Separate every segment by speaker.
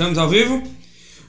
Speaker 1: Estamos ao vivo?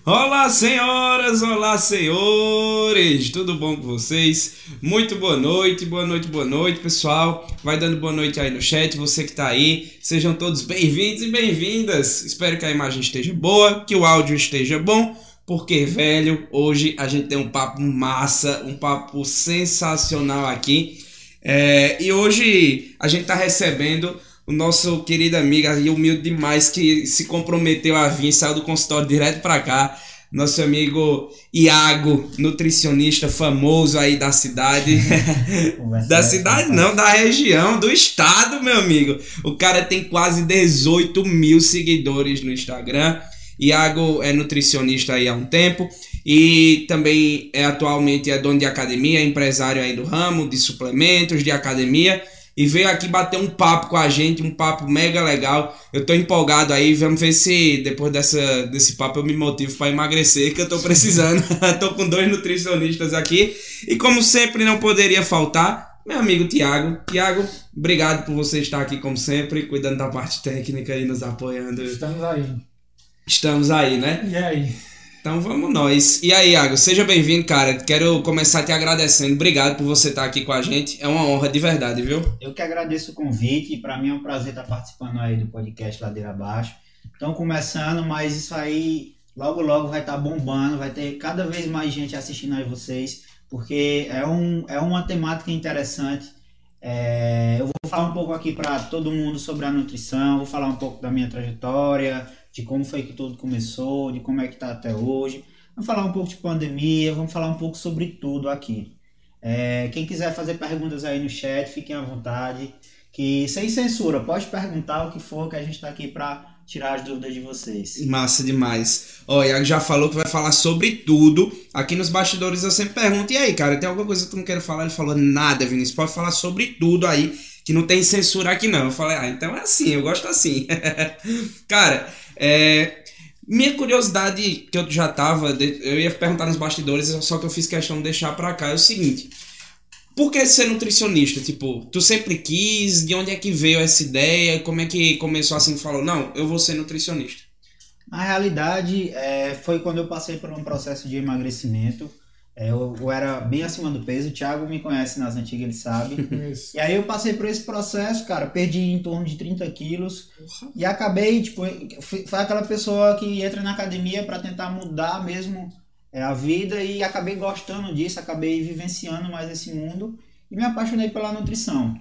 Speaker 1: Olá, senhoras, olá, senhores, tudo bom com vocês? Muito boa noite, boa noite, boa noite, pessoal. Vai dando boa noite aí no chat, você que tá aí. Sejam todos bem-vindos e bem-vindas. Espero que a imagem esteja boa, que o áudio esteja bom, porque, velho, hoje a gente tem um papo massa, um papo sensacional aqui. É, e hoje a gente tá recebendo o nosso querido amigo aí, humilde demais, que se comprometeu a vir, saiu do consultório direto para cá. Nosso amigo Iago, nutricionista famoso aí da cidade. da cidade não, da região, do estado, meu amigo. O cara tem quase 18 mil seguidores no Instagram. Iago é nutricionista aí há um tempo e também é atualmente é dono de academia, é empresário aí do ramo de suplementos, de academia e veio aqui bater um papo com a gente, um papo mega legal. Eu tô empolgado aí, vamos ver se depois dessa, desse papo eu me motivo para emagrecer, que eu tô precisando. tô com dois nutricionistas aqui. E como sempre não poderia faltar, meu amigo Tiago. Tiago, obrigado por você estar aqui como sempre, cuidando da parte técnica e nos apoiando.
Speaker 2: Estamos aí.
Speaker 1: Estamos aí, né?
Speaker 2: E aí?
Speaker 1: Então vamos nós. E aí, Iago, seja bem-vindo, cara. Quero começar te agradecendo. Obrigado por você estar aqui com a gente. É uma honra de verdade, viu?
Speaker 3: Eu que agradeço o convite. Para mim é um prazer estar participando aí do podcast Ladeira Abaixo. Estão começando, mas isso aí logo logo vai estar bombando. Vai ter cada vez mais gente assistindo aí vocês, porque é, um, é uma temática interessante. É, eu vou falar um pouco aqui para todo mundo sobre a nutrição, vou falar um pouco da minha trajetória, de como foi que tudo começou, de como é que está até hoje. Vamos falar um pouco de pandemia, vamos falar um pouco sobre tudo aqui. É, quem quiser fazer perguntas aí no chat, fiquem à vontade. Que sem censura, pode perguntar o que for que a gente está aqui para tirar as dúvidas de vocês.
Speaker 1: Massa demais. Ó, o Iago já falou que vai falar sobre tudo. Aqui nos bastidores eu sempre pergunto, e aí, cara, tem alguma coisa que tu não quer falar? Ele falou, nada, Vinícius, pode falar sobre tudo aí, que não tem censura aqui não. Eu falei, ah, então é assim, eu gosto assim. cara, é, minha curiosidade, que eu já tava, eu ia perguntar nos bastidores, só que eu fiz questão de deixar pra cá, é o seguinte. Por que ser nutricionista? Tipo, tu sempre quis? De onde é que veio essa ideia? Como é que começou assim? Falou, não, eu vou ser nutricionista.
Speaker 3: Na realidade, é, foi quando eu passei por um processo de emagrecimento. É, eu, eu, era bem acima do peso, o Thiago me conhece nas antigas, ele sabe. e aí eu passei por esse processo, cara, perdi em torno de 30 quilos uhum. e acabei, tipo, foi aquela pessoa que entra na academia para tentar mudar mesmo é, a vida e acabei gostando disso, acabei vivenciando mais esse mundo e me apaixonei pela nutrição.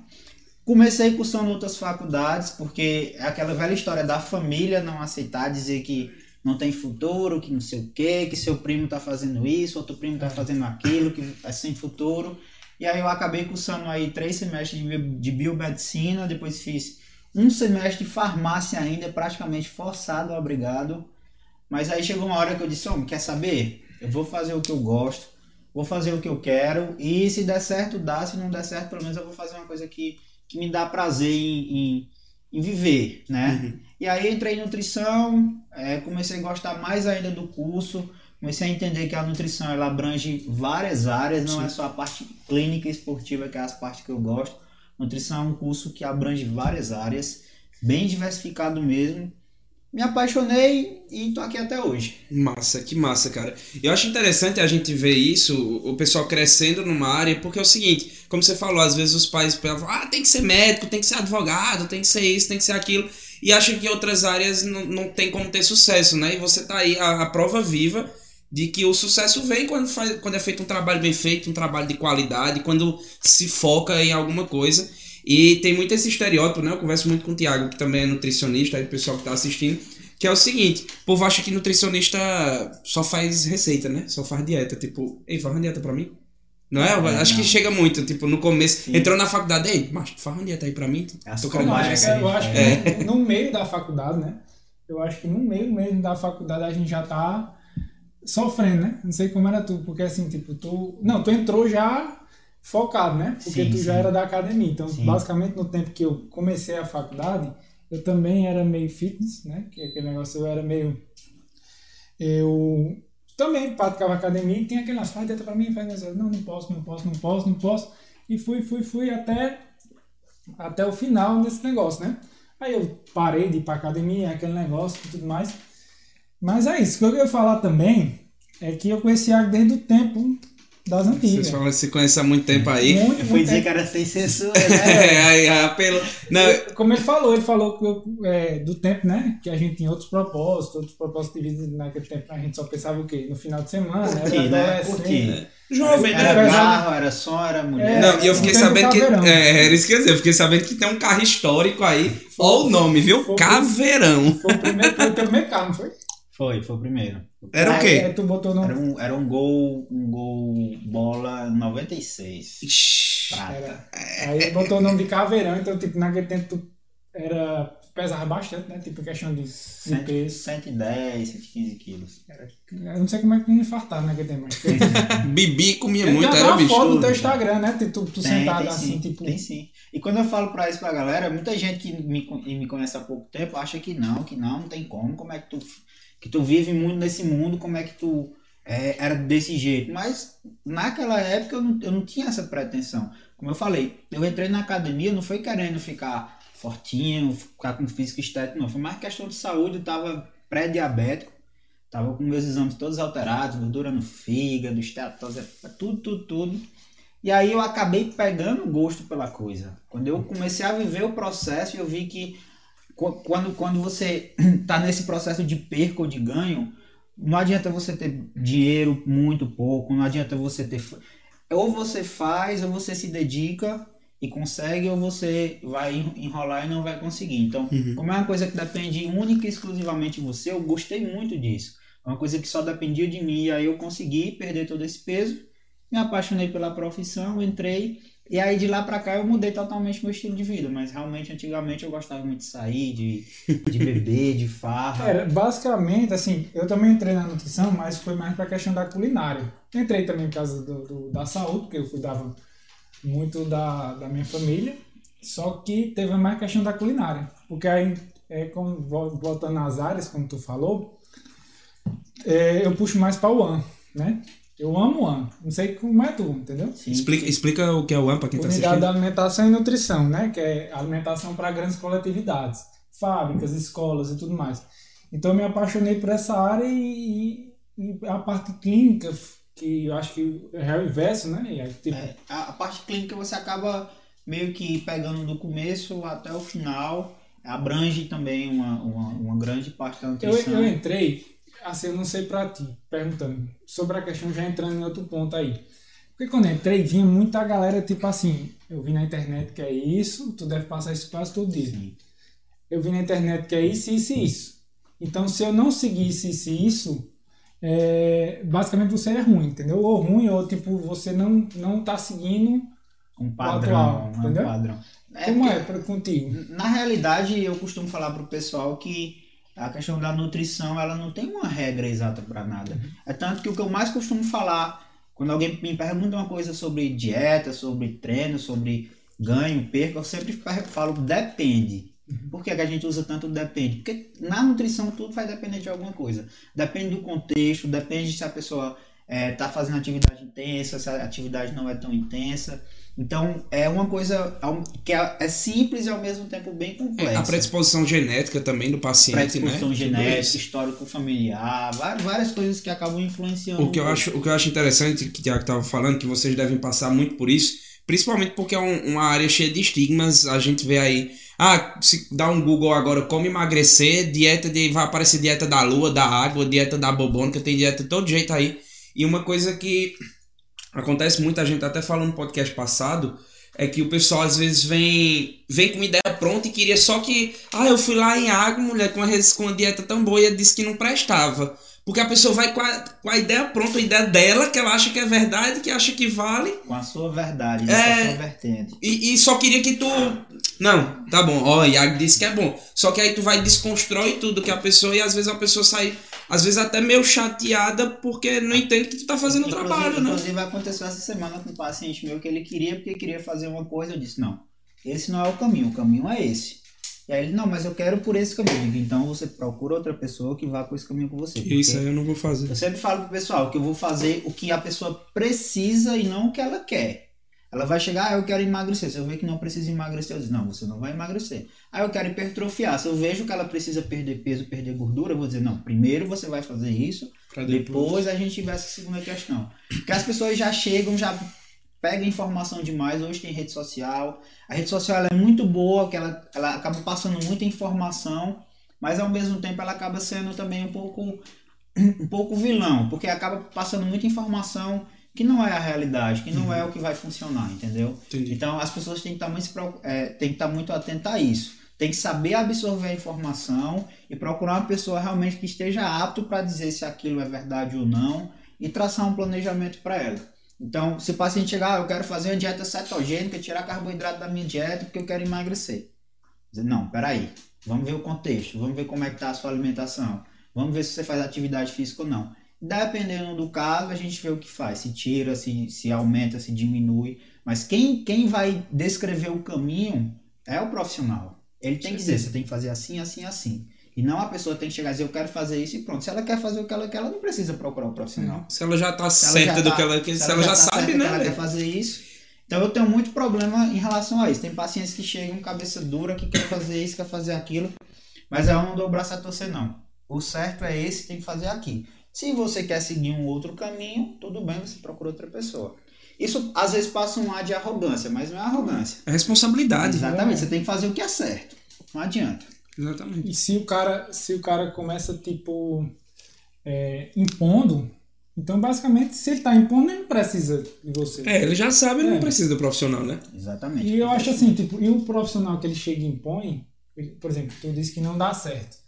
Speaker 3: Comecei cursando outras faculdades, porque é aquela velha história da família não aceitar, dizer que não tem futuro, que não sei o quê, que seu primo tá fazendo isso, outro primo tá fazendo aquilo, que é sem futuro. E aí eu acabei cursando aí três semestres de biomedicina, depois fiz um semestre de farmácia ainda, praticamente forçado, obrigado. Mas aí chegou uma hora que eu disse, homem, quer saber? Eu vou fazer o que eu gosto, vou fazer o que eu quero, e se der certo, dá, se não der certo, pelo menos eu vou fazer uma coisa que, que me dá prazer em, em, em viver, né? Uhum. E aí entrei em nutrição, é, comecei a gostar mais ainda do curso, comecei a entender que a nutrição ela abrange várias áreas, não Sim. é só a parte clínica e esportiva, que é as partes que eu gosto. Nutrição é um curso que abrange várias áreas, bem diversificado mesmo. Me apaixonei e tô aqui até hoje.
Speaker 1: Massa, que massa, cara. Eu acho interessante a gente ver isso, o pessoal crescendo numa área, porque é o seguinte, como você falou, às vezes os pais falam, ah, tem que ser médico, tem que ser advogado, tem que ser isso, tem que ser aquilo e acha que outras áreas não, não tem como ter sucesso, né? E você tá aí a, a prova viva de que o sucesso vem quando, faz, quando é feito um trabalho bem feito, um trabalho de qualidade, quando se foca em alguma coisa. E tem muito esse estereótipo, né? Eu converso muito com o Tiago, que também é nutricionista, aí o pessoal que tá assistindo, que é o seguinte, o povo acha que nutricionista só faz receita, né? Só faz dieta, tipo, ei, faz uma dieta pra mim. Não é? é acho não. que chega muito, tipo, no começo. Sim. Entrou na faculdade, ei, macho, faz uma dieta aí pra mim.
Speaker 2: É tô querendo mais. Eu acho que é. no meio da faculdade, né? Eu acho que no meio mesmo da faculdade a gente já tá sofrendo, né? Não sei como era tu, porque assim, tipo, tu. Não, tu entrou já focado, né? Porque sim, tu sim. já era da academia. Então, basicamente, no tempo que eu comecei a faculdade, eu também era meio fitness, né? Que aquele negócio eu era meio. Eu também praticava academia e tinha aquelas faz dieta para mim, faz não, não posso, não posso, não posso, não posso. E fui, fui, fui até, até o final desse negócio, né? Aí eu parei de ir para academia, aquele negócio e tudo mais. Mas é isso. O que eu ia falar também é que eu conheci Iago desde o tempo das antigas.
Speaker 1: Você fala que você conhece há muito tempo aí.
Speaker 3: Muito, eu fui dizer tempo. que era sem censura, né?
Speaker 1: é, aí, apelo. Não.
Speaker 2: Como ele falou, ele falou que eu, é, do tempo, né? Que a gente tinha outros propósitos, outros propósitos de vida naquele tempo. A gente só pensava o quê? No final de semana,
Speaker 3: Curtir, era né? Curtir.
Speaker 1: Jovem,
Speaker 3: né? Era carro, era som, era mulher.
Speaker 1: É, não, e eu fiquei sabendo que. É, era isso que eu dizer, eu fiquei sabendo que tem um carro histórico aí. Olha o nome, viu? Foi Caveirão.
Speaker 2: Foi o primeiro, foi o primeiro carro, não foi?
Speaker 3: Foi, foi o primeiro.
Speaker 1: Era o quê?
Speaker 2: Aí, tu botou no...
Speaker 3: era, um, era um gol, um gol bola 96.
Speaker 2: Ixi, era. Aí botou o nome de Caveirão, então, tipo, naquele tempo tu era. pesava bastante, né? Tipo, questão de, de peso.
Speaker 3: 110, 115 quilos.
Speaker 2: Era, eu não sei como é que me infartava naquele tempo. Mas...
Speaker 1: Bibi comia muito, era bicho.
Speaker 2: Tem foto no teu Instagram, né? Tu, tu tem, sentado
Speaker 3: tem,
Speaker 2: assim,
Speaker 3: sim,
Speaker 2: tipo.
Speaker 3: Tem sim. E quando eu falo pra isso pra galera, muita gente que me, me conhece há pouco tempo acha que não, que não, não tem como. Como é que tu que tu vive muito nesse mundo, como é que tu é, era desse jeito. Mas naquela época eu não, eu não tinha essa pretensão. Como eu falei, eu entrei na academia, não foi querendo ficar fortinho, ficar com físico estético, não. Foi mais questão de saúde, eu tava pré-diabético, tava com meus exames todos alterados, gordura no fígado, estetose, tudo, tudo, tudo. E aí eu acabei pegando gosto pela coisa. Quando eu comecei a viver o processo, eu vi que quando, quando você está nesse processo de perca ou de ganho, não adianta você ter dinheiro muito pouco, não adianta você ter. Ou você faz, ou você se dedica e consegue, ou você vai enrolar e não vai conseguir. Então, uhum. como é uma coisa que depende única e exclusivamente de você, eu gostei muito disso. É uma coisa que só dependia de mim, e aí eu consegui perder todo esse peso, me apaixonei pela profissão, entrei e aí de lá pra cá eu mudei totalmente meu estilo de vida, mas realmente antigamente eu gostava muito de sair, de, de beber, de farra.
Speaker 2: Basicamente, assim, eu também entrei na nutrição, mas foi mais pra questão da culinária. Entrei também por causa do, do, da saúde, porque eu cuidava muito da, da minha família, só que teve mais questão da culinária. Porque aí, é, como, voltando nas áreas, como tu falou, é, eu puxo mais para o AN, né? Eu amo o AN. Não sei como é tu, entendeu?
Speaker 1: Sim. Explica, explica o que é o AN para quem está assistindo.
Speaker 2: Unidade de Alimentação e Nutrição, né? Que é alimentação para grandes coletividades, fábricas, escolas e tudo mais. Então eu me apaixonei por essa área e, e a parte clínica, que eu acho que é o inverso, né?
Speaker 3: Tipo... É, a, a parte clínica você acaba meio que pegando do começo até o final, abrange também uma, uma, uma grande parte da nutrição.
Speaker 2: Eu, eu entrei assim, eu não sei para ti, perguntando sobre a questão, já entrando em outro ponto aí. Porque quando eu entrei, vinha muita galera, tipo assim, eu vi na internet que é isso, tu deve passar isso quase todo dia. Sim. Eu vi na internet que é isso, isso e isso. Então, se eu não seguisse isso e isso, é, basicamente você é ruim, entendeu? Ou ruim, ou tipo, você não, não tá seguindo
Speaker 3: um padrão, atual,
Speaker 2: entendeu?
Speaker 3: Um padrão.
Speaker 2: É Como é pra, contigo?
Speaker 3: Na realidade, eu costumo falar pro pessoal que a questão da nutrição, ela não tem uma regra exata para nada. Uhum. É tanto que o que eu mais costumo falar, quando alguém me pergunta uma coisa sobre dieta, sobre treino, sobre ganho, perca, eu sempre falo depende. Uhum. Por que, a gente usa tanto depende? Porque na nutrição tudo vai depender de alguma coisa. Depende do contexto, depende se a pessoa está é, fazendo atividade intensa, se a atividade não é tão intensa. Então, é uma coisa que é, é simples e ao mesmo tempo bem complexa.
Speaker 1: a predisposição genética também do paciente,
Speaker 3: predisposição né? Predisposição genética, histórico familiar, várias coisas que acabam influenciando.
Speaker 1: O que, eu acho, o que eu acho interessante, que o Tiago estava falando, que vocês devem passar muito por isso, principalmente porque é um, uma área cheia de estigmas, a gente vê aí... Ah, se dá um Google agora, como emagrecer, dieta de... Vai aparecer dieta da lua, da água, dieta da bobônica, tem dieta de todo jeito aí. E uma coisa que acontece muito, a gente até falou no podcast passado, é que o pessoal às vezes vem, vem com uma ideia pronta e queria só que, ah, eu fui lá em água, mulher, com uma, com uma dieta tão boa e disse que não prestava. Porque a pessoa vai com a, com a ideia pronta, a ideia dela, que ela acha que é verdade, que acha que vale.
Speaker 3: Com a sua verdade, é, a sua vertente.
Speaker 1: E, e só queria que tu. Não, tá bom, ó, Iago disse que é bom. Só que aí tu vai desconstrói tudo que a pessoa e às vezes a pessoa sai às vezes até meio chateada porque não entende que tu tá fazendo o trabalho,
Speaker 3: né? Inclusive aconteceu essa semana com um paciente meu que ele queria porque queria fazer uma coisa, eu disse, não, esse não é o caminho, o caminho é esse. E aí ele, não, mas eu quero por esse caminho. Digo, então você procura outra pessoa que vá por esse caminho com você.
Speaker 1: Isso aí eu não vou fazer.
Speaker 3: Eu sempre falo pro pessoal que eu vou fazer o que a pessoa precisa e não o que ela quer. Ela vai chegar, ah, eu quero emagrecer. Se eu ver que não precisa emagrecer, eu digo, não, você não vai emagrecer. Aí eu quero hipertrofiar. Se eu vejo que ela precisa perder peso, perder gordura, eu vou dizer, não, primeiro você vai fazer isso, depois. depois a gente vai essa segunda questão. Porque as pessoas já chegam, já pegam informação demais. Hoje tem rede social. A rede social é muito boa, que ela, ela acaba passando muita informação, mas ao mesmo tempo ela acaba sendo também um pouco, um pouco vilão, porque acaba passando muita informação que não é a realidade, que não uhum. é o que vai funcionar, entendeu? Entendi. Então as pessoas têm que estar muito, é, têm que estar muito atentas a isso. Tem que saber absorver a informação e procurar uma pessoa realmente que esteja apto para dizer se aquilo é verdade ou não e traçar um planejamento para ela. Então, se o paciente chegar, ah, eu quero fazer uma dieta cetogênica, tirar carboidrato da minha dieta porque eu quero emagrecer. Dizer, não, peraí, vamos ver o contexto, vamos ver como é que está a sua alimentação, vamos ver se você faz atividade física ou não. Dependendo do caso, a gente vê o que faz, se tira, se, se aumenta, se diminui. Mas quem, quem vai descrever o caminho é o profissional. Ele tem que dizer, você tem que fazer assim, assim, assim. E não a pessoa tem que chegar e dizer, eu quero fazer isso e pronto. Se ela quer fazer o que ela quer, ela não precisa procurar o profissional.
Speaker 1: Se ela já está certa já do tá, que ela quer, se, ela, ela já, já tá sabe, né?
Speaker 3: Que ela quer fazer isso. Então eu tenho muito problema em relação a isso. Tem pacientes que chegam cabeça dura, que quer fazer isso, quer fazer aquilo, mas eu não dou o braço a torcer, não. O certo é esse, tem que fazer aqui. Se você quer seguir um outro caminho, tudo bem, você procura outra pessoa. Isso às vezes passa um ar de arrogância, mas não é arrogância.
Speaker 1: É responsabilidade.
Speaker 3: Exatamente, é. você tem que fazer o que é certo. Não adianta.
Speaker 2: Exatamente. E se o cara, se o cara começa, tipo, é, impondo, então basicamente, se ele está impondo, ele não precisa de você.
Speaker 1: É, ele já sabe, ele é. não precisa do profissional, né?
Speaker 3: Exatamente.
Speaker 2: E eu acho assim, tipo, e o profissional que ele chega e impõe, ele, por exemplo, tu disse que não dá certo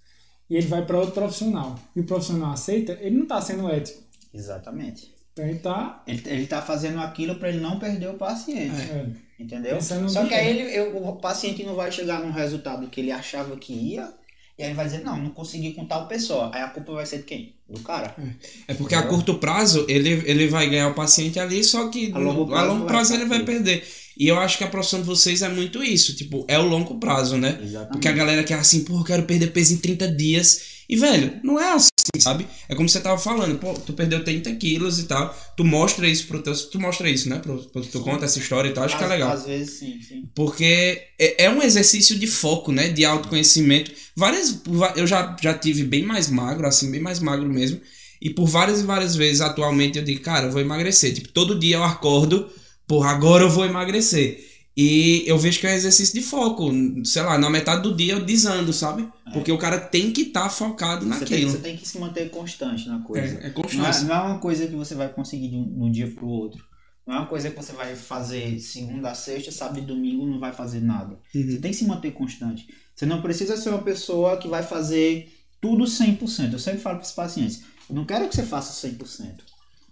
Speaker 2: e ele vai para outro profissional e o profissional aceita, ele não está sendo ético.
Speaker 3: Exatamente.
Speaker 2: Então ele está.
Speaker 3: Ele, ele tá fazendo aquilo para ele não perder o paciente. É. Entendeu? Só que aí ele, eu, o paciente não vai chegar num resultado que ele achava que ia e aí vai dizer, não, não consegui com tal pessoa. Aí a culpa vai ser de quem? Do cara.
Speaker 1: É, é porque Entendeu? a curto prazo ele, ele vai ganhar o paciente ali, só que a longo prazo, a longo prazo ele vai perder. E eu acho que a profissão de vocês é muito isso, tipo, é o longo prazo, né? Exatamente. Porque a galera quer assim, pô, eu quero perder peso em 30 dias. E, velho, não é assim, sabe? É como você tava falando, pô, tu perdeu 30 quilos e tal. Tu mostra isso pro teu. Tu mostra isso, né? Pro, pro, tu conta essa história e tal, acho
Speaker 3: às,
Speaker 1: que é legal.
Speaker 3: Às vezes sim, sim.
Speaker 1: Porque é, é um exercício de foco, né? De autoconhecimento. Várias. Eu já, já tive bem mais magro, assim, bem mais magro mesmo. E por várias e várias vezes atualmente eu digo, cara, eu vou emagrecer. Tipo, todo dia eu acordo, porra, agora eu vou emagrecer. E eu vejo que é um exercício de foco. Sei lá, na metade do dia eu desando, sabe? É. Porque o cara tem que estar tá focado naquilo. Você
Speaker 3: tem, você tem, que se manter constante na coisa.
Speaker 1: É, é constante.
Speaker 3: Não, é, não é uma coisa que você vai conseguir de um, de um dia pro outro. Não é uma coisa que você vai fazer segunda a sexta, sábado e domingo não vai fazer nada. Uhum. Você tem que se manter constante. Você não precisa ser uma pessoa que vai fazer tudo 100%. Eu sempre falo para os pacientes, eu não quero que você faça 100%.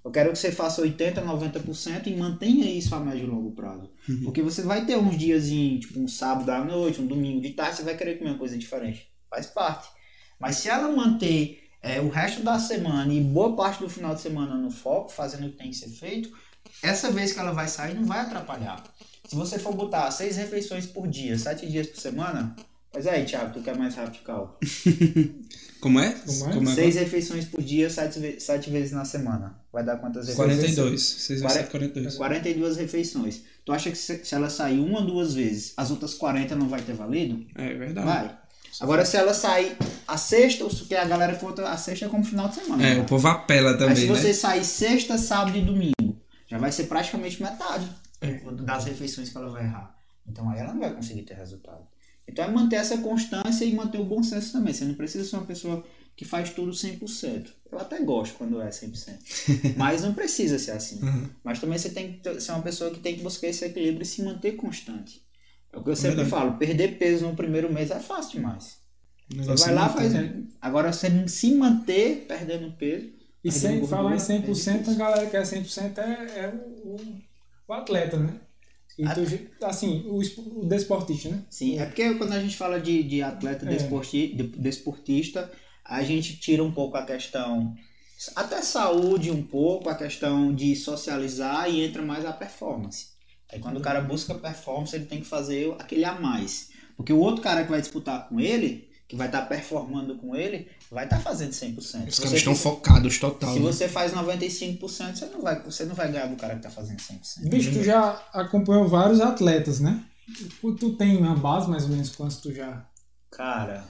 Speaker 3: Eu quero que você faça 80%, 90% e mantenha isso a médio e longo prazo. Uhum. Porque você vai ter uns dias, tipo um sábado à noite, um domingo de tarde, você vai querer comer uma coisa diferente. Faz parte. Mas se ela manter é, o resto da semana e boa parte do final de semana no foco, fazendo o que tem que ser feito, essa vez que ela vai sair não vai atrapalhar. Se você for botar seis refeições por dia, sete dias por semana, mas aí, Thiago, tu quer mais rápido cálculo?
Speaker 1: Como é?
Speaker 3: Como é? Como é? Seis refeições por dia, sete, sete vezes na semana. Vai dar quantas refeições?
Speaker 1: 42. 6 vezes 42.
Speaker 3: 42 refeições. Tu acha que se, se ela sair uma ou duas vezes, as outras 40 não vai ter valido?
Speaker 1: É verdade.
Speaker 3: Vai. Agora, se ela sair a sexta, que a galera conta a sexta é como final de semana.
Speaker 1: É, né? o povo apela também. Mas
Speaker 3: se você
Speaker 1: né?
Speaker 3: sair sexta, sábado e domingo, já vai ser praticamente metade é. das refeições que ela vai errar. Então aí ela não vai conseguir ter resultado. Então é manter essa constância e manter o bom senso também. Você não precisa ser uma pessoa que faz tudo 100%. Eu até gosto quando é 100%. Mas não precisa ser assim. Uhum. Mas também você tem que ser uma pessoa que tem que buscar esse equilíbrio e se manter constante. É o que eu sempre Verdade. falo. Perder peso no primeiro mês é fácil demais. Você vai lá, faz. Agora, você se manter perdendo peso.
Speaker 2: E sem falar em 100%, é a galera que é 100% é, é o, o atleta, né? Então, assim, o, o desportista, né?
Speaker 3: Sim, é porque quando a gente fala de, de atleta é. desportista, de, desportista, a gente tira um pouco a questão, até saúde um pouco, a questão de socializar e entra mais a performance. Aí quando o cara busca performance, ele tem que fazer aquele a mais. Porque o outro cara que vai disputar com ele, que vai estar tá performando com ele, vai estar tá fazendo 100%.
Speaker 1: Os caras estão focados total.
Speaker 3: Se né? você faz 95%, você não vai, você não vai ganhar do cara que está fazendo 100%.
Speaker 2: Bicho, tu já acompanhou vários atletas, né? Tu tem uma base mais ou menos quantos tu já.
Speaker 3: Cara,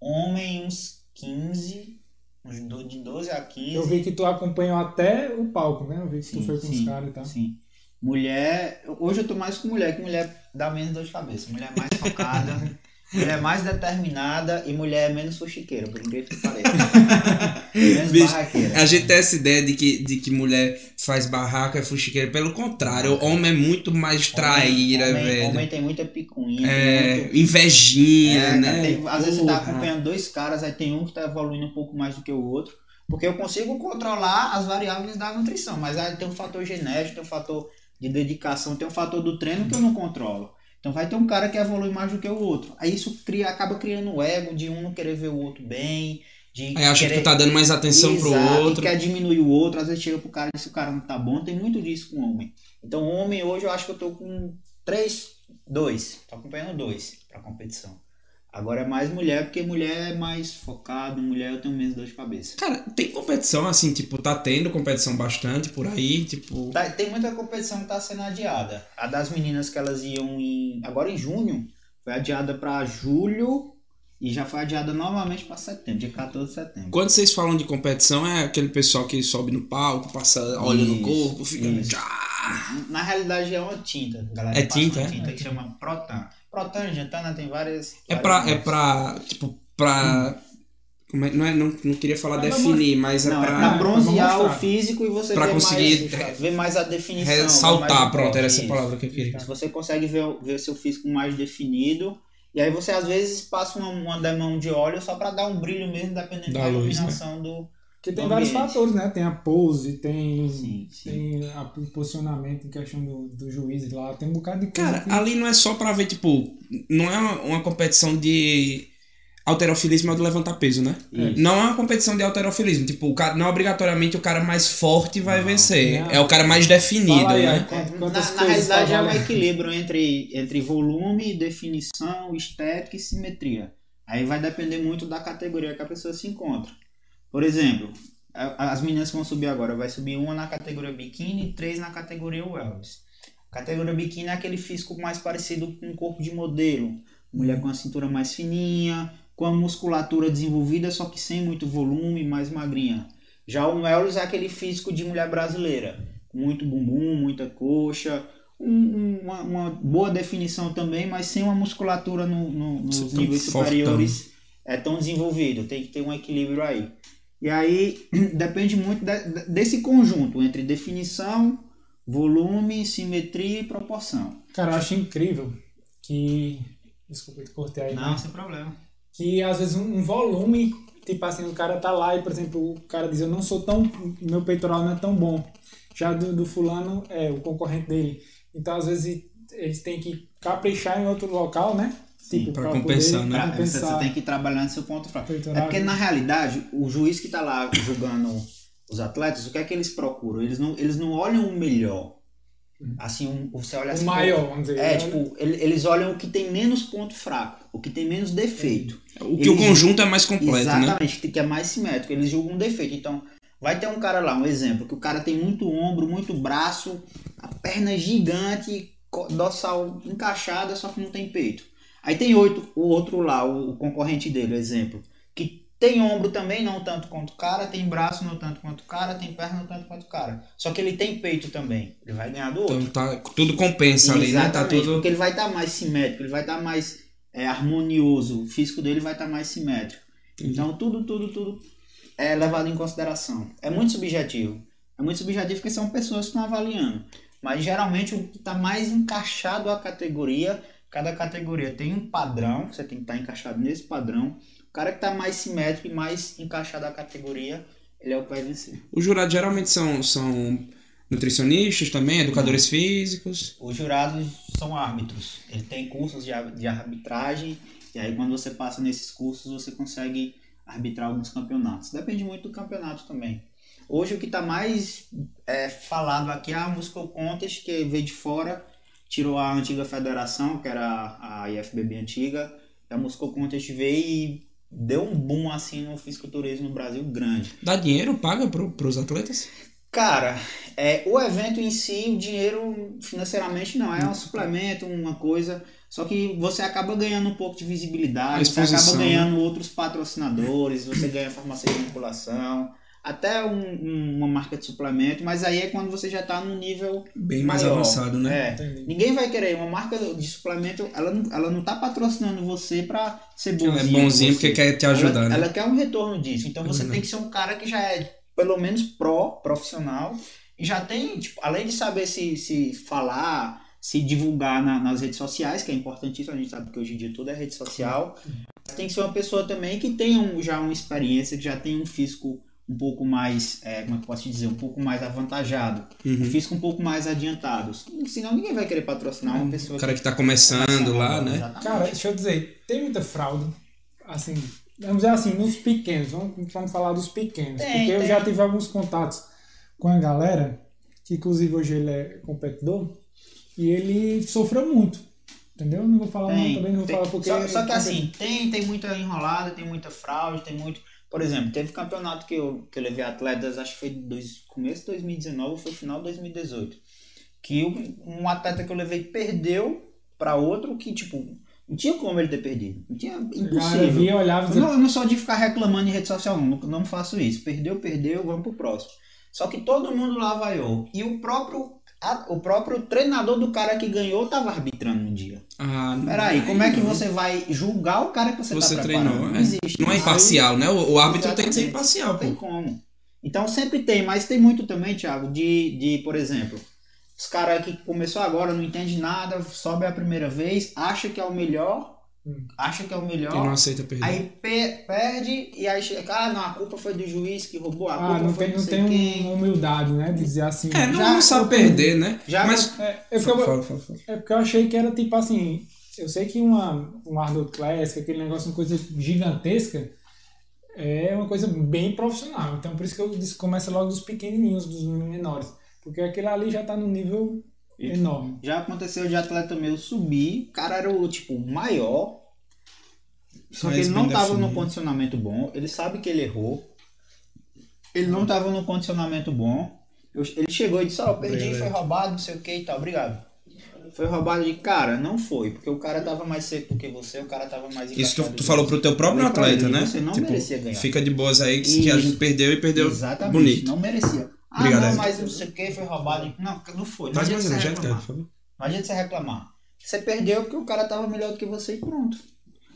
Speaker 3: homem uns 15, uns de 12 a 15.
Speaker 2: Eu vi que tu acompanhou até o palco, né? Eu vi que sim, tu foi com sim, os caras e tal.
Speaker 3: Sim. Mulher, hoje eu tô mais com mulher, que mulher dá menos dor de cabeça. Mulher mais focada. Mulher mais determinada e mulher menos fuxiqueira, por incrível que pareça. menos
Speaker 1: Bicho, barraqueira. A gente tem essa ideia de que, de que mulher faz barraca, é fuxiqueira. Pelo contrário, o homem é muito mais traíra,
Speaker 3: homem,
Speaker 1: velho.
Speaker 3: Homem tem muita picuinha.
Speaker 1: É, muito... invejinha, é, né?
Speaker 3: Tem, às vezes você tá acompanhando dois caras, aí tem um que tá evoluindo um pouco mais do que o outro. Porque eu consigo controlar as variáveis da nutrição, mas aí tem um fator genético, tem um fator de dedicação, tem um fator do treino que eu não controlo. Então vai ter um cara que evolui mais do que o outro. Aí isso cria, acaba criando o ego de um não querer ver o outro bem. De
Speaker 1: Aí acha querer... que tu tá dando mais atenção Exato, pro outro.
Speaker 3: quer diminuir o outro, às vezes chega pro cara e diz o cara não tá bom. Tem muito disso com o homem. Então o homem hoje eu acho que eu tô com três, dois. Tô acompanhando dois pra competição. Agora é mais mulher, porque mulher é mais focado, mulher eu tenho menos dor de cabeça.
Speaker 1: Cara, tem competição assim, tipo, tá tendo competição bastante por aí, tipo.
Speaker 3: Tá, tem muita competição que tá sendo adiada. A das meninas que elas iam em. Agora em junho, foi adiada para julho e já foi adiada novamente para setembro, dia 14 de setembro.
Speaker 1: Quando vocês falam de competição, é aquele pessoal que sobe no palco, passa, olha no corpo, fica.
Speaker 3: Na realidade é uma tinta, galera.
Speaker 1: É tinta,
Speaker 3: é? tinta que chama Protan. Protan, Gentana tem várias.
Speaker 1: É pra, é pra. Tipo, pra. Como é, não, é, não, não queria falar pra definir, mas é
Speaker 3: não,
Speaker 1: é pra.
Speaker 3: É pra bronzear o físico e você
Speaker 1: pra ver, conseguir
Speaker 3: mais, ver mais a definição.
Speaker 1: Ressaltar, pronto, era essa palavra que eu queria.
Speaker 3: Se você consegue ver, ver seu físico mais definido. E aí você às vezes passa uma, uma demão de óleo só para dar um brilho mesmo, dependendo da, da luz, né? iluminação né? do,
Speaker 2: porque tem vários fatores, né? Tem a pose, tem, sim, sim. tem a, o posicionamento em questão do, do juiz lá, tem um bocado de
Speaker 1: coisa. Cara, que... ali não é só pra ver, tipo, não é uma, uma competição de alterofilismo é do levantar peso, né? Isso. Não é uma competição de alterofilismo. Tipo, o cara, não obrigatoriamente o cara mais forte vai não, vencer. Não. É o cara mais definido, aí, né?
Speaker 3: na, na realidade é um equilíbrio entre, entre volume, definição, estética e simetria. Aí vai depender muito da categoria que a pessoa se encontra. Por exemplo, as meninas que vão subir agora, vai subir uma na categoria biquíni e três na categoria wellness. A categoria biquíni é aquele físico mais parecido com um corpo de modelo. Mulher com a cintura mais fininha, com a musculatura desenvolvida, só que sem muito volume, mais magrinha. Já o wellness é aquele físico de mulher brasileira. Muito bumbum, muita coxa, um, uma, uma, boa definição também, mas sem uma musculatura no, no, nos níveis superiores é tão desenvolvido. Tem que ter um equilíbrio aí. E aí depende muito de, desse conjunto entre definição, volume, simetria e proporção.
Speaker 2: Cara, eu acho incrível que. Desculpa, eu cortei aí.
Speaker 3: Não, né? sem problema.
Speaker 2: Que às vezes um, um, volume, tipo assim, o cara tá lá e, por exemplo, o cara diz: Eu não sou tão. Meu peitoral não é tão bom. Já do, do fulano é o concorrente dele. Então, às vezes, eles têm que caprichar em outro local, né?
Speaker 1: Tipo, para compensar, poder, né?
Speaker 3: Compensar. Você tem que trabalhar no seu ponto fraco. É porque, na realidade, o juiz que está lá julgando os atletas, o que é que eles procuram? Eles não, eles não olham o melhor. Assim, um, você olha
Speaker 2: o
Speaker 3: assim.
Speaker 2: O maior, vamos dizer.
Speaker 3: É, tipo, eles olham o que tem menos ponto fraco, o que tem menos defeito.
Speaker 1: O que eles, o conjunto é mais completo,
Speaker 3: exatamente,
Speaker 1: né?
Speaker 3: Exatamente, que é mais simétrico. Eles julgam um defeito. Então, vai ter um cara lá, um exemplo, que o cara tem muito ombro, muito braço, a perna gigante, dorsal encaixada, só que não tem peito. Aí tem oito, o outro lá, o concorrente dele, o exemplo, que tem ombro também, não tanto quanto o cara, tem braço não tanto quanto o cara, tem perna não tanto quanto o cara. Só que ele tem peito também. Ele vai ganhar do outro.
Speaker 1: Então tá, tudo compensa ali, né? Tá tudo...
Speaker 3: Porque ele vai estar tá mais simétrico, ele vai estar tá mais é, harmonioso, o físico dele vai estar tá mais simétrico. Então tudo, tudo, tudo é levado em consideração. É muito subjetivo. É muito subjetivo porque são pessoas que estão avaliando. Mas geralmente o que está mais encaixado à categoria Cada categoria tem um padrão, você tem que estar encaixado nesse padrão. O cara que está mais simétrico e mais encaixado à categoria, ele é o que vai vencer.
Speaker 1: Os jurados geralmente são, são nutricionistas também, educadores físicos?
Speaker 3: Os jurados são árbitros. Ele tem cursos de, de arbitragem e aí quando você passa nesses cursos você consegue arbitrar alguns campeonatos. Depende muito do campeonato também. Hoje o que está mais é, falado aqui é a Muscle Contest, que veio de fora tirou a antiga federação, que era a IFBB antiga, da Moscou Contest veio e deu um boom assim no fisiculturismo no Brasil grande.
Speaker 1: Dá dinheiro, paga pro, pros atletas?
Speaker 3: Cara, é, o evento em si, o dinheiro financeiramente não, é um suplemento, uma coisa. Só que você acaba ganhando um pouco de visibilidade, você acaba né? ganhando outros patrocinadores, você ganha farmácia de manipulação, até um, uma marca de suplemento, mas aí é quando você já está num nível
Speaker 1: bem mais maior. avançado, né?
Speaker 3: É, ninguém vai querer uma marca de suplemento, ela não, ela não tá patrocinando você para ser bonzinho.
Speaker 1: Ela é bonzinho porque quer te ajudar,
Speaker 3: ela,
Speaker 1: né?
Speaker 3: Ela quer um retorno disso. Então você uhum. tem que ser um cara que já é pelo menos pró, profissional, e já tem, tipo, além de saber se, se falar, se divulgar na, nas redes sociais, que é importantíssimo, a gente sabe que hoje em dia tudo é rede social, tem que ser uma pessoa também que tenha um, já uma experiência, que já tenha um físico um pouco mais, é, como é que eu posso dizer, um pouco mais avantajado, uhum. um físico um pouco mais adiantado. Senão ninguém vai querer patrocinar uma pessoa.
Speaker 1: O cara que está começando, começando lá, né?
Speaker 2: Exatamente. Cara, deixa eu dizer, tem muita fraude, assim, vamos dizer assim, nos pequenos, vamos, vamos falar dos pequenos. Tem, porque tem. eu já tive alguns contatos com a galera, que inclusive hoje ele é competidor, e ele sofreu muito. Entendeu? Não vou falar tem, também, não vou
Speaker 3: tem.
Speaker 2: falar porque.
Speaker 3: Só, só que assim, tem, tem muita enrolada, tem muita fraude, tem muito. Por exemplo, teve campeonato que eu, que eu levei atletas, acho que foi dois, começo de 2019 ou foi final de 2018. Que um atleta que eu levei perdeu para outro que, tipo, não tinha como ele ter perdido. Não tinha. Impossível.
Speaker 2: Via, olhava,
Speaker 3: eu, não, eu não sou de ficar reclamando em rede social, não. Não faço isso. Perdeu, perdeu, vamos pro próximo. Só que todo mundo lá vaiou. E o próprio, a, o próprio treinador do cara que ganhou tava arbitrando um dia. Ah. Peraí, como é que você vai julgar o cara que você,
Speaker 1: você tá treinou? Não é. existe. Não é imparcial, né? O, o árbitro tem que ser imparcial. Não
Speaker 3: tem como. Então sempre tem, mas tem muito também, Thiago, de, de por exemplo os caras que começou agora, não entende nada, sobe a primeira vez, acha que é o melhor, hum. acha que é o melhor.
Speaker 1: E não aceita perder.
Speaker 3: Aí per perde e aí chega, ah, não, a culpa foi do juiz que roubou, a ah, culpa
Speaker 2: não
Speaker 3: foi
Speaker 2: tem, não tem quem. humildade, né? De dizer assim.
Speaker 1: É, não, já, não sabe perder, né?
Speaker 2: Já, Mas, é, é, porque eu, é porque eu achei que era tipo assim. Eu sei que uma, um Hardwood Classic, aquele negócio, uma coisa gigantesca, é uma coisa bem profissional. Então por isso que eu disse começa logo dos pequenininhos, dos menores. Porque aquele ali já tá no nível enorme.
Speaker 3: Já aconteceu de atleta meu subir, o cara era o tipo maior, só que ele não tava no condicionamento bom, ele sabe que ele errou, ele não tava no condicionamento bom, ele chegou e disse, ó, oh, perdi, foi roubado, não sei o que e tal, obrigado. Foi roubado de cara, não foi, porque o cara tava mais seco do que você, o cara tava mais
Speaker 1: Isso tu, tu falou pro teu próprio atleta, né?
Speaker 3: Você não tipo, merecia ganhar.
Speaker 1: Fica de boas aí que, que a gente perdeu e perdeu
Speaker 3: Exatamente,
Speaker 1: bonito.
Speaker 3: não merecia. Ah, Obrigado, não, mas não sei o que, foi roubado. Não, não foi. Não adianta você reclamar. Não adianta você reclamar. Você perdeu porque o cara tava melhor do que você e pronto.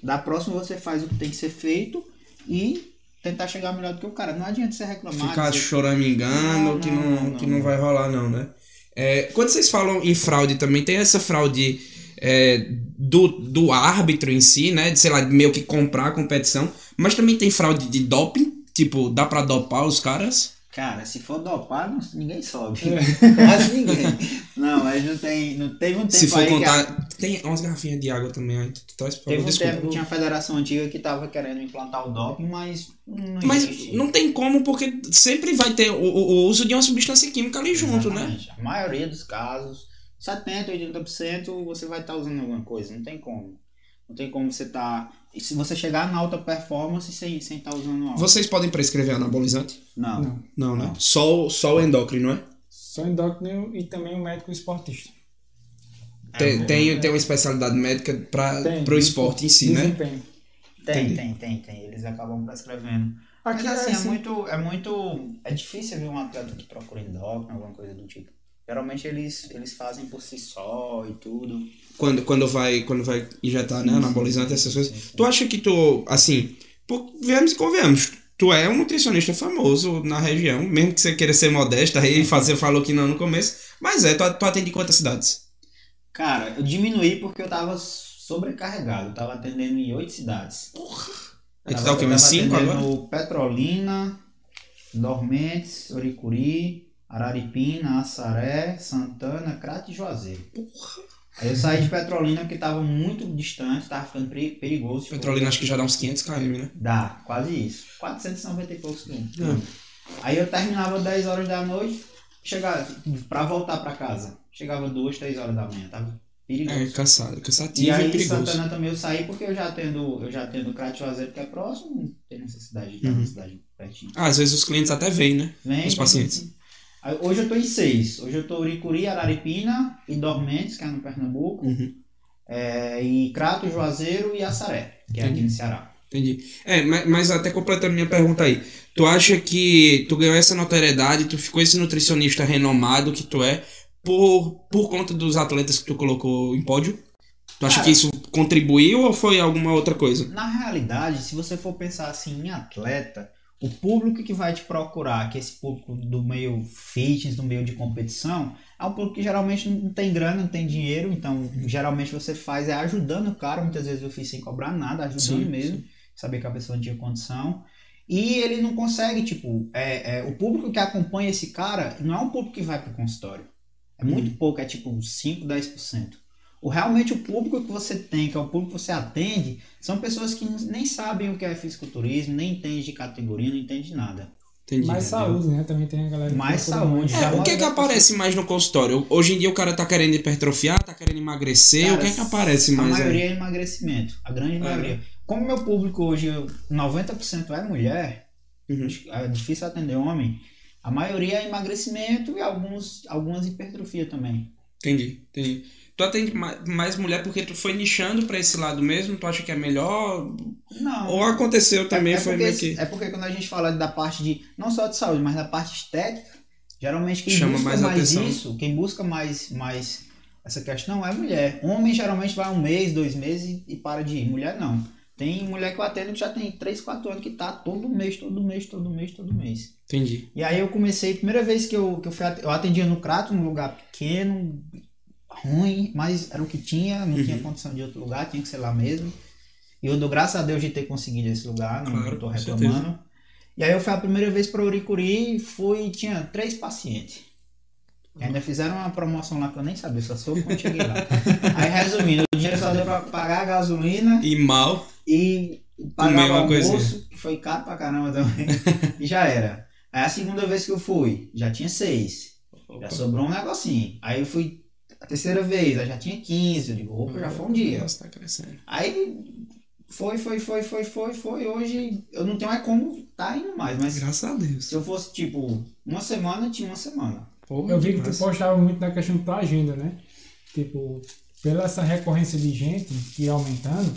Speaker 3: Da próxima você faz o que tem que ser feito e tentar chegar melhor do que o cara. Não adianta você reclamar.
Speaker 1: Ficar dizer... choramingando não, que, não, não, que não vai rolar não, né? É, quando vocês falam em fraude também, tem essa fraude é, do, do árbitro em si, né? De, sei lá, meio que comprar a competição. Mas também tem fraude de doping. Tipo, dá pra dopar os caras?
Speaker 3: Cara, se for dopar, não, ninguém sobe. É. Quase ninguém. Não, mas não tem. Não teve um tempo.
Speaker 1: Se for contar. Que... Tem umas garrafinhas de água também aí. Tu traz
Speaker 3: pra Teve um Desculpa. tempo que tinha a federação antiga que tava querendo implantar o doping, mas não
Speaker 1: Mas existe. não tem como, porque sempre vai ter o, o, uso de uma substância química ali junto, né?
Speaker 3: Exatamente. né? A maioria dos casos, 70%, 80% você vai estar tá usando alguma coisa. Não tem como. Não tem como você estar. Tá se você chegar na alta performance sem estar sem tá usando álcool.
Speaker 1: Vocês podem prescrever anabolizante?
Speaker 3: Não.
Speaker 1: Não, não né? Não. Só, só o endócrino, não é?
Speaker 2: Só o endócrino e também o médico esportista.
Speaker 1: Tem, é, tem, é, tem uma especialidade médica para o esporte em si,
Speaker 3: né? Tem, tem, tem, tem. Eles acabam prescrevendo. Aqui Mas assim, é, assim, é muito. É muito. É difícil ver um atleta que procura endócrino, alguma coisa do tipo. Geralmente eles, eles fazem por si só e tudo.
Speaker 1: Quando, quando, vai, quando vai injetar, né, anabolizante, essas coisas. Sim, sim. Tu acha que tu, assim, por, vemos e convenhamos, tu é um nutricionista famoso na região, mesmo que você queira ser modesto, aí fazer falou que não no começo, mas é, tu, tu atende quantas cidades?
Speaker 3: Cara, eu diminuí porque eu tava sobrecarregado, eu tava atendendo em oito cidades.
Speaker 1: Porra! Aí tu tá o quê, uns cinco agora?
Speaker 3: Petrolina, Dormentes, Oricuri, Araripina, Assaré, Santana, Crato e Juazeiro. Porra. Aí eu saí de Petrolina porque tava muito distante, tava ficando perigoso.
Speaker 1: Petrolina acho que já dá uns 500 km, né?
Speaker 3: Dá, quase isso. 490 e poucos quilômetros. É. Aí eu terminava 10 horas da noite, chegava, pra voltar pra casa, chegava 2, 3 horas da manhã, tava perigoso.
Speaker 1: É cansado, cansativo
Speaker 3: E aí
Speaker 1: e perigoso.
Speaker 3: Santana também eu saí porque eu já tendo, eu já tendo Crato Juazeiro que é próximo, não tem necessidade de estar
Speaker 1: Uhum.
Speaker 3: na cidade pertinho.
Speaker 1: Ah, às vezes os clientes até vêm, né?
Speaker 3: Vem,
Speaker 1: Os pacientes.
Speaker 3: vem. Hoje eu tô em seis. Hoje eu tô Uricuri, Araripina e Dormentes, que é no Pernambuco.
Speaker 1: Uhum.
Speaker 3: É, e Crato, Juazeiro e Assaré, que é aqui no Ceará.
Speaker 1: Entendi. É, mas, mas até completando minha pergunta aí. Tu acha que tu ganhou essa notoriedade, tu ficou esse nutricionista renomado que tu é, por, por conta dos atletas que tu colocou em pódio? Tu acha
Speaker 3: Cara.
Speaker 1: que isso contribuiu ou foi alguma outra coisa?
Speaker 3: Na realidade, se você for pensar assim em atleta, o público que vai te procurar, que é esse público do meio fitness, do meio de competição, é um público que geralmente não tem grana, não tem dinheiro, então geralmente você faz é ajudando o cara, muitas vezes eu fiz sem cobrar nada, ajudando
Speaker 1: Sim,
Speaker 3: mesmo, saber que a pessoa não tinha condição. E ele não consegue, tipo, é, é, o público que acompanha esse cara não é um público que vai pro consultório. É muito pouco, é tipo 5, 10%. O, realmente o público que você tem, que é o público que você atende, são pessoas que nem sabem o que é fisiculturismo, nem entendem de categoria, não entendem de nada.
Speaker 1: Entendi.
Speaker 2: Mais saúde, né? Também tem a galera. que
Speaker 3: Mais saúde.
Speaker 1: É, o que é que aparece mais no consultório? Hoje em dia o cara tá querendo hipertrofiar, tá querendo emagrecer,
Speaker 3: Cara,
Speaker 1: o que é que aparece
Speaker 3: A
Speaker 1: mais
Speaker 3: maioria
Speaker 1: aí?
Speaker 3: é emagrecimento, a grande
Speaker 1: É,
Speaker 3: maioria. Como meu público hoje, eu- 90% é mulher,
Speaker 1: Uhum.
Speaker 3: é difícil atender homem, a maioria é emagrecimento e alguns, algumas hipertrofia também.
Speaker 1: Entendi, entendi. Tu atende ma- mais mulher porque tu foi nichando pra esse lado mesmo? Tu acha que é melhor?
Speaker 3: Não.
Speaker 1: Ou aconteceu também,
Speaker 3: é, é
Speaker 1: foi
Speaker 3: porque,
Speaker 1: meio que...
Speaker 3: é porque quando a gente fala da parte de, não só de saúde, mas da parte estética, geralmente quem
Speaker 1: Chama
Speaker 3: busca
Speaker 1: mais
Speaker 3: mais, isso, quem busca mais, mais essa questão é mulher. Homem geralmente vai um mês, dois meses e, e para de ir. Mulher não. Tem mulher que eu atendo que já tem 3, 4 anos que tá todo mês, todo mês, todo mês, todo mês.
Speaker 1: Entendi.
Speaker 3: E aí eu comecei, primeira vez que eu, que eu fui, eu atendia no Crato, num lugar pequeno, ruim, mas era o que tinha, não tinha
Speaker 1: Uhum.
Speaker 3: condição de outro lugar, tinha que ser lá mesmo. E eu dou graças a Deus de ter conseguido esse lugar, não
Speaker 1: Claro, com
Speaker 3: reclamando. E aí eu fui a primeira vez para Uricuri e fui, tinha três pacientes. E ainda fizeram uma promoção lá que eu nem sabia, só soube quando cheguei lá. aí resumindo, o dinheiro só deu pra pagar a gasolina
Speaker 1: E mal,
Speaker 3: e pagar o
Speaker 1: coisinha.
Speaker 3: almoço, que foi caro pra caramba também. e já era. Aí a segunda vez que eu fui, já tinha seis. Já sobrou um negocinho. Aí eu fui a terceira vez, aí já tinha 15. Eu digo, opa, já foi um dia.
Speaker 1: Nossa, tá crescendo.
Speaker 3: Aí foi, foi, foi, foi, foi, foi. Hoje eu não tenho mais como tá indo mais. Mas
Speaker 1: Graças a Deus.
Speaker 3: se eu fosse, tipo, uma semana, tinha uma semana.
Speaker 1: Pô,
Speaker 2: Eu vi que tu postava muito na questão da tua agenda, né? Tipo, pela essa recorrência de gente que ia aumentando,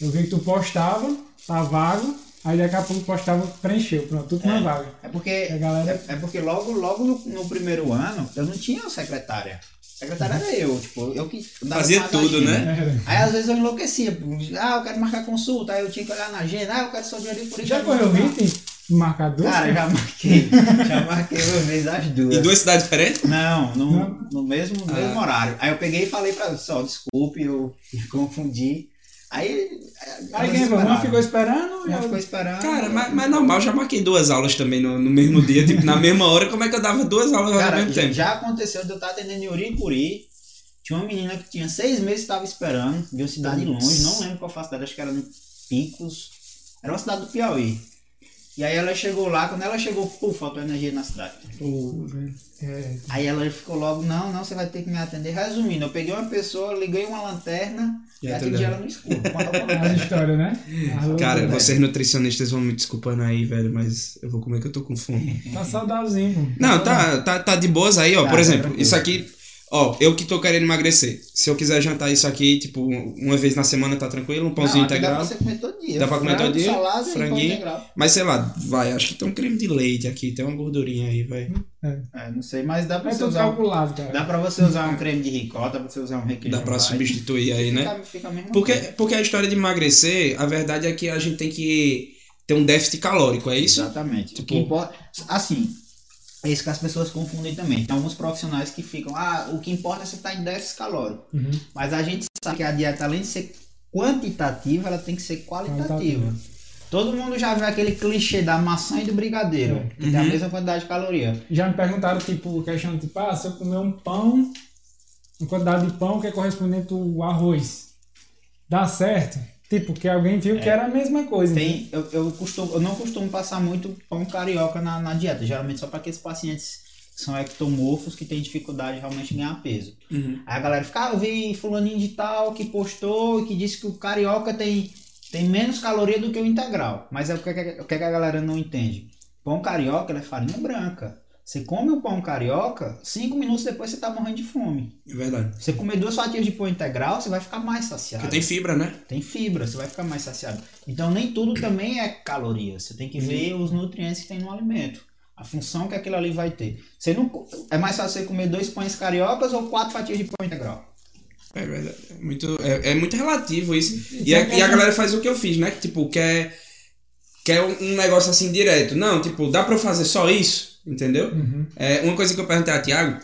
Speaker 2: eu vi que tu postava, tá vago, aí daqui a pouco postava, preencheu, pronto, tudo na vaga.
Speaker 3: É porque,
Speaker 2: A galera.
Speaker 3: é, é porque logo, logo no, no primeiro ano, eu não tinha secretária. Secretária era eu, tipo, eu que dava
Speaker 1: Fazia tudo,
Speaker 3: agenda.
Speaker 1: né?
Speaker 3: Aí às vezes eu enlouquecia. Ah, eu quero marcar consulta. Aí eu tinha que olhar na agenda. Ah, eu quero só de por isso.
Speaker 2: Já correu ritmo? Marcador?
Speaker 3: Cara, já marquei. já marquei uma vez as duas.
Speaker 1: Em duas cidades diferentes?
Speaker 3: Não, no, no mesmo, no
Speaker 1: Ah.
Speaker 3: mesmo horário. Aí eu peguei e falei pra ela, só, desculpe, eu me confundi. Aí.
Speaker 2: Aí quem foi? Uma ficou esperando e
Speaker 3: Uma
Speaker 2: a
Speaker 3: ficou esperando.
Speaker 1: Cara, mas, mas normal, já marquei duas aulas também no, no mesmo dia, tipo, na mesma hora, como é que eu dava duas aulas ao
Speaker 3: Cara,
Speaker 1: mesmo tempo?
Speaker 3: já aconteceu de eu estar atendendo em Uricuri. Tinha uma menina que tinha seis meses que estava esperando, de uma cidade
Speaker 1: Putz.
Speaker 3: longe, não lembro qual cidade, acho que era no Picos. Era uma cidade do Piauí. E aí ela chegou lá, quando ela chegou, pô, faltou energia na cidade.
Speaker 2: Velho. É,
Speaker 3: Aí ela ficou logo, não, não, você vai ter que me atender. Resumindo, eu peguei uma pessoa, liguei uma lanterna
Speaker 1: E
Speaker 3: e, atendi ela no escuro. Contrário.
Speaker 2: histórias, né?
Speaker 1: Cara, vocês nutricionistas vão me desculpando aí, velho, mas eu vou comer que eu tô com fome.
Speaker 2: Tá saudávelzinho, pô.
Speaker 1: Não, tá, tá, tá de boas aí, ó.
Speaker 3: Tá,
Speaker 1: Por
Speaker 3: tá
Speaker 1: exemplo, isso aqui, ó, eu que tô querendo emagrecer. Se eu quiser jantar isso aqui, tipo, uma vez na semana tá tranquilo, um pãozinho
Speaker 3: Não,
Speaker 1: integral.
Speaker 3: Dá pra você comer todo dia.
Speaker 1: Dá pra comer todo dia?
Speaker 3: Salada pão
Speaker 1: Franguinho.
Speaker 3: integral.
Speaker 1: Mas sei lá, vai, acho que tem um creme de leite aqui, tem uma gordurinha aí, vai.
Speaker 3: É, não sei, mas dá pra
Speaker 2: É
Speaker 3: você usar. um-
Speaker 2: calculado, cara.
Speaker 3: Dá pra você usar um creme de ricota, dá pra você usar um requeijão.
Speaker 1: Dá pra
Speaker 3: light.
Speaker 1: substituir aí, né?
Speaker 3: Fica, fica
Speaker 1: Porque,
Speaker 3: coisa.
Speaker 1: porque a história de emagrecer, a verdade é que a gente tem que ter um déficit calórico, é isso?
Speaker 3: Exatamente.
Speaker 1: Tipo-
Speaker 3: O que importa, assim, é isso que as pessoas confundem também. Tem alguns profissionais que ficam, ah, o que importa é você estar em déficit calórico.
Speaker 2: Uhum.
Speaker 3: Mas a gente sabe que a dieta, além de ser quantitativa, ela tem que ser qualitativa.
Speaker 2: Qualitativa.
Speaker 3: Todo mundo já viu aquele clichê da maçã e do brigadeiro,
Speaker 2: É.
Speaker 3: que tem a
Speaker 1: Uhum.
Speaker 3: mesma quantidade de caloria.
Speaker 2: Já me perguntaram, tipo, questão, tipo, ah, se eu comer um pão, uma quantidade de pão que é correspondente ao arroz, dá certo? Tipo, que alguém viu que era a mesma coisa.
Speaker 3: Tem, eu, eu, costumo, eu não costumo passar muito pão carioca na, na dieta, geralmente só para aqueles pacientes são ectomorfos que têm dificuldade de realmente ganhar peso. Uhum. Aí a galera fica, ah, eu vi fulaninho de tal que postou e que disse que o carioca tem, tem menos caloria do que o integral. Mas é o que, o que a galera não entende. Pão carioca é farinha branca. Você come um pão carioca, cinco minutos depois você tá morrendo de fome.
Speaker 1: É verdade.
Speaker 3: Você comer duas fatias de pão integral, você vai ficar mais saciado.
Speaker 1: Porque tem fibra, né?
Speaker 3: Tem fibra, você vai ficar mais saciado. Então nem tudo também é caloria. Você tem que ver os nutrientes que tem no alimento. A função que aquilo ali vai ter. Você não, é mais fácil você comer dois pães cariocas ou quatro fatias de pão integral?
Speaker 1: É verdade. É muito, é, é muito relativo isso. E, a, e a galera faz o que eu fiz, né? Tipo, quer, quer um negócio assim direto. Não, tipo, dá pra eu fazer só isso? Entendeu? Uhum. É, uma coisa que eu perguntei a Tiago,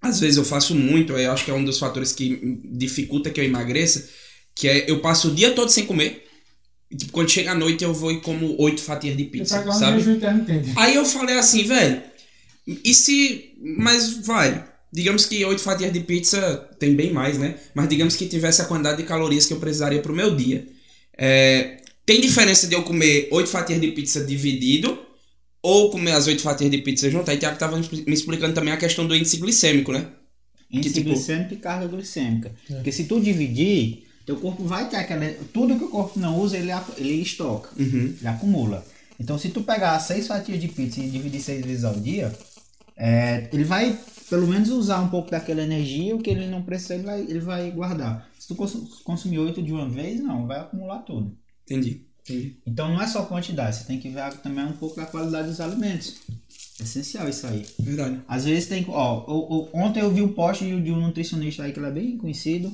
Speaker 1: às vezes eu faço muito, eu acho que é um dos fatores que dificulta que eu emagreça, que é eu passo o dia todo sem comer. E, tipo, quando chega a noite eu vou e como oito fatias de pizza, sabe? Aí eu falei assim, velho, e se... Mas vai, digamos que oito fatias de pizza tem bem mais, né? Mas digamos que tivesse a quantidade de calorias que eu precisaria pro meu dia. É, tem diferença de eu comer oito fatias de pizza dividido ou comer as oito fatias de pizza junto? Aí o Thiago tava me explicando também a questão do índice glicêmico, né?
Speaker 3: Índice que, tipo... glicêmico e carga glicêmica. É. Porque se tu dividir, teu corpo vai ter aquela. Tudo que o corpo não usa, ele, ele estoca, uhum. ele acumula. Então, se tu pegar seis fatias de pizza e dividir seis vezes ao dia, é, ele vai pelo menos usar um pouco daquela energia, o que ele não precisa, ele vai, ele vai guardar. Se tu consumir oito de uma vez, não, vai acumular tudo.
Speaker 1: Entendi.
Speaker 3: Então, não é só quantidade, você tem que ver também um pouco da qualidade dos alimentos. É essencial isso aí.
Speaker 1: Verdade.
Speaker 3: Às vezes tem. Ó, ontem eu vi um post de um nutricionista aí que ele é bem conhecido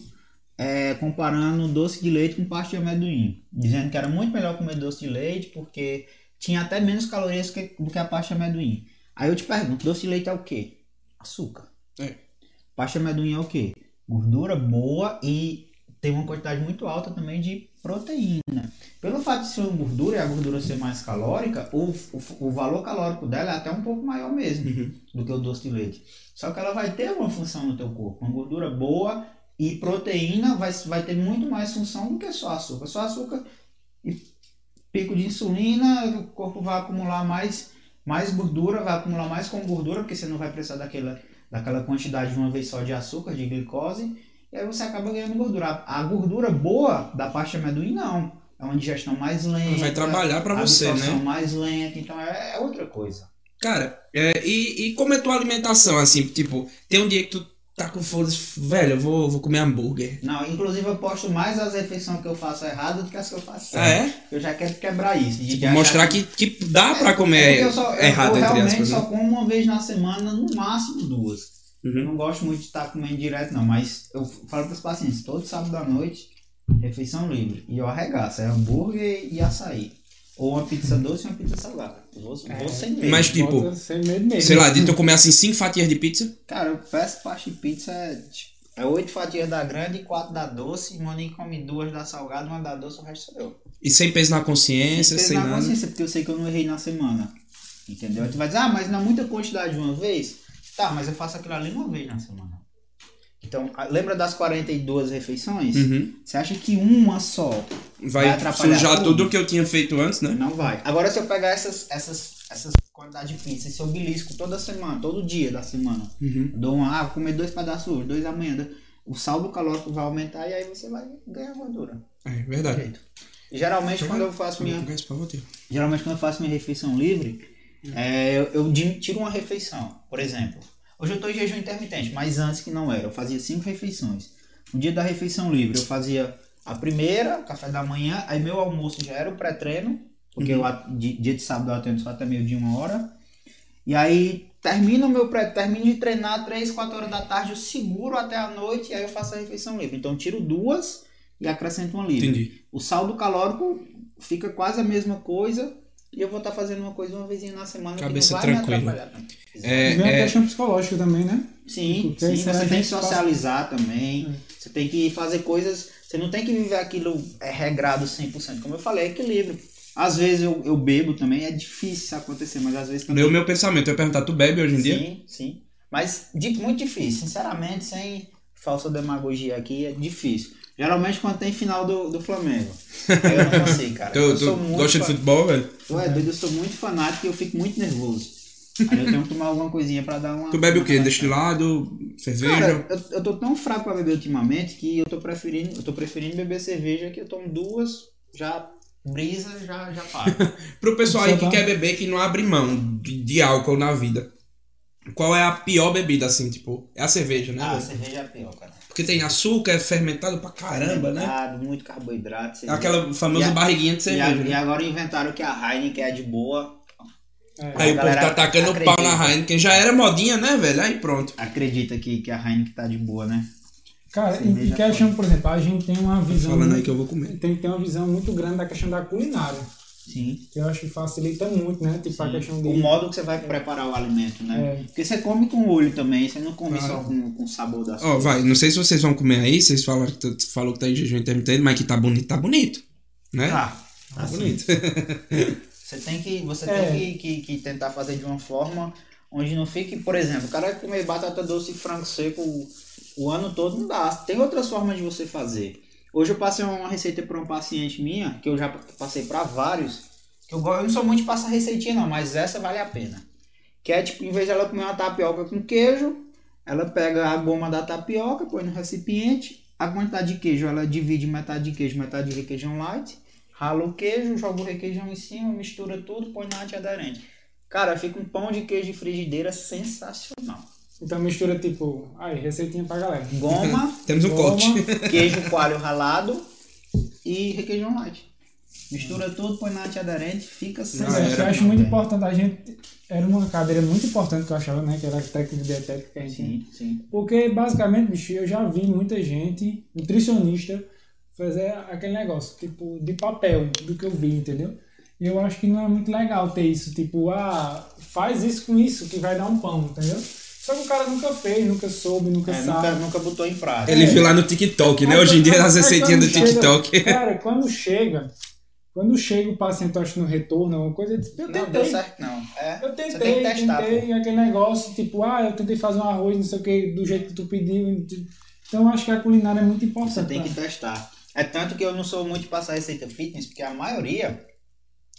Speaker 3: é, comparando doce de leite com pasta de amendoim, dizendo que era muito melhor comer doce de leite porque tinha até menos calorias que, do que a pasta de amendoim. Aí eu te pergunto, doce de leite é o quê? Açúcar.
Speaker 1: É.
Speaker 3: Pasta de amendoim é o quê? Gordura boa e tem uma quantidade muito alta também de proteína. Pelo fato de ser uma gordura e a gordura ser mais calórica, o, o, o valor calórico dela é até um pouco maior mesmo uhum. do que o doce de leite. Só que ela vai ter uma função no teu corpo, uma gordura boa e proteína vai, vai ter muito mais função do que só açúcar. Só açúcar e pico de insulina, o corpo vai acumular mais, mais gordura, vai acumular mais com gordura, porque você não vai precisar daquela, daquela quantidade de uma vez só de açúcar, de glicose, e aí você acaba ganhando gordura. A gordura boa da pasta amendoim, não. É uma digestão mais lenta.
Speaker 1: Vai trabalhar para você, né?
Speaker 3: mais lenta, então é, é outra coisa.
Speaker 1: Cara, é, e, e como é tua alimentação, assim, tipo, tem um dia que tu tá com foda velho, eu vou, vou comer hambúrguer.
Speaker 3: Não, inclusive eu posto mais as refeições que eu faço errado do que as que eu faço
Speaker 1: certo. Ah, é?
Speaker 3: Eu já quero quebrar isso.
Speaker 1: Tipo, mostrar que, que dá pra comer é eu só, errado,
Speaker 3: eu, eu realmente aspas, né? só como uma vez na semana, no máximo duas. Uhum. Eu não gosto muito de estar comendo direto, não, mas eu falo para os pacientes, todo sábado à noite, refeição livre. E eu arregaço, é hambúrguer e açaí. Ou uma pizza doce e uma pizza salgada. Vou, é, vou sem medo.
Speaker 1: Mas tipo, sei lá, de tu comer assim cinco fatias de pizza?
Speaker 3: Cara, eu peço parte de pizza é, tipo, é oito fatias da grande e quatro da doce. E Monique come duas da salgada, uma da doce, o resto sou eu.
Speaker 1: E sem peso na consciência, sem, peso sem na nada. consciência,
Speaker 3: porque eu sei que eu não errei na semana. Entendeu? Tu vai dizer, ah, mas não é muita quantidade de uma vez? Tá, mas eu faço aquilo ali uma vez na semana. Então, lembra das 42 refeições? Uhum. Você acha que uma só
Speaker 1: vai, vai atrapalhar sujar tudo? tudo que eu tinha feito antes, né?
Speaker 3: Não vai. Agora, se eu pegar essas, essas, essas quantidades de pizza, se eu belisco toda semana, todo dia da semana, uhum. dou uma, ah, vou comer dois pedaços hoje, dois amanhã, o saldo calórico vai aumentar e aí você vai ganhar gordura.
Speaker 1: É verdade.
Speaker 3: Geralmente, quando eu faço minha. Geralmente, quando eu faço minha refeição livre, uhum. é, eu, eu tiro uma refeição. Por exemplo, Hoje eu estou em jejum intermitente, mas antes que não era. Eu fazia cinco refeições. No dia da refeição livre, eu fazia a primeira, café da manhã, aí meu almoço já era o pré-treino, porque uhum. eu, dia de sábado eu atendo só até meio dia, uma hora. E aí termino meu pré, termino de treinar 3, 4 horas da tarde, eu seguro até a noite e aí eu faço a refeição livre. Então eu tiro duas e acrescento uma livre. Entendi. O saldo calórico fica quase a mesma coisa, e eu vou estar tá fazendo uma coisa uma vez na semana
Speaker 1: Cabeça
Speaker 3: que não vai
Speaker 1: tranquila.
Speaker 3: me atrapalhar.
Speaker 2: É, é uma questão psicológica também, né?
Speaker 3: Sim, Porque sim você tem que socializar passa... também. É. Você tem que fazer coisas. Você não tem que viver aquilo é, regrado 100%. Como eu falei, é equilíbrio. Às vezes eu, eu bebo também, é difícil isso acontecer, mas às vezes também.
Speaker 1: O meu pensamento, eu ia perguntar, tu bebe hoje em
Speaker 3: sim,
Speaker 1: dia?
Speaker 3: Sim, sim. Mas de, muito difícil, sinceramente, sem falsa demagogia aqui, é difícil. Geralmente quando tem final do, do Flamengo. Aí eu não sei, cara.
Speaker 1: tu, tu gosta de futebol, velho?
Speaker 3: Ué, doido, eu sou muito fanático e eu fico muito nervoso. Aí eu tenho que tomar alguma coisinha pra dar uma.
Speaker 1: Tu bebe
Speaker 3: uma
Speaker 1: o quê? Destilado? Cerveja?
Speaker 3: Cara, eu, eu tô tão fraco pra beber ultimamente que eu tô preferindo, eu tô preferindo beber cerveja que eu tomo duas, já brisa, já, já paro.
Speaker 1: Pro pessoal aí que
Speaker 2: tá-
Speaker 1: quer beber, que não abre mão de, de álcool na vida. Qual é a pior bebida, assim, tipo? É a cerveja, né?
Speaker 3: ah, a cerveja é pior, cara.
Speaker 1: Porque tem açúcar, é fermentado pra caramba, né?
Speaker 3: Fermentado, Muito carboidrato.
Speaker 1: É
Speaker 3: cerveja.
Speaker 1: aquela famosa
Speaker 3: E
Speaker 1: barriguinha de
Speaker 3: E,
Speaker 1: cerveja.
Speaker 3: a-
Speaker 1: né?
Speaker 3: e agora inventaram que a Heineken é de boa.
Speaker 2: É.
Speaker 1: Aí o povo tá atacando o pau na Heineken. Já era modinha, né, velho? Aí pronto.
Speaker 3: Acredita que, que a Heineken tá de boa, né?
Speaker 2: Cara, e,
Speaker 3: Cerveja
Speaker 2: e questão, por exemplo, a gente tem uma visão.
Speaker 1: Falando aí que eu vou comer.
Speaker 2: Tem que ter uma visão muito grande da questão da culinária.
Speaker 3: Sim.
Speaker 2: Que eu acho que facilita muito, né? Tipo, a questão de.
Speaker 3: O modo que você vai preparar o alimento, né?
Speaker 2: É.
Speaker 3: Porque você come com olho também, você não come
Speaker 2: Claro.
Speaker 3: só com, com o sabor das
Speaker 1: Ó, vai, não sei se vocês vão comer aí, vocês falaram que tu falou que tá em jejum intermitente, mas que tá bonito, tá bonito. Né?
Speaker 3: Tá,
Speaker 1: Tá
Speaker 3: assim,
Speaker 1: bonito.
Speaker 3: Você tem que, você
Speaker 2: É.
Speaker 3: tem que, que, que tentar fazer de uma forma onde não fique, por exemplo, o cara vai comer batata doce e frango seco o, o ano todo, não dá. Tem outras formas de você fazer. Hoje eu passei uma receita para uma paciente minha, que eu já passei para vários, que eu, eu não sou muito de passar receitinha não, mas essa vale a pena. Que é tipo, em vez de ela comer uma tapioca com queijo, ela pega a goma da tapioca, põe no recipiente, a quantidade de queijo ela divide metade de queijo, metade de requeijão light, rala o queijo, joga o requeijão em cima, mistura tudo, põe na antiaderente. Cara, fica um pão de queijo de frigideira sensacional.
Speaker 2: Então mistura tipo. Aí, receitinha pra galera.
Speaker 3: Goma,
Speaker 1: Temos um
Speaker 2: Goma.
Speaker 1: corte.
Speaker 3: queijo coalho ralado e requeijão light. Mistura tudo, põe na antiaderente, fica
Speaker 2: Mas
Speaker 3: sensacional.
Speaker 2: eu acho muito importante. A gente. Era uma cadeira muito importante que eu achava, né? Que era a técnica dietética que a gente
Speaker 3: Sim, sim.
Speaker 2: Porque, basicamente, bicho, eu já vi muita gente, nutricionista, fazer aquele negócio, tipo, de papel, do que eu vi, entendeu? E eu acho que não é muito legal ter isso, tipo, ah, faz isso com isso que vai dar um pão, entendeu? Só que o cara nunca fez, nunca soube, nunca
Speaker 3: É,
Speaker 2: sabe.
Speaker 3: nunca, nunca botou em prática.
Speaker 1: Ele viu lá no TikTok, né?
Speaker 2: Aí
Speaker 1: Hoje em dia as receitinhas do
Speaker 2: chega-
Speaker 1: TikTok.
Speaker 2: Cara, quando chega, quando chega o paciente, acho que no retorno, alguma coisa, eu eu
Speaker 3: Não deu
Speaker 2: tentei.
Speaker 3: certo, não. É,
Speaker 2: Eu
Speaker 3: você tem
Speaker 2: tentei,
Speaker 3: que testar,
Speaker 2: tentei aquele negócio, tipo, ah, eu tentei fazer um arroz, não sei o que, do jeito que tu pediu. Então eu acho que a culinária é muito
Speaker 3: Você
Speaker 2: importante.
Speaker 3: tem que testar. É tanto que eu não sou muito de passar receita fitness, porque a maioria,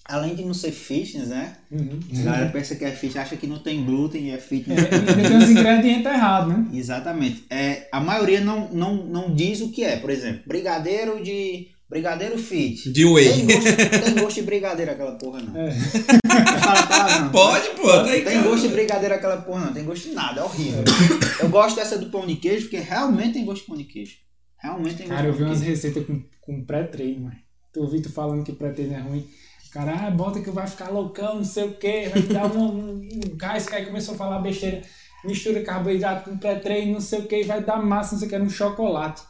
Speaker 3: além de não ser fitness, né?
Speaker 2: Uhum.
Speaker 3: A galera pensa que é fitness, acha que não tem glúten e é
Speaker 2: É,
Speaker 3: fitness.
Speaker 2: ainda tem os ingredientes errados, né?
Speaker 3: Exatamente. É, a maioria não, não, não diz o que é. Por exemplo, brigadeiro de. Brigadeiro fit.
Speaker 1: De whey.
Speaker 3: Tem gosto, tem gosto de brigadeiro aquela porra, não.
Speaker 2: É.
Speaker 3: Não fala.
Speaker 1: Pode, pô, tá aí,
Speaker 3: Tem
Speaker 1: cara.
Speaker 3: gosto de brigadeiro aquela porra, não. Tem gosto de nada, é horrível. Eu gosto dessa do pão de queijo, porque realmente tem gosto de pão de queijo. Realmente tem gosto
Speaker 2: Cara, eu
Speaker 3: de
Speaker 2: vi umas
Speaker 3: de
Speaker 2: receitas com, com pré-treino, mano. Tu ouvi tu falando que pré-treino é ruim. Cara, ah, bota que vai ficar loucão, não sei o que, vai dar um, um, um gás, que aí começou a falar besteira. Mistura carboidrato com pré-treino, não sei o que, vai dar massa, não sei o que, era um chocolate.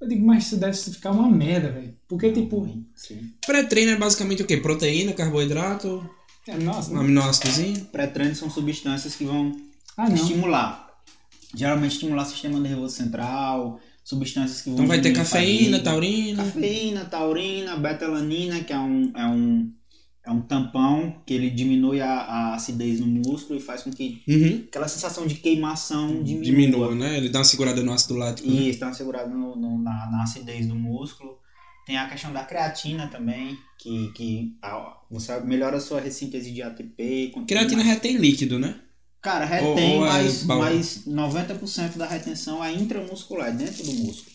Speaker 2: Eu digo, mas isso deve ficar uma merda, velho. Porque, tipo,
Speaker 3: Sim.
Speaker 1: Pré-treino é basicamente o quê? Proteína, carboidrato,
Speaker 2: é, nossa, não.
Speaker 1: aminoácidozinho.
Speaker 3: Pré-treino são substâncias que vão
Speaker 2: Ah,
Speaker 3: estimular. Geralmente estimular o sistema nervoso central, substâncias que vão
Speaker 1: Então vai ter cafeína, taurina.
Speaker 3: Cafeína, taurina, betalanina, que é um, é um, é um tampão que ele diminui a, a acidez no músculo e faz com que
Speaker 1: Uhum.
Speaker 3: aquela sensação de queimação diminua.
Speaker 1: Diminua, né? Ele dá uma segurada no ácido lático. né?
Speaker 3: E está segurado no, no- na, na acidez do músculo. Tem a questão da creatina também, que, que a- você melhora a sua ressíntese de ATP.
Speaker 1: Creatina
Speaker 3: mais-
Speaker 1: retém líquido, né?
Speaker 3: Cara, retém,
Speaker 1: ou é
Speaker 3: mas,
Speaker 1: bala?
Speaker 3: mas 90% da retenção é intramuscular, dentro do músculo.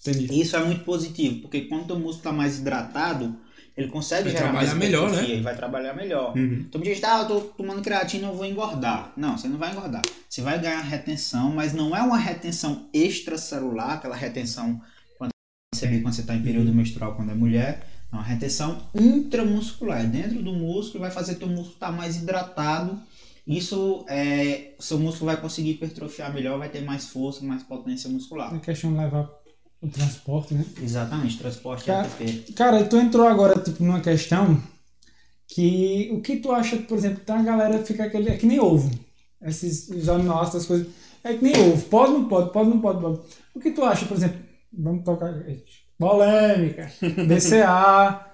Speaker 1: Entendi.
Speaker 3: E isso é muito positivo, porque quando o músculo está mais hidratado, ele consegue
Speaker 1: Vai
Speaker 3: gerar mais
Speaker 1: trabalhar melhor, né?
Speaker 3: Ele vai trabalhar melhor.
Speaker 1: Uhum.
Speaker 3: Então, me diz, ah, eu tô tomando creatina, eu vou engordar. Não, você não vai engordar. Você vai ganhar retenção, mas não é uma retenção extracelular, aquela retenção quando você vê quando você está em período menstrual quando é mulher. É uma retenção intramuscular. É Dentro do músculo vai fazer teu músculo estar mais hidratado. Isso é. O seu músculo vai conseguir hipertrofiar melhor, vai ter mais força, mais potência muscular.
Speaker 2: É questão de levar o transporte, né?
Speaker 3: Exatamente, transporte
Speaker 2: Cara,
Speaker 3: ATP.
Speaker 2: Cara, tu entrou agora, tipo, numa questão que o que tu acha, por exemplo, tem a galera que fica aquele. É que nem ovo. Esses os aminoácidos, as coisas. É que nem ovo. Pode, não pode, pode, não pode, pode. O que tu acha, por exemplo? Vamos tocar. Polêmica. BCA,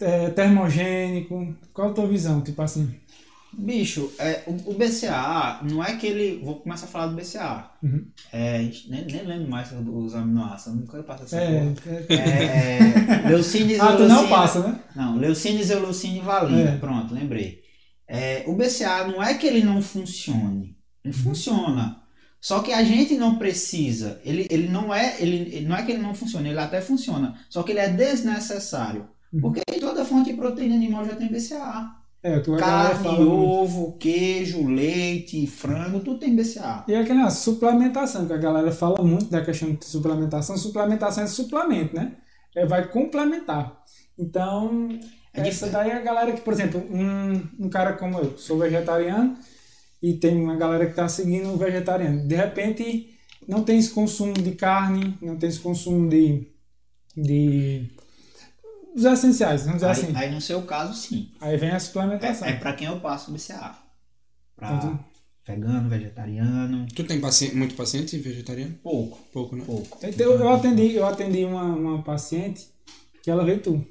Speaker 2: é, termogênico. Qual a tua visão? Tipo assim.
Speaker 3: Bicho, é, o, o BCAA não é que ele. Vou começar a falar do BCAA.
Speaker 2: Uhum.
Speaker 3: É, nem, nem lembro mais dos aminoácidos, nunca passo essa
Speaker 2: É,
Speaker 3: porra.
Speaker 2: é-
Speaker 3: É, é, leucine,
Speaker 2: ah, tu não passa, né?
Speaker 3: Não, leucine, isoleucine e valina.
Speaker 2: É.
Speaker 3: Pronto, lembrei. É, o BCA não é que ele não funcione. Ele uhum. funciona. Só que a gente não precisa. Ele, ele não é. Ele, ele, não é que ele não funciona, ele até funciona. Só que ele é desnecessário. Uhum. Porque toda fonte de proteína animal já tem BCA.
Speaker 2: É,
Speaker 3: tu Carne, ovo, queijo, leite, frango, tudo tem BCA.
Speaker 2: E aquela suplementação, que a galera fala muito da questão de suplementação. Suplementação é suplemento, né? É, vai complementar. Então, é essa daí é a galera que, por exemplo, um, um cara como eu, sou vegetariano, e tem uma galera que está seguindo o vegetariano. De repente, não tem esse consumo de carne, não tem esse consumo de, de os essenciais, vamos dizer
Speaker 3: aí,
Speaker 2: assim.
Speaker 3: Aí no seu caso, sim.
Speaker 2: Aí vem a suplementação.
Speaker 3: É, é para quem eu passo BCA. Pra então, vegano, vegetariano.
Speaker 1: Tu tem paciente, muito paciente vegetariano?
Speaker 3: Pouco.
Speaker 1: Pouco, né?
Speaker 3: Pouco.
Speaker 2: Então, eu atendi, eu atendi uma, uma paciente que ela veio tu.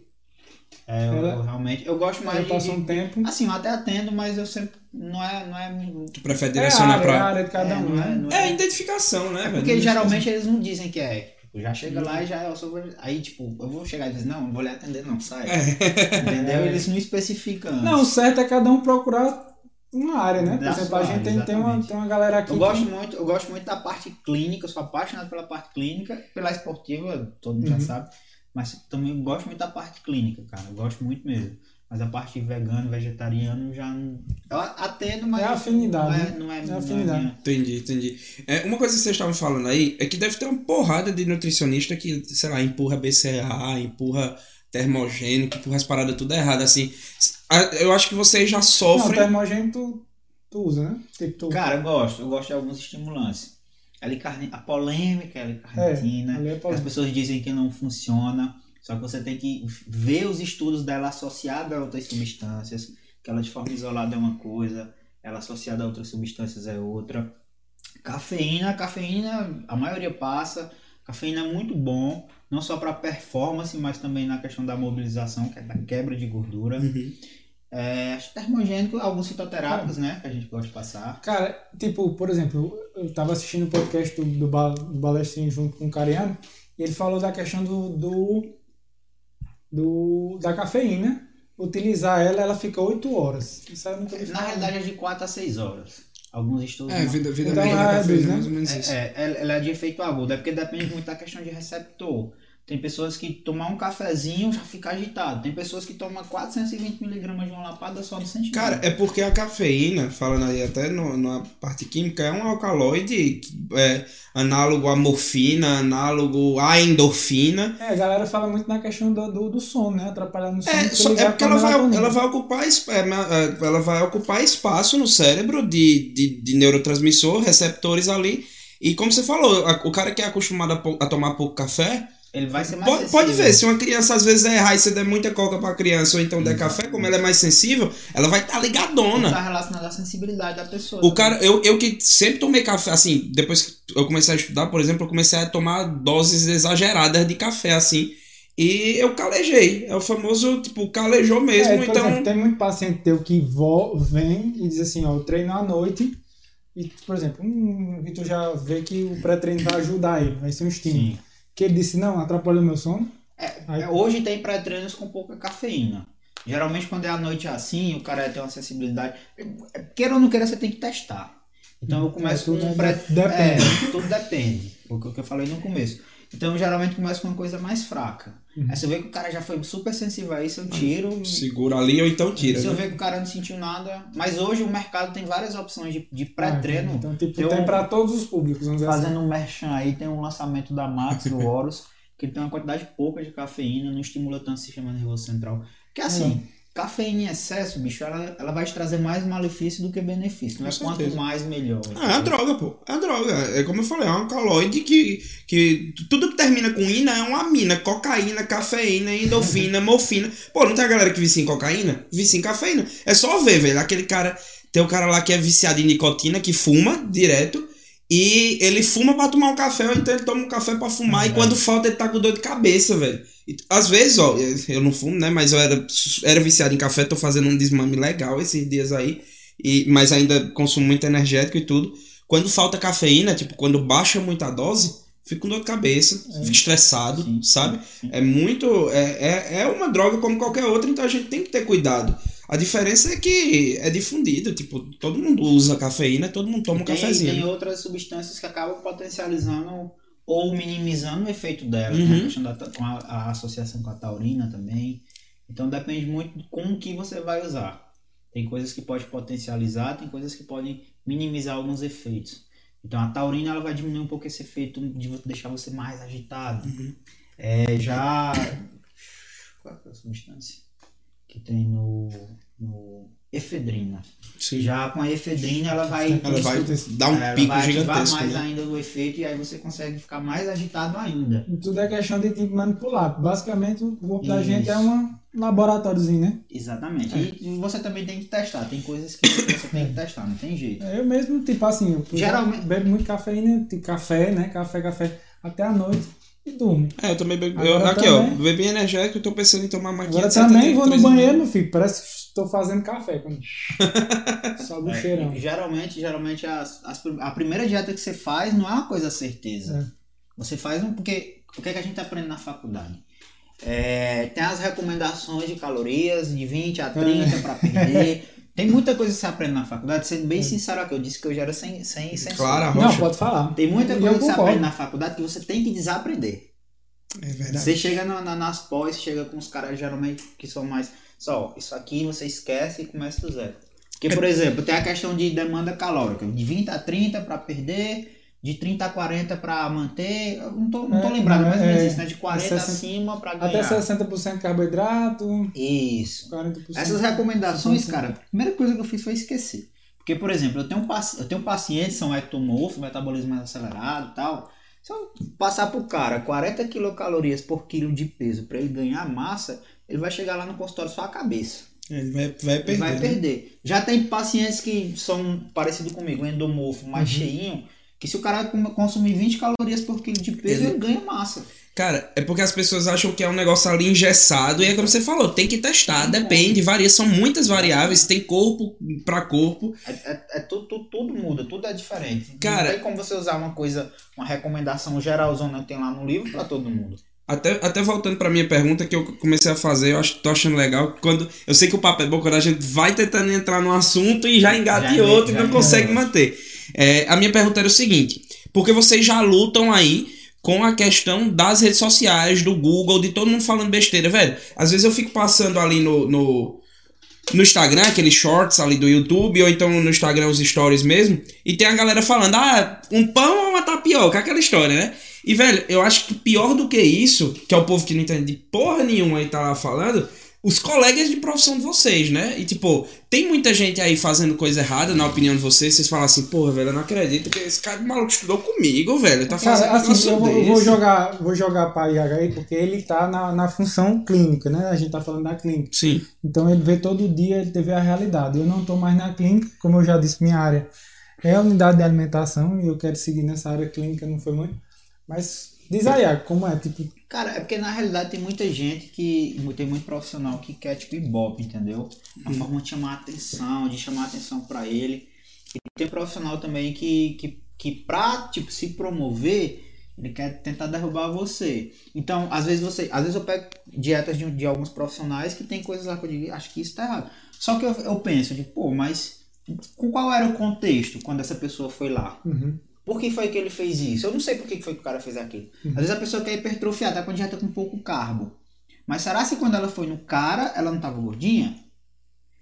Speaker 3: É, eu, ela, eu realmente. Eu gosto mais
Speaker 2: de. passou um tempo.
Speaker 3: Assim, eu até atendo, mas eu sempre. Não é. Não é
Speaker 1: tu prefere direcionar é
Speaker 2: área,
Speaker 1: pra.
Speaker 2: É a área de cada um,
Speaker 1: é, né? É, é, identificação, né?
Speaker 3: É porque geralmente eles não dizem que é. Tipo, já chega lá e já eu sou. Aí, tipo, eu vou chegar e dizer, não, não vou lhe atender, não, sai. É. Entendeu? Eles não especificam.
Speaker 2: Não, o certo é cada um procurar uma área, né? Por exemplo, a gente tem, tem, uma, tem uma galera aqui.
Speaker 3: Eu gosto, que... muito, eu gosto muito da parte clínica, eu sou apaixonado pela parte clínica, pela esportiva, todo mundo uhum. já sabe. Mas também gosto muito da parte clínica, cara. Eu gosto muito mesmo. Mas a parte vegano, vegetariano, já não. Eu atendo, mas.
Speaker 2: É afinidade.
Speaker 3: Não é,
Speaker 2: né?
Speaker 3: não é,
Speaker 2: é afinidade. Não é
Speaker 1: entendi, entendi. É, uma coisa que vocês estavam falando aí é que deve ter uma porrada de nutricionista que, sei lá, empurra BCA, empurra termogênico, empurra as paradas tudo errado, assim. Eu acho que vocês já sofrem.
Speaker 2: Não, termogênico tu, tu usa, né?
Speaker 3: Tipo, tu... Cara, eu gosto. Eu gosto de alguns estimulantes. A, a polêmica, a L-carnitina. É, as pessoas dizem que não funciona. Só que você tem que ver os estudos dela associada a outras substâncias, que ela de forma isolada é uma coisa, ela associada a outras substâncias é outra. Cafeína, cafeína, a maioria passa. Cafeína é muito bom, não só para performance, mas também na questão da mobilização, que é da quebra de gordura. Uhum. É, termogênico, alguns fitoterápicos, né? Que a gente pode passar.
Speaker 2: Cara, tipo, por exemplo, eu tava assistindo o podcast do, do, do Balestrinho junto com o Cariano, e ele falou da questão do, do do, da cafeína. Utilizar ela, ela fica 8 horas.
Speaker 3: Isso nunca Na realidade é de 4 a 6 horas. Alguns estudos.
Speaker 1: É, vida, vida então, média da cafeína, né? mais ou menos isso.
Speaker 3: É, é, ela é de efeito agudo, é porque depende muito da questão de receptor. Tem pessoas que tomar um cafezinho já fica agitado. Tem pessoas que tomam 420 miligramas de uma lapada só no sentimento.
Speaker 1: Cara, é porque a cafeína, falando aí até no, na parte química, é um alcaloide é, análogo à morfina, análogo à endorfina.
Speaker 2: É, a galera fala muito na questão do, do, do sono, né? Atrapalhar no sono.
Speaker 1: É, só, é porque ela vai, ela, vai ocupar, é, é, ela vai ocupar espaço no cérebro de, de, de neurotransmissor, receptores ali. E como você falou, o cara que é acostumado a, a tomar pouco café
Speaker 3: ele vai ser mais
Speaker 1: pode, pode ver, se uma criança às vezes errar e você der muita coca pra criança ou então der café, como ela é mais sensível, ela vai estar tá ligadona.
Speaker 3: Tá relacionado à sensibilidade da pessoa.
Speaker 1: O cara, eu, eu que sempre tomei café, assim, depois que eu comecei a estudar, por exemplo, eu comecei a tomar doses exageradas de café, assim. E eu calejei. É o famoso, tipo, calejou mesmo. É, então... Exemplo,
Speaker 2: tem muito paciente teu que vo, vem e diz assim, ó, eu treino à noite. E, por exemplo, hum, e tu já vê que o pré-treino vai ajudar ele, vai ser um estímulo. Sim que ele disse, não, atrapalhou meu sono.
Speaker 3: É, Aí... É, hoje tem pré-treinos com pouca cafeína. Geralmente quando é à noite assim, o cara tem uma sensibilidade. É, queira ou não queira, você tem que testar. Então eu hum, começo é, com um pré...
Speaker 2: Depende.
Speaker 3: É, tudo depende. O que eu falei no começo. Então geralmente começa com uma coisa mais fraca. Uhum. Aí você vê que o cara já foi super sensível a isso, eu tiro.
Speaker 1: Segura ali ou então tira.
Speaker 3: Se né? eu ver que o cara não sentiu nada. Mas hoje o mercado tem várias opções de, de pré-treino. Ah,
Speaker 2: então, tipo, tem, tem um, para todos os públicos.
Speaker 3: Fazendo assim. um merchan aí, tem um lançamento da Max, do Horus, que tem uma quantidade pouca de cafeína, não estimula tanto o sistema nervoso central. Que assim. Uhum cafeína em excesso, bicho, ela, ela vai te trazer mais malefício do que benefício. Não é quanto mais, melhor.
Speaker 1: Ah, é droga, pô. É droga. É como eu falei, é um caloide que, que tudo que termina com ina é uma mina. Cocaína, cafeína, endorfina, morfina. Pô, não tem a galera que vicia em cocaína? Vicia em cafeína. É só ver, velho. Aquele cara. Tem o cara lá que é viciado em nicotina, que fuma direto. E ele fuma para tomar um café, ou então ele toma um café para fumar. É. E quando falta, ele tá com dor de cabeça, velho. Às vezes, ó, eu não fumo, né? Mas eu era, era viciado em café, tô fazendo um desmame legal esses dias aí. E, mas ainda consumo muito energético e tudo. Quando falta cafeína, tipo, quando baixa muito a dose, fico com dor de cabeça, é. fico estressado, sim, sabe? Sim. É muito. É, é, é uma droga como qualquer outra, então a gente tem que ter cuidado. A diferença é que é difundido, tipo, todo mundo usa cafeína, todo mundo toma
Speaker 3: tem,
Speaker 1: um cafezinho.
Speaker 3: Tem outras substâncias que acabam potencializando ou minimizando o efeito dela. Uhum. Tem a questão da com a, a, associação com a taurina também. Então depende muito de como que você vai usar. Tem coisas que pode potencializar, tem coisas que podem minimizar alguns efeitos. Então a taurina ela vai diminuir um pouco esse efeito de deixar você mais agitado. Uhum. É, já. Qual é a substância? Que tem no. no efedrina. Sim. Já com a efedrina ela vai,
Speaker 1: ela vai dar um pico vai gigantesco.
Speaker 3: mais né? ainda o efeito e aí você consegue ficar mais agitado ainda.
Speaker 2: E tudo é questão de tipo manipular. Basicamente o corpo Isso. da gente é um laboratóriozinho, né?
Speaker 3: Exatamente. É. E você também tem que testar. Tem coisas que você tem que testar, não tem jeito.
Speaker 2: Eu mesmo, tipo assim, eu geralmente bebo muito cafeína, tipo café, né? Café, café até a noite e durmo.
Speaker 1: É, eu também bebo. Eu, aqui, também, ó, bebi energético, eu tô pensando em tomar mais
Speaker 2: Agora também vou no banheiro, meu filho, parece que estou fazendo café. Quando... Só do é, cheirão.
Speaker 3: Geralmente, geralmente as, as, a primeira dieta que você faz não é uma coisa certeza. É. Você faz um. Porque o que, é que a gente aprende na faculdade? É, tem as recomendações de calorias de 20 a 30 é. para perder. Tem muita coisa que você aprende na faculdade, sendo bem é. sincero aqui, eu disse que eu já era sem, sem
Speaker 1: Claro,
Speaker 2: Não, pode falar.
Speaker 3: Tem muita coisa que você aprende na faculdade que você tem que desaprender.
Speaker 1: É verdade.
Speaker 3: Você chega na, na, nas pós, chega com os caras geralmente que são mais. Só, isso aqui você esquece e começa do zero. Porque, por exemplo, tem a questão de demanda calórica, de 20 a 30 para perder, de 30 a 40 para manter. Não tô, não tô é, lembrado, mas é, isso, né? De 40 60, acima para ganhar.
Speaker 2: Até 60% carboidrato.
Speaker 3: Isso. 40%. Essas recomendações, 50%. cara, a primeira coisa que eu fiz foi esquecer. Porque, por exemplo, eu tenho, eu tenho pacientes são ectomorfos, metabolismo mais acelerado e tal. Se eu passar pro cara 40 quilocalorias por quilo de peso para ele ganhar massa, ele vai chegar lá no consultório só a cabeça.
Speaker 1: Ele vai, vai perder.
Speaker 3: Ele vai
Speaker 1: né?
Speaker 3: perder. Já tem pacientes que são parecidos comigo, endomorfo, mais uhum. cheinho, que se o cara consumir 20 calorias por quilo de peso, ele, ele ganha massa.
Speaker 1: Cara, é porque as pessoas acham que é um negócio ali engessado, e é como você falou, tem que testar, depende, varia, são muitas variáveis, tem corpo para corpo.
Speaker 3: É, é, é tudo, tudo, tudo, muda, tudo é diferente.
Speaker 1: Cara,
Speaker 3: não tem como você usar uma coisa, uma recomendação geralzona que tem lá no livro para todo mundo.
Speaker 1: Até, até voltando para minha pergunta que eu comecei a fazer, eu acho, tô achando legal quando eu sei que o papo é bom quando a gente vai tentando entrar no assunto e já engata em outro já e não consegue manter. É, a minha pergunta era o seguinte: porque vocês já lutam aí com a questão das redes sociais, do Google, de todo mundo falando besteira, velho. Às vezes eu fico passando ali no, no, no Instagram, aqueles shorts ali do YouTube, ou então no Instagram os stories mesmo, e tem a galera falando, ah, um pão ou uma tapioca, aquela história, né? E, velho, eu acho que pior do que isso, que é o povo que não entende de porra nenhuma e tá lá falando, os colegas de profissão de vocês, né? E tipo, tem muita gente aí fazendo coisa errada, na opinião de vocês, vocês falam assim, porra, velho, eu não acredito que esse cara maluco estudou comigo, velho. Tá fazendo
Speaker 2: Cara, assim, eu vou, vou, jogar, vou jogar para IH aí, porque ele tá na, na função clínica, né? A gente tá falando da clínica.
Speaker 1: Sim.
Speaker 2: Então ele vê todo dia, ele teve a realidade. Eu não tô mais na clínica, como eu já disse, minha área é a unidade de alimentação e eu quero seguir nessa área clínica, não foi muito. Mas diz aí, como é, tipo,
Speaker 3: Cara, é porque na realidade tem muita gente que. Tem muito profissional que quer tipo ibope, entendeu? Uma hum. forma de chamar atenção, de chamar atenção para ele. E tem profissional também que, que, que pra tipo, se promover, ele quer tentar derrubar você. Então, às vezes você. Às vezes eu pego dietas de, de alguns profissionais que tem coisas lá que eu digo, acho que isso tá errado. Só que eu, eu penso, tipo, pô, mas qual era o contexto quando essa pessoa foi lá?
Speaker 2: Uhum.
Speaker 3: Por que foi que ele fez isso? Eu não sei por que foi que o cara fez aquilo. Uhum. Às vezes a pessoa quer hipertrofiar, tá com dieta com pouco carbo. Mas será se quando ela foi no cara, ela não tava gordinha?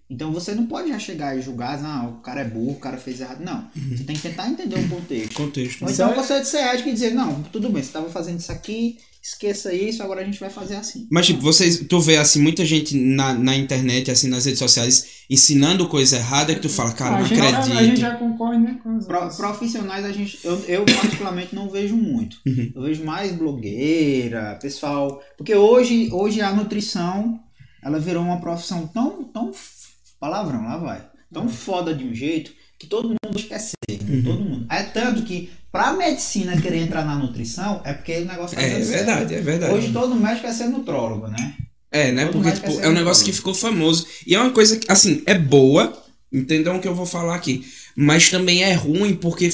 Speaker 3: Então você não pode já chegar e julgar, ah, o cara é burro, o cara fez errado. Não. Uhum. Você tem que tentar entender o contexto.
Speaker 1: contexto.
Speaker 3: Ou então você é de ser ético e dizer, não, tudo bem, você estava fazendo isso aqui, esqueça isso, agora a gente vai fazer assim.
Speaker 1: Mas, tipo, vocês, tu vê, assim, muita gente na, na internet, assim, nas redes sociais, ensinando coisa errada que tu fala, cara, não acredito.
Speaker 2: A gente já concorre, né? Com
Speaker 3: Pro, profissionais, a gente, eu, eu particularmente não vejo muito. Uhum. Eu vejo mais blogueira, pessoal. Porque hoje, hoje a nutrição, ela virou uma profissão tão, tão, palavrão, lá vai, tão uhum. foda de um jeito que todo mundo ser, uhum. todo mundo. É tanto que para medicina querer entrar na nutrição é porque o negócio tá
Speaker 1: É, é verdade, é verdade.
Speaker 3: Hoje todo médico quer ser nutrólogo, né?
Speaker 1: É, né? Todo porque tipo, é um negócio que ficou famoso e é uma coisa que assim, é boa, entendam o que eu vou falar aqui, mas também é ruim porque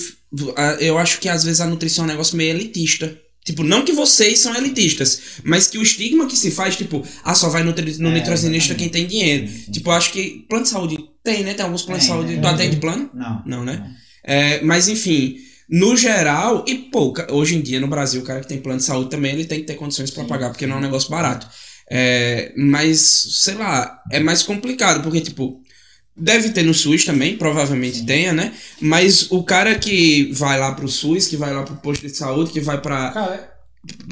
Speaker 1: eu acho que às vezes a nutrição é um negócio meio elitista. Tipo, não que vocês são elitistas, mas que o estigma que se faz, tipo, ah, só vai no, no é, nutricionista quem tem dinheiro. Sim. Tipo, eu acho que plano de saúde tem, né? Tem alguns planos de saúde. tu atende plano?
Speaker 3: Não.
Speaker 1: Não, né? Não. É, mas enfim, no geral, e pô, hoje em dia no Brasil, o cara que tem plano de saúde também, ele tem que ter condições para pagar, porque não é um negócio barato. É, mas, sei lá, é mais complicado, porque, tipo, Deve ter no SUS também, provavelmente Sim. tenha, né? Mas o cara que vai lá pro SUS, que vai lá pro posto de saúde, que vai pra. Cara,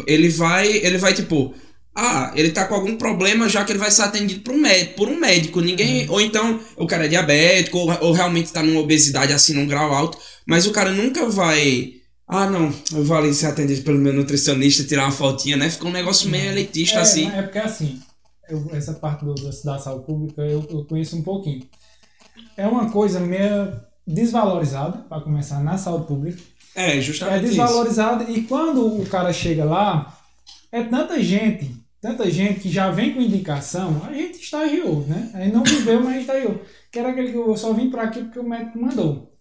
Speaker 1: ele vai. Ele vai, tipo. Ah, ele tá com algum problema já que ele vai ser atendido por um médico. Por um médico. Ninguém. Uhum. Ou então o cara é diabético, ou, ou realmente tá numa obesidade assim, num grau alto. Mas o cara nunca vai. Ah, não, eu vou ali ser atendido pelo meu nutricionista, tirar uma fotinha, né? Fica um negócio meio elitista
Speaker 2: é,
Speaker 1: assim.
Speaker 2: É porque assim, eu, essa parte do, da saúde pública eu, eu conheço um pouquinho é uma coisa meio desvalorizada, para começar, na saúde pública.
Speaker 1: É, justamente
Speaker 2: É desvalorizada isso. e quando o cara chega lá, é tanta gente, tanta gente que já vem com indicação, a gente estagiou, né? Aí não viveu, mas estagiou. Que era aquele que eu só vim para aqui porque o médico mandou.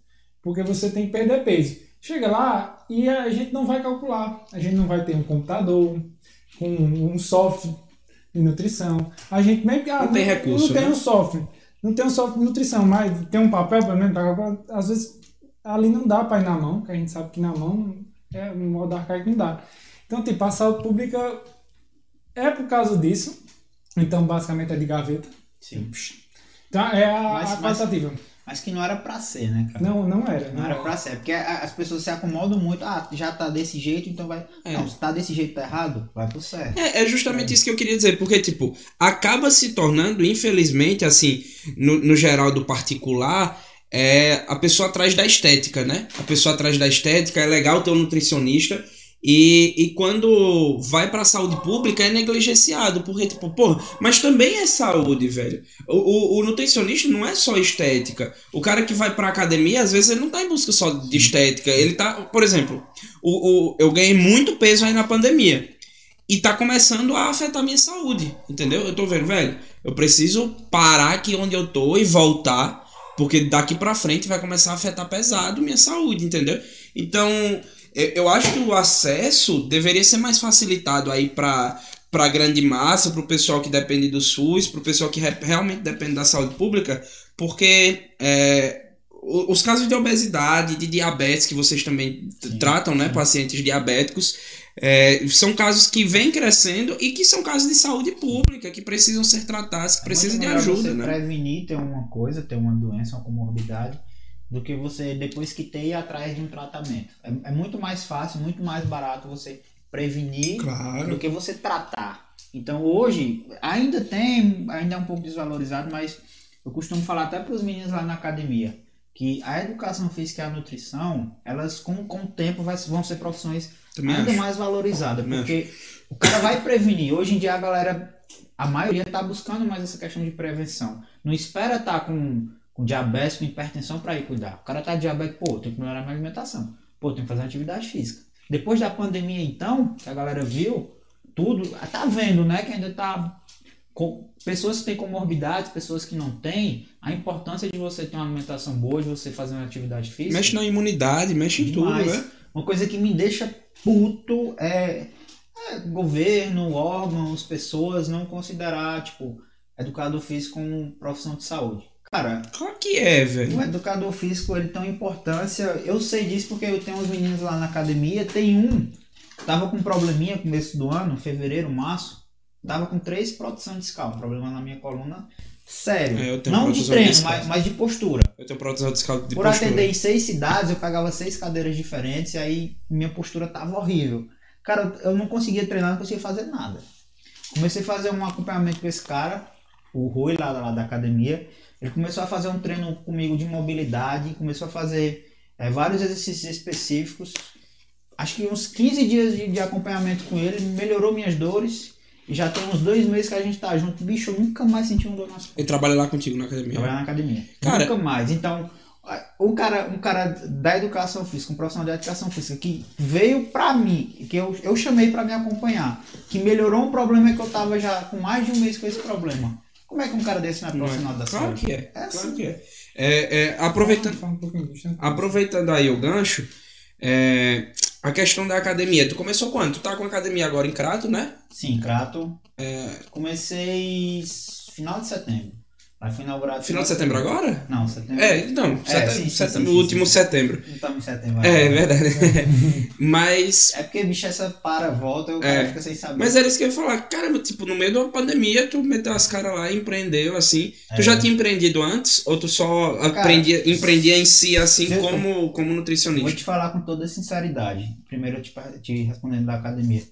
Speaker 2: Porque você tem que perder peso. Chega lá e a gente não vai calcular. A gente não vai ter um computador, com um software de nutrição. A gente nem
Speaker 1: ah, não tem recurso.
Speaker 2: Não tem né? um software não tem um software de nutrição, mas tem um papel para mim, às vezes ali não dá para ir na mão, que a gente sabe que na mão é no modo arcaico não dá. Então, tipo, a saúde pública é por causa disso. Então, basicamente é de gaveta.
Speaker 3: Sim.
Speaker 2: Então, é a, mas, a qualitativa.
Speaker 3: Mas mas que não era pra ser, né, cara?
Speaker 2: Não, não era.
Speaker 3: Não, não era pra ser. Porque as pessoas se acomodam muito. Ah, já tá desse jeito, então vai. É. Não, se tá desse jeito tá errado, vai pro certo.
Speaker 1: É, é justamente é. isso que eu queria dizer. Porque, tipo, acaba se tornando, infelizmente, assim, no, no geral do particular, é a pessoa atrás da estética, né? A pessoa atrás da estética, é legal ter um nutricionista e, e quando vai pra saúde pública é negligenciado, porque, tipo, pô, mas também é saúde, velho. O, o, o, nutricionista não é só estética. O cara que vai pra academia, às vezes, ele não tá em busca só de estética. Ele tá, por exemplo, o, o, eu ganhei muito peso aí na pandemia. E tá começando a afetar minha saúde, entendeu? Eu tô vendo, velho, eu preciso parar aqui onde eu tô e voltar, porque daqui pra frente vai começar a afetar pesado minha saúde, entendeu? Então eu acho que o acesso deveria ser mais facilitado aí para para a grande massa, para o pessoal que depende do SUS, para o pessoal que realmente depende da saúde pública, porque é, os casos de obesidade, de diabetes, que vocês também sim, tratam, né, pacientes diabéticos, é, são casos que vêm crescendo e que são casos de saúde pública, que precisam ser tratados, que é precisam de ajuda. Você
Speaker 3: né? prevenir ter uma coisa, ter uma doença, uma comorbidade, do que você, depois que ter, ir atrás de um tratamento. É, é muito mais fácil, muito mais barato você prevenir
Speaker 1: claro.
Speaker 3: do que você tratar. Então hoje ainda tem, ainda é um pouco desvalorizado, mas eu costumo falar até para os meninos lá na academia que a educação física e a nutrição, elas com, com o tempo vai, vão ser profissões Também ainda acho. mais valorizadas, Também porque acho. o cara vai prevenir. Hoje em dia a galera, a maioria está buscando mais essa questão de prevenção. Não espera estar tá com com diabetes, com hipertensão para ir cuidar. O cara tá diabético, pô, tem que melhorar minha alimentação. Pô, tem que fazer atividade física. Depois da pandemia, então, que a galera viu, tudo, tá vendo, né, que ainda tá com pessoas que têm comorbidades, pessoas que não têm, a importância de você ter uma alimentação boa, de você fazer uma atividade física.
Speaker 1: Mexe na imunidade, mexe em tudo, né?
Speaker 3: Uma coisa que me deixa puto é, é governo, órgãos, pessoas não considerar, tipo, educador físico como profissão de saúde. Cara,
Speaker 1: claro que é, velho.
Speaker 3: O educador físico ele tem uma importância. Eu sei disso porque eu tenho uns meninos lá na academia. Tem um, tava com um probleminha no começo do ano, fevereiro, março. Tava com três proteção discal, um problema na minha coluna sério. É, não de treino, mas, mas, de postura.
Speaker 1: Eu tenho proteção discal de
Speaker 3: Por postura. atender em seis cidades, eu pegava seis cadeiras diferentes e aí minha postura tava horrível. Cara, eu não conseguia treinar, não conseguia fazer nada. Comecei a fazer um acompanhamento com esse cara, o Rui lá, lá da academia. Ele começou a fazer um treino comigo de mobilidade, começou a fazer é, vários exercícios específicos. Acho que uns 15 dias de, de, acompanhamento com ele, melhorou minhas dores. E já tem uns dois meses que a gente tá junto. Bicho, eu nunca mais senti um dor nas costas.
Speaker 1: Ele trabalha lá contigo na academia?
Speaker 3: Trabalha na academia. Cara, nunca mais. Então, um cara, um cara da educação física, um profissional da educação física que veio pra mim, que eu, eu chamei para me acompanhar, que melhorou um problema que eu tava já com mais de um mês com esse problema como é que um cara desse não é profissional da
Speaker 1: claro
Speaker 3: saúde?
Speaker 1: Que é, é claro assim. que é. é, é aproveitando, aproveitando aí o gancho, é, a questão da academia. Tu começou quando? Tu tá com a academia agora em Crato, né?
Speaker 3: Sim, Crato. É... Comecei final de setembro.
Speaker 1: Foi inaugurado. Final de setembro agora?
Speaker 3: Não, setembro.
Speaker 1: É, não, é, setembro, sim, setembro, sim, sim, último setembro.
Speaker 3: Não estamos em setembro.
Speaker 1: É, é verdade. mas.
Speaker 3: É porque, bicho, essa para, volta, o cara é. fica sem saber.
Speaker 1: Mas era isso que eu ia falar. Caramba, tipo, no meio de uma pandemia, tu meteu as caras lá e empreendeu, assim. É. Tu já tinha empreendido antes? Ou tu só cara, aprendia, empreendia em si, assim, como, como nutricionista?
Speaker 3: Vou te falar com toda sinceridade. Primeiro eu te, te respondendo da academia.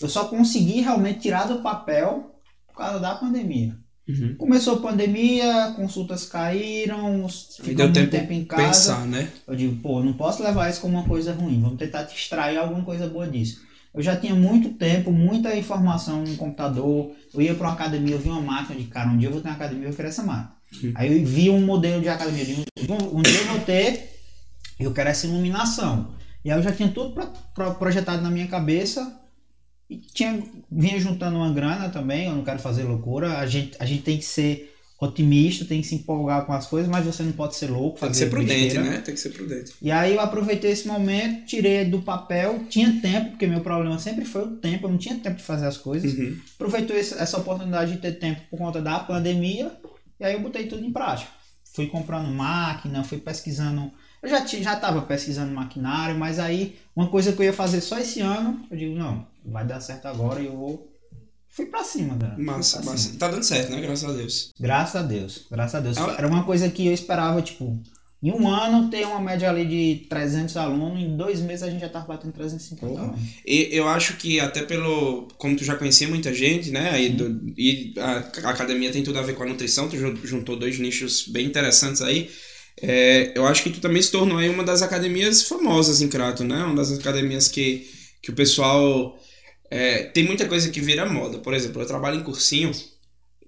Speaker 3: Eu só consegui realmente tirar do papel por causa da pandemia. Uhum. Começou a pandemia, consultas caíram, ficou muito tempo, tempo em casa.
Speaker 1: Pensar, né?
Speaker 3: Eu digo, pô, não posso levar isso como uma coisa ruim, vamos tentar te extrair alguma coisa boa disso. Eu já tinha muito tempo, muita informação no computador. Eu ia para uma academia, eu vi uma máquina de cara, um dia eu vou ter uma academia, eu quero essa máquina. Uhum. Aí eu vi um modelo de academia, um, um dia eu vou ter, eu quero essa iluminação. E aí eu já tinha tudo pra, pra, projetado na minha cabeça, e tinha, vinha juntando uma grana também, eu não quero fazer loucura. A gente, a gente tem que ser otimista, tem que se empolgar com as coisas, mas você não pode ser louco.
Speaker 1: Tem que ser prudente, besteira. né? Tem que ser prudente.
Speaker 3: E aí eu aproveitei esse momento, tirei do papel, tinha tempo, porque meu problema sempre foi o tempo, eu não tinha tempo de fazer as coisas. Uhum. Aproveitei essa oportunidade de ter tempo por conta da pandemia, e aí eu botei tudo em prática. Fui comprando máquina, fui pesquisando. Eu já já estava pesquisando maquinário, mas aí uma coisa que eu ia fazer só esse ano, eu digo, não, vai dar certo agora e eu vou. Fui pra cima, cara.
Speaker 1: Massa,
Speaker 3: pra
Speaker 1: massa. Cima. Tá dando certo, né? Graças a Deus.
Speaker 3: Graças a Deus, graças a Deus. Ah, Era uma coisa que eu esperava, tipo, em um ano ter uma média ali de 300 alunos, em dois meses a gente já tava batendo 350 alunos.
Speaker 1: E eu acho que até pelo. Como tu já conhecia muita gente, né? E, do, e a, a academia tem tudo a ver com a nutrição, tu juntou dois nichos bem interessantes aí. É, eu acho que tu também se tornou aí uma das academias famosas em Crato, né? Uma das academias que, que o pessoal é, tem muita coisa que vira moda. Por exemplo, eu trabalho em cursinho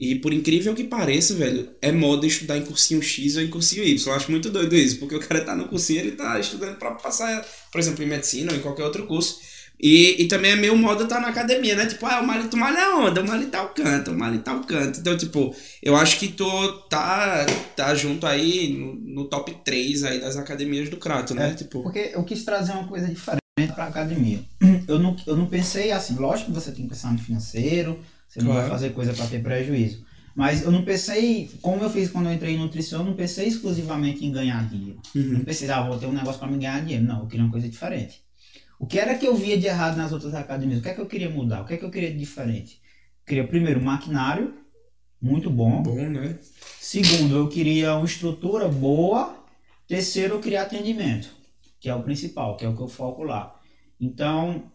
Speaker 1: e por incrível que pareça, velho, é moda estudar em cursinho X ou em cursinho Y. Eu acho muito doido isso, porque o cara tá no cursinho, ele tá estudando para passar, por exemplo, em medicina ou em qualquer outro curso. E, e também é meio moda tá na academia, né? Tipo, ah, o Mali tu malha onda, o Mali tal canto, o Mali tal canto. Então, tipo, eu acho que tu tá, tá junto aí no, no top 3 aí das academias do Crato, né?
Speaker 3: É,
Speaker 1: tipo...
Speaker 3: Porque eu quis trazer uma coisa diferente para academia. Eu não, eu não pensei assim, lógico que você tem que pensar no financeiro, você claro. não vai fazer coisa para ter prejuízo. Mas eu não pensei, como eu fiz quando eu entrei em nutrição, eu não pensei exclusivamente em ganhar dinheiro. Uhum. Não pensei, ah, vou ter um negócio para me ganhar dinheiro. Não, eu queria uma coisa diferente. O que era que eu via de errado nas outras academias? O que é que eu queria mudar? O que é que eu queria de diferente? Eu queria, primeiro, maquinário, muito bom.
Speaker 1: Bom, né?
Speaker 3: Segundo, eu queria uma estrutura boa. Terceiro, eu queria atendimento que é o principal, que é o que eu foco lá. Então,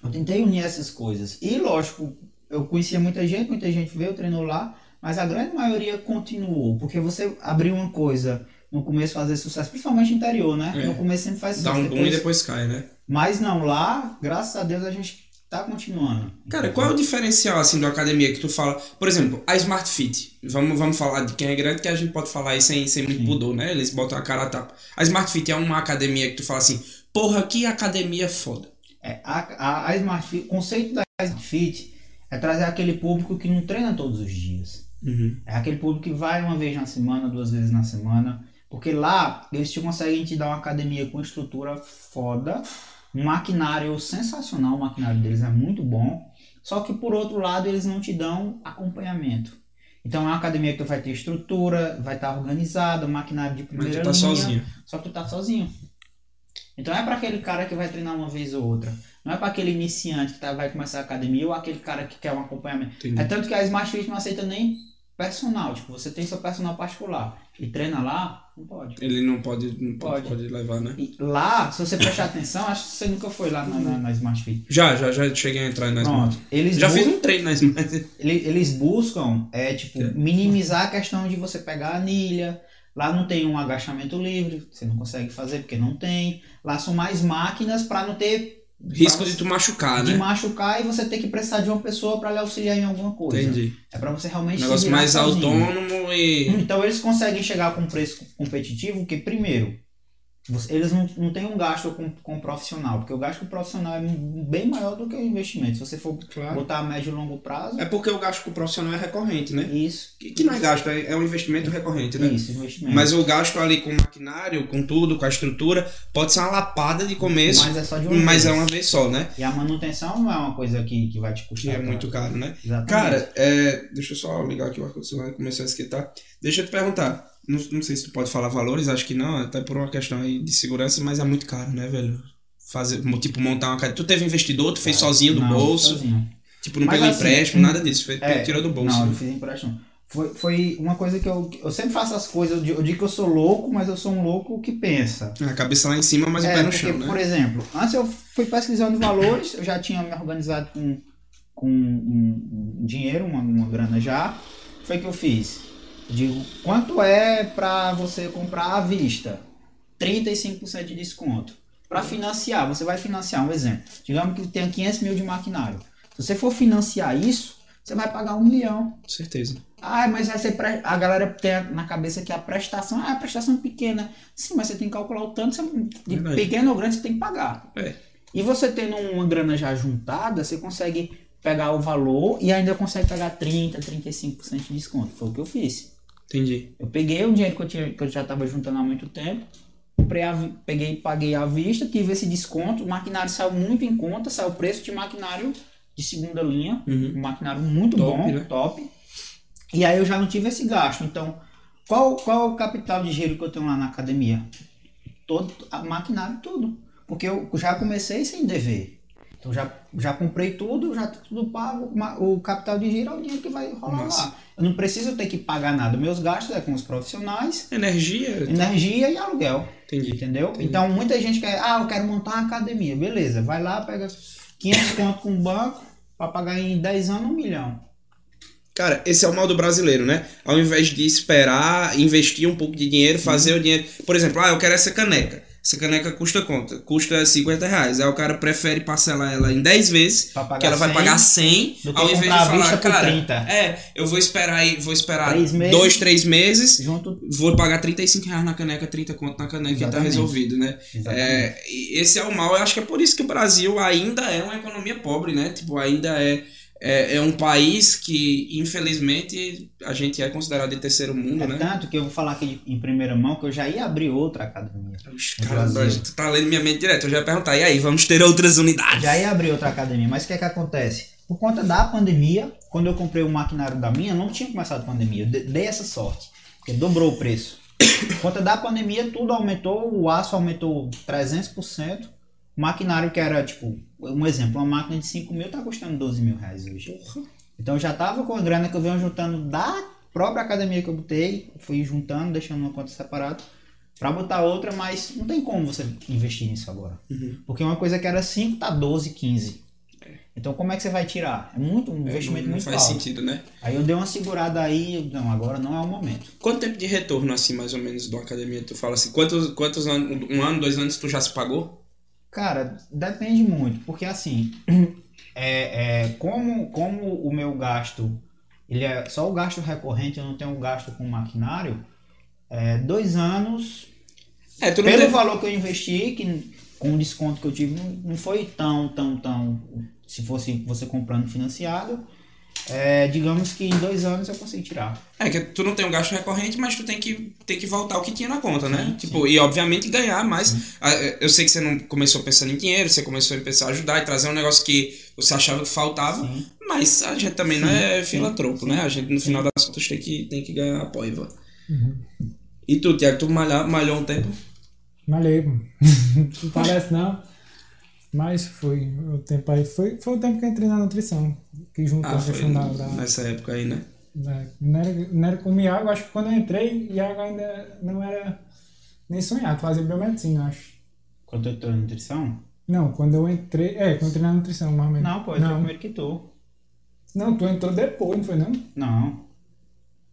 Speaker 3: eu tentei unir essas coisas. E, lógico, eu conhecia muita gente, muita gente veio, treinou lá, mas a grande maioria continuou, porque você abriu uma coisa no começo fazer sucesso, principalmente interior, né? É. No começo sempre faz
Speaker 1: sucesso. Dá um boom depois... e depois cai, né?
Speaker 3: Mas não, lá, graças a Deus, a gente tá continuando.
Speaker 1: Cara, qual é o diferencial assim da academia que tu fala? Por exemplo, a Smart Fit. Vamos, vamos falar de quem é grande que a gente pode falar aí sem, sem muito pudor, né? Eles botam a cara a tapa. A Smart Fit é uma academia que tu fala assim, porra, que academia foda.
Speaker 3: É, a, a, a Smart Fit, o conceito da Smart Fit é trazer aquele público que não treina todos os dias. Uhum. É aquele público que vai uma vez na semana, duas vezes na semana. Porque lá eles te conseguem te dar uma academia com estrutura foda um maquinário sensacional, o maquinário deles é muito bom, só que por outro lado eles não te dão acompanhamento. Então é uma academia que tu vai ter estrutura, vai estar organizada, maquinário de primeira Mas tu tá linha, sozinho. só que tu tá sozinho. Então é para aquele cara que vai treinar uma vez ou outra. Não é para aquele iniciante que tá, vai começar a academia ou aquele cara que quer um acompanhamento. Entendi. É tanto que a Smart Fit não aceita nem personal. Tipo, você tem seu personal particular e treina lá, não pode.
Speaker 1: Ele não pode, não pode. pode levar, né?
Speaker 3: E lá, se você prestar atenção, acho que você nunca foi lá na, na, na Smart Fit.
Speaker 1: Já, já, já cheguei a entrar na Pronto. Smart. Eles já fiz um treino na Smart.
Speaker 3: Eles, eles buscam, é, tipo, é. minimizar a questão de você pegar a anilha. Lá não tem um agachamento livre, você não consegue fazer porque não tem. Lá são mais máquinas para não ter
Speaker 1: Risco de tu machucar,
Speaker 3: né?
Speaker 1: De
Speaker 3: machucar e você ter que precisar de uma pessoa para lhe auxiliar em alguma coisa.
Speaker 1: Entendi.
Speaker 3: É para você realmente.
Speaker 1: Um negócio mais sozinho. autônomo e.
Speaker 3: Então eles conseguem chegar com um preço competitivo, que primeiro, eles não, não têm um gasto com, com profissional, porque o gasto com profissional é bem maior do que o investimento. Se você for claro. botar a médio e longo prazo.
Speaker 1: É porque o gasto com o profissional é recorrente, né?
Speaker 3: Isso.
Speaker 1: Que, que não é gasto, é, é um investimento recorrente, né?
Speaker 3: Isso, investimento.
Speaker 1: Mas o gasto ali com o maquinário, com tudo, com a estrutura, pode ser uma lapada de começo.
Speaker 3: Mas é só de uma
Speaker 1: mas
Speaker 3: vez.
Speaker 1: é uma vez só, né?
Speaker 3: E a manutenção não é uma coisa que, que vai te custar.
Speaker 1: Que é muito caro, né?
Speaker 3: Exatamente.
Speaker 1: Cara, é, deixa eu só ligar aqui o ar-condicionado começou a esquentar. Deixa eu te perguntar. Não, não sei se tu pode falar valores, acho que não, até por uma questão aí de segurança, mas é muito caro, né, velho? Fazer, tipo, montar uma cadeira. Tu teve investidor, tu fez sozinho do
Speaker 3: não,
Speaker 1: bolso?
Speaker 3: Sozinho.
Speaker 1: Tipo, não
Speaker 3: Mas
Speaker 1: pegou
Speaker 3: assim,
Speaker 1: empréstimo, nada disso. Foi,
Speaker 3: É,
Speaker 1: tirou do bolso.
Speaker 3: Não,
Speaker 1: né?
Speaker 3: não fiz empréstimo. Foi, foi uma coisa que eu, eu sempre faço as coisas. Eu digo, eu digo que eu sou louco, mas eu sou um louco que pensa.
Speaker 1: A cabeça lá em cima, mas o
Speaker 3: É,
Speaker 1: pé no
Speaker 3: porque,
Speaker 1: chão, né?
Speaker 3: Por exemplo, antes eu fui pesquisando valores, eu já tinha me organizado com, com um, um dinheiro, uma, uma grana já. Foi que eu fiz. Digo, quanto é para você comprar à vista? 35% de desconto. Para financiar, você vai financiar, um exemplo. Digamos que tenha 500 mil de maquinário. Se você for financiar isso, você vai pagar um milhão.
Speaker 1: Certeza.
Speaker 3: Ah, mas vai ser pre... a galera tem na cabeça que a prestação, ah, a prestação é pequena. Sim, mas você tem que calcular o tanto, de pequeno ou grande você tem que pagar.
Speaker 1: É.
Speaker 3: E você tendo uma grana já juntada, você consegue pegar o valor e ainda consegue pegar 30, 35% de desconto. Foi o que eu fiz.
Speaker 1: Entendi.
Speaker 3: Eu peguei o dinheiro que eu, tinha, que eu já estava juntando há muito tempo, a peguei paguei à vista, tive esse desconto, o maquinário saiu muito em conta, saiu o preço de maquinário de segunda linha,
Speaker 1: Uhum.
Speaker 3: um maquinário muito
Speaker 1: Top,
Speaker 3: bom,
Speaker 1: né?
Speaker 3: top. E aí eu já não tive esse gasto. Então, qual, qual é o capital de giro que eu tenho lá na academia? Todo, a maquinário, tudo. Porque eu já comecei sem dever. Então já, já comprei tudo, já tá tudo pago. O capital de giro é o dinheiro que vai rolar
Speaker 1: Massa.
Speaker 3: lá. Eu não preciso ter que pagar nada. Meus gastos é com os profissionais,
Speaker 1: Energia.
Speaker 3: energia e aluguel.
Speaker 1: Entendi.
Speaker 3: Entendeu?
Speaker 1: Entendi.
Speaker 3: Então muita gente quer, ah, eu quero montar uma academia. Beleza, vai lá, pega 500 conto com o banco para pagar em 10 anos um milhão.
Speaker 1: Cara, esse é o mal do brasileiro, né? Ao invés de esperar, investir um pouco de dinheiro, fazer o dinheiro. Por exemplo, ah, eu quero essa caneca. Essa caneca custa quanto? Custa 50 reais. Aí o cara prefere parcelar ela em 10 vezes, que ela vai
Speaker 3: 100,
Speaker 1: pagar 100,
Speaker 3: do que
Speaker 1: ao invés de falar, cara,
Speaker 3: 30.
Speaker 1: é, eu vou esperar aí, vou esperar
Speaker 3: Três meses.
Speaker 1: dois, três meses,
Speaker 3: Junto.
Speaker 1: vou pagar 35 reais na caneca, 30 conto na caneca e tá
Speaker 3: Exatamente.
Speaker 1: resolvido, né?
Speaker 3: Exatamente.
Speaker 1: É, e esse é o mal. Eu acho que é por isso que o Brasil ainda é uma economia pobre, né? Tipo, ainda é, é, é um país que, infelizmente, a gente é considerado de terceiro mundo,
Speaker 3: É
Speaker 1: né?
Speaker 3: tanto que eu vou falar aqui em primeira mão que eu já ia abrir outra academia. Brasil.
Speaker 1: tu tá lendo minha mente direto. Eu já ia perguntar, e aí, vamos ter outras unidades?
Speaker 3: Já ia abrir outra academia, mas o que é que acontece? Por conta da pandemia, quando eu comprei o maquinário da minha, não tinha começado a pandemia. Eu de- dei essa sorte, porque dobrou o preço. Por conta da pandemia, tudo aumentou, o aço aumentou 300%. O maquinário que era, tipo, um exemplo, uma máquina de 5 mil tá custando 12 mil reais hoje. Então eu já tava com a grana que eu venho juntando da própria academia que eu botei, fui juntando, deixando uma conta separada, pra botar outra, mas não tem como você investir nisso agora.
Speaker 1: Uhum.
Speaker 3: Porque uma coisa que era 5 tá 12, 15. Então como é que você vai tirar? É muito um investimento
Speaker 1: não, não
Speaker 3: muito
Speaker 1: faz
Speaker 3: alto.
Speaker 1: sentido, né?
Speaker 3: Aí eu dei uma segurada aí, não, agora não é o momento.
Speaker 1: Quanto tempo de retorno, assim, mais ou menos, de uma academia? Tu fala assim, quantos, quantos anos, um ano, dois anos tu já se pagou?
Speaker 3: Cara, depende muito, porque assim, é, é, como, como o meu gasto, ele é só o gasto recorrente, eu não tenho gasto com maquinário, é, dois anos,
Speaker 1: É,
Speaker 3: pelo
Speaker 1: teve-
Speaker 3: valor que eu investi, que com o desconto que eu tive, não, não foi tão, tão, tão, se fosse você comprando financiado, é, digamos que em dois anos eu consegui tirar.
Speaker 1: É, que tu não tem um gasto recorrente, mas tu tem que, tem que voltar o que tinha na conta, né?
Speaker 3: Sim,
Speaker 1: tipo, e obviamente ganhar mais. Ah, Eu sei que você não começou pensando em dinheiro, você começou a pensar em ajudar e trazer um negócio que você achava que faltava,
Speaker 3: Sim.
Speaker 1: mas a gente também não
Speaker 3: Sim,
Speaker 1: é
Speaker 3: sim,
Speaker 1: filantropo,
Speaker 3: sim.
Speaker 1: né? A gente no final das contas tem que, tem que ganhar a poiva.
Speaker 2: Uhum.
Speaker 1: E tu, Tiago, tu malhar, malhou um tempo?
Speaker 2: Malhei, pô. não parece não. Mas foi o tempo aí. Foi, foi o tempo que eu entrei na nutrição. Que juntou
Speaker 1: Ah,
Speaker 2: a questão da, da,
Speaker 1: nessa época aí, né?
Speaker 2: da- Não era, não era comer água, acho que quando eu entrei, Iago ainda não era nem sonhado, fazer biomedicina, acho.
Speaker 3: Quanto eu tô na nutrição?
Speaker 2: Não, quando eu entrei. É, quando eu entrei na nutrição, mais ou menos.
Speaker 3: Não, pô, eu entrei
Speaker 2: não.
Speaker 3: primeiro que tu.
Speaker 2: não, tu entrou depois, não foi não?
Speaker 3: Não.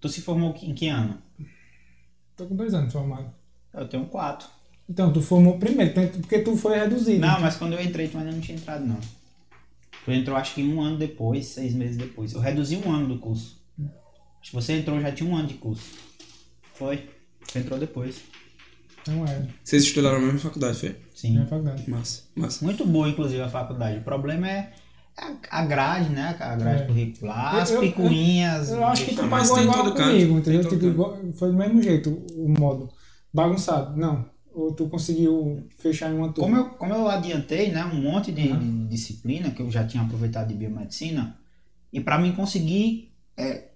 Speaker 3: Tu se formou em que ano?
Speaker 2: Tô com dois anos formado.
Speaker 3: Eu tenho quatro.
Speaker 2: Então, tu formou primeiro, porque tu foi reduzido.
Speaker 3: Não, mas quando eu entrei, tu ainda não tinha entrado, não. Tu entrou acho que um ano depois, seis meses depois. Eu reduzi um ano do curso. Acho que você entrou já tinha um ano de curso. Foi. Você entrou depois.
Speaker 2: Então é.
Speaker 1: Vocês estudaram na mesma faculdade, foi?
Speaker 3: Sim.
Speaker 2: Na faculdade.
Speaker 1: Massa, massa.
Speaker 3: Muito boa, inclusive, a faculdade. O problema é a a grade, né? A grade
Speaker 2: É.
Speaker 3: curricular,
Speaker 2: Eu-
Speaker 3: as
Speaker 2: eu-
Speaker 3: picuinhas.
Speaker 2: Eu acho que tu pagou igual comigo, entendeu? Tipo, igual- foi do mesmo jeito o modo. Bagunçado. Não. Ou tu conseguiu fechar em uma turma.
Speaker 3: Como eu, como eu adiantei, né, um monte de,
Speaker 2: Uhum.
Speaker 3: de disciplina que eu já tinha aproveitado de biomedicina, e para mim conseguir é,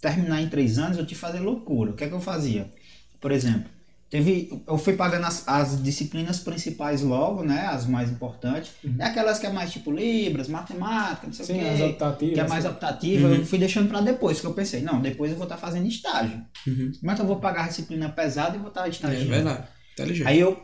Speaker 3: terminar em três anos, eu tive que fazer loucura. O que é que eu fazia? Por exemplo, teve, eu fui pagando as, as disciplinas principais logo, né, as mais importantes,
Speaker 2: Uhum.
Speaker 3: é aquelas que é mais tipo Libras, matemática, não sei
Speaker 2: Sim,
Speaker 3: o
Speaker 2: as
Speaker 3: quê,
Speaker 2: optativas.
Speaker 3: que é mais optativa,
Speaker 1: Uhum.
Speaker 3: eu fui deixando para depois, que eu pensei, não, depois eu vou estar fazendo estágio.
Speaker 1: Uhum.
Speaker 3: Como é que eu vou pagar a disciplina pesada e vou estar
Speaker 1: É
Speaker 3: estagiando?
Speaker 1: verdade. Inteligente.
Speaker 3: Aí eu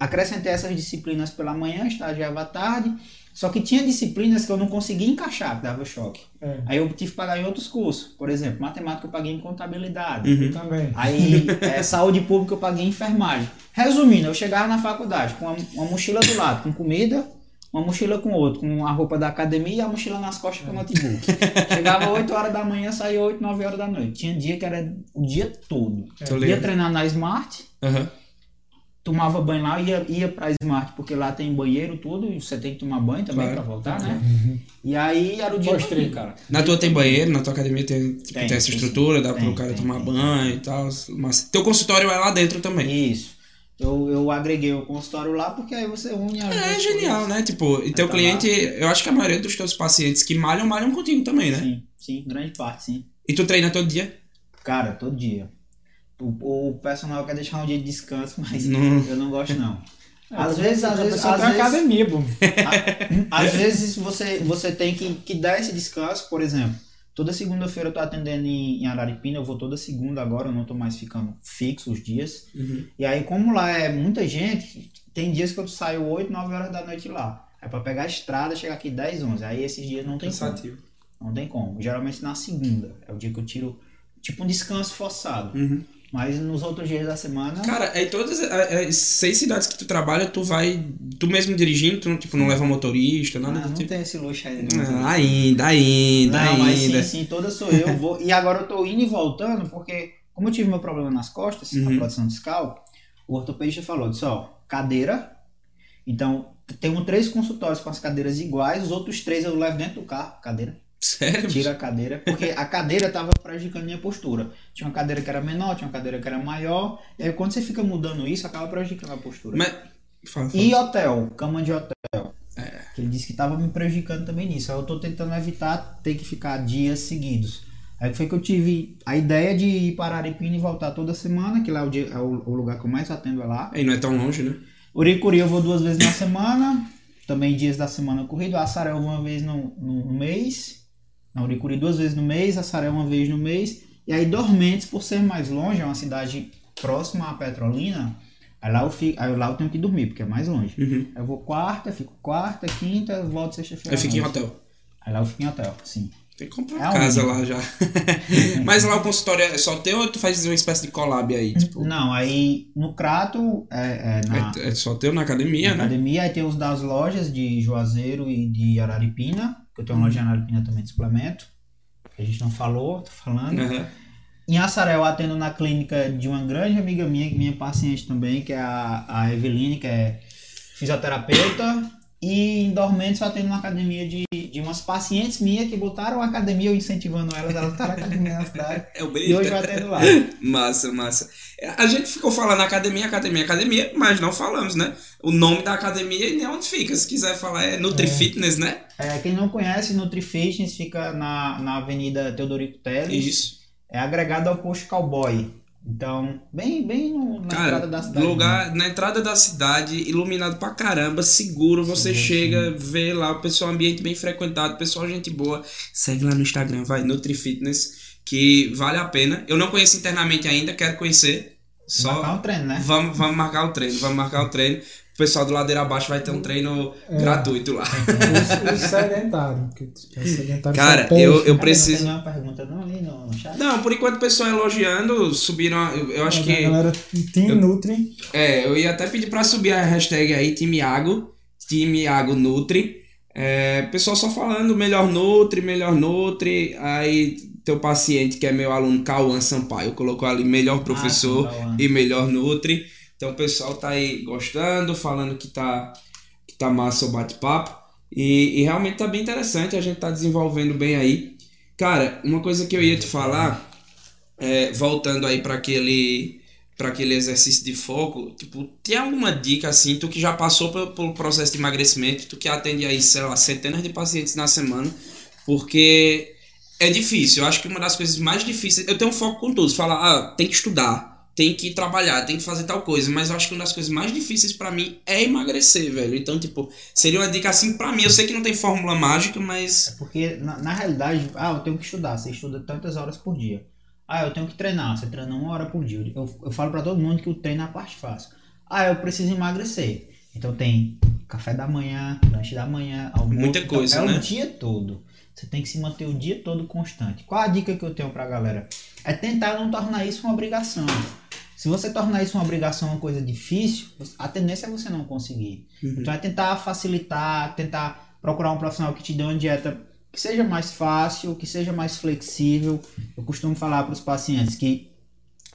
Speaker 3: acrescentei essas disciplinas pela manhã, estagiava à tarde, só que tinha disciplinas que eu não conseguia encaixar, que dava choque.
Speaker 2: É.
Speaker 3: Aí eu tive que pagar em outros cursos. Por exemplo, matemática eu paguei em contabilidade.
Speaker 1: Uhum.
Speaker 2: Também.
Speaker 3: Aí é, saúde pública eu paguei em enfermagem. Resumindo, eu chegava na faculdade com uma, uma mochila do lado, com comida, uma mochila com outro, com a roupa da academia e a mochila nas costas com o notebook. Chegava 8 horas da manhã, saía 8, 9 horas da noite. Tinha dia que era o dia todo.
Speaker 1: Tô
Speaker 3: Ia
Speaker 1: ligado.
Speaker 3: treinar na Smart,
Speaker 1: Aham.
Speaker 3: Tomava banho lá, ia, ia pra Smart, porque lá tem banheiro, tudo, e você tem que tomar banho também
Speaker 1: Claro.
Speaker 3: pra voltar, né? E aí era o dia todo, cara.
Speaker 1: Na tua tem banheiro, na tua academia tem, tipo,
Speaker 3: Tem,
Speaker 1: tem essa
Speaker 3: tem
Speaker 1: estrutura, dá
Speaker 3: sim.
Speaker 1: pro
Speaker 3: Tem,
Speaker 1: cara
Speaker 3: tem,
Speaker 1: tomar
Speaker 3: tem.
Speaker 1: banho e tal. Mas teu consultório é lá dentro também.
Speaker 3: Isso. Eu, eu agreguei o consultório lá, porque aí você une as
Speaker 1: É genial,
Speaker 3: coisas.
Speaker 1: né? Tipo, e teu
Speaker 3: tá
Speaker 1: cliente, eu acho que a maioria dos teus pacientes que malham, malham contigo também, né?
Speaker 3: Sim, sim, grande parte, sim.
Speaker 1: E tu treina todo dia?
Speaker 3: Cara, todo dia. O, o personal quer deixar um dia de descanso, mas
Speaker 1: Não.
Speaker 3: eu não gosto não.
Speaker 2: É,
Speaker 3: Às vezes,
Speaker 2: a
Speaker 3: às vezes,
Speaker 2: pessoa
Speaker 3: às vezes,
Speaker 2: academia, pô.
Speaker 3: Às vezes você, você tem que, que dar esse descanso, por exemplo. Toda segunda-feira eu tô atendendo em, em Araripina, eu vou toda segunda agora, eu não tô mais ficando fixo os dias.
Speaker 1: Uhum.
Speaker 3: E aí, como lá é muita gente, tem dias que eu saio 8, 9 horas da noite lá. É pra pegar a estrada, chegar aqui 10, 11. Aí esses dias não tem como.
Speaker 1: Cansativo.
Speaker 3: Não tem como. Geralmente na segunda. É o dia que eu tiro, tipo um descanso forçado.
Speaker 1: Uhum.
Speaker 3: Mas nos outros dias da semana.
Speaker 1: Cara, aí todas as as seis cidades que tu trabalha, tu vai, tu mesmo dirigindo, tu não, tipo, não leva motorista, nada do
Speaker 3: não
Speaker 1: tipo.
Speaker 3: tem esse luxo aí. não.
Speaker 1: Ah, ainda, ainda,
Speaker 3: Não, mas sim,
Speaker 1: ainda.
Speaker 3: sim, toda sou eu. Vou... E agora eu tô indo e voltando, porque como eu tive meu problema nas costas,
Speaker 1: Uhum.
Speaker 3: a produção discal, o ortopedista falou, disse, ó, cadeira. Então, tem três consultórios com as cadeiras iguais, os outros três eu levo dentro do carro, cadeira.
Speaker 1: Sério?
Speaker 3: Tira a cadeira, porque a cadeira tava prejudicando minha postura. Tinha uma cadeira que era menor, tinha uma cadeira que era maior, e aí quando você fica mudando isso, acaba prejudicando a postura.
Speaker 1: Mas. Fala, fala.
Speaker 3: E hotel, cama de hotel.
Speaker 1: É.
Speaker 3: Que ele disse que tava me prejudicando também nisso. Aí eu tô tentando evitar ter que ficar dias seguidos. Aí foi que eu tive a ideia de ir para Aripina e voltar toda semana, que lá é o, dia- é o- lugar que eu mais atendo é lá.
Speaker 1: Aí não é tão longe, né?
Speaker 3: Uricuri eu vou duas vezes na semana, também dias da semana corrido. Assaré uma vez no, no mês. Na Uricuri duas vezes no mês, Assaré uma vez no mês. E aí Dormentes, por ser mais longe, é uma cidade próxima à Petrolina, aí lá eu, fico, aí lá eu tenho que dormir, porque é mais longe.
Speaker 1: Uhum.
Speaker 3: Eu vou quarta, fico quarta, quinta, volto sexta-feira.
Speaker 1: Aí fica em hotel.
Speaker 3: Aí lá eu fico em hotel, sim.
Speaker 1: Tem que comprar
Speaker 3: É
Speaker 1: uma casa lá já. Mas lá o consultório é só teu ou tu faz uma espécie de collab aí? Tipo,
Speaker 3: Não, aí no Crato, é, é na,
Speaker 1: é, é só teu na academia,
Speaker 3: na
Speaker 1: né?
Speaker 3: academia, aí tem os das lojas de Juazeiro e de Araripina, que eu tenho uma loja em Araripina também de suplemento. que A gente não falou, tô falando.
Speaker 1: Aham.
Speaker 3: Em Assaré eu atendo na clínica de uma grande amiga minha, minha paciente também, que é a, a Eveline, que é fisioterapeuta. E em Dormentes eu atendo na academia de, de umas pacientes minhas que botaram a academia, eu incentivando elas, elas botaram a academia na cidade.
Speaker 1: É o
Speaker 3: E
Speaker 1: brilho.
Speaker 3: hoje eu atendo lá.
Speaker 1: Massa, massa. A gente ficou falando academia, academia, academia, mas não falamos, né? O nome da academia e nem onde fica. Se quiser falar, é Nutri
Speaker 2: É.
Speaker 1: Fitness, né?
Speaker 3: É, quem não conhece, NutriFitness fica na, na Avenida Teodorico Teles.
Speaker 1: Isso.
Speaker 3: É agregado ao posto Cowboy. Então, bem, bem no- na
Speaker 1: Cara,
Speaker 3: entrada da cidade.
Speaker 1: lugar na entrada da cidade, iluminado pra caramba, seguro. Você
Speaker 3: Sim,
Speaker 1: chega, vê lá o pessoal, ambiente bem frequentado, pessoal, gente boa. Segue lá no Instagram, vai, Nutri Fitness, que vale a pena. Eu não conheço internamente ainda, quero conhecer. Só
Speaker 3: Marcar um treino, né?
Speaker 1: vamos, vamos marcar o treino, vamos marcar o treino. O pessoal do Ladeira Abaixo vai ter um treino
Speaker 2: É.
Speaker 1: gratuito lá.
Speaker 2: Os, os sedentários. que é sedentário
Speaker 1: Cara,
Speaker 2: só peixe.
Speaker 1: eu, eu
Speaker 3: Cara, Não
Speaker 1: preciso.
Speaker 3: tem pergunta não ali no, chat?
Speaker 1: Não, por enquanto o pessoal elogiando, subiram. a- Eu, eu acho
Speaker 2: A
Speaker 1: que.
Speaker 2: galera Team
Speaker 1: eu-
Speaker 2: Nutri.
Speaker 1: É, eu ia até pedir pra subir a hashtag aí, time Iago, time Iago Nutri. É, pessoal só falando melhor Nutri, melhor Nutri. Aí teu paciente, que é meu aluno Cauã Sampaio, colocou ali melhor professor
Speaker 3: Ah, sim, Cauã.
Speaker 1: e melhor Nutri. Então o pessoal tá aí gostando, falando que tá, que tá massa o bate-papo. E, e, realmente tá bem interessante, a gente tá desenvolvendo bem aí. Cara, uma coisa que eu ia te falar, é, voltando aí para aquele para aquele exercício de foco, tipo, tem alguma dica assim, tu que já passou pelo, pelo processo de emagrecimento, tu que atende aí, sei lá, centenas de pacientes na semana, porque é difícil. Eu acho que uma das coisas mais difíceis. Eu tenho um foco com todos. Falar, ah, tem que estudar, tem que trabalhar, tem que fazer tal coisa. Mas eu acho que uma das coisas mais difíceis para mim é emagrecer, velho. Então, tipo, seria uma dica assim para mim. Eu sei que não tem fórmula mágica, mas.
Speaker 3: É porque, na, na realidade, ah, eu tenho que estudar. Você estuda tantas horas por dia. Ah, eu tenho que treinar. Você treina uma hora por dia. Eu, eu falo para todo mundo que o treino é a parte fácil. Ah, eu preciso emagrecer. Então tem café da manhã, lanche da manhã, almoço.
Speaker 1: Muita coisa,
Speaker 3: então,
Speaker 1: é
Speaker 3: né? É o dia todo. Você tem que se manter o dia todo constante. Qual a dica que eu tenho pra galera? É tentar não tornar isso uma obrigação. Se você tornar isso uma obrigação, uma coisa difícil, a tendência é você não conseguir. Uhum. Então é tentar facilitar, tentar procurar um profissional que te dê uma dieta que seja mais fácil, que seja mais flexível. Eu costumo falar para os pacientes que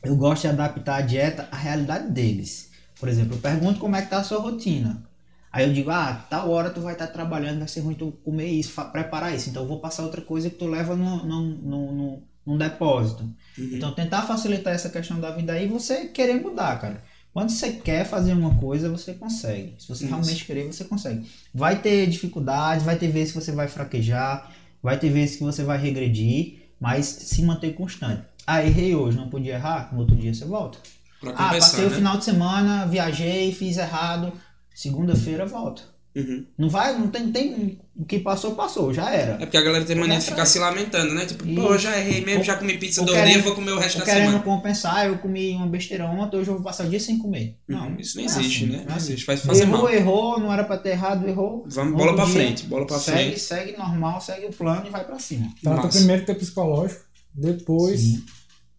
Speaker 3: eu gosto de adaptar a dieta à realidade deles. Por exemplo, eu pergunto como é que está a sua rotina. Aí eu digo, ah, tal hora tu vai estar tá trabalhando, vai ser ruim tu comer isso, preparar isso. Então eu vou passar outra coisa que tu leva no, no, no, no, num depósito. Uhum. Então tentar facilitar essa questão da vida aí você querer mudar, cara. Quando você quer fazer uma coisa, você consegue. Se você isso. realmente querer, você consegue. Vai ter dificuldades, vai ter vezes que você vai fraquejar, vai ter vezes que você vai regredir, mas se manter constante. Ah, errei hoje, não podia errar, no outro dia você volta. ah, passei né? o final de semana, viajei, fiz errado Segunda-feira volta. Uhum. Não vai, não tem, tem. O que passou, passou, já era.
Speaker 1: É porque a galera tem mania de ficar se lamentando, né? Tipo, pô, já errei mesmo, já comi pizza do dia, vou comer o resto da
Speaker 3: querendo
Speaker 1: semana.
Speaker 3: compensar, eu comi uma besteira ontem, hoje eu vou passar o dia sem comer.
Speaker 1: Uhum. Não, isso não existe,
Speaker 3: assim,
Speaker 1: né? Não existe, faz fazer
Speaker 3: errou,
Speaker 1: mal.
Speaker 3: Errou, não era pra ter errado, errou.
Speaker 1: Vamos, bola pra dia, frente, bola pra
Speaker 3: segue,
Speaker 1: frente.
Speaker 3: Segue normal, segue o plano e vai pra cima.
Speaker 2: Trata Massa. primeiro teu psicológico, depois. Sim.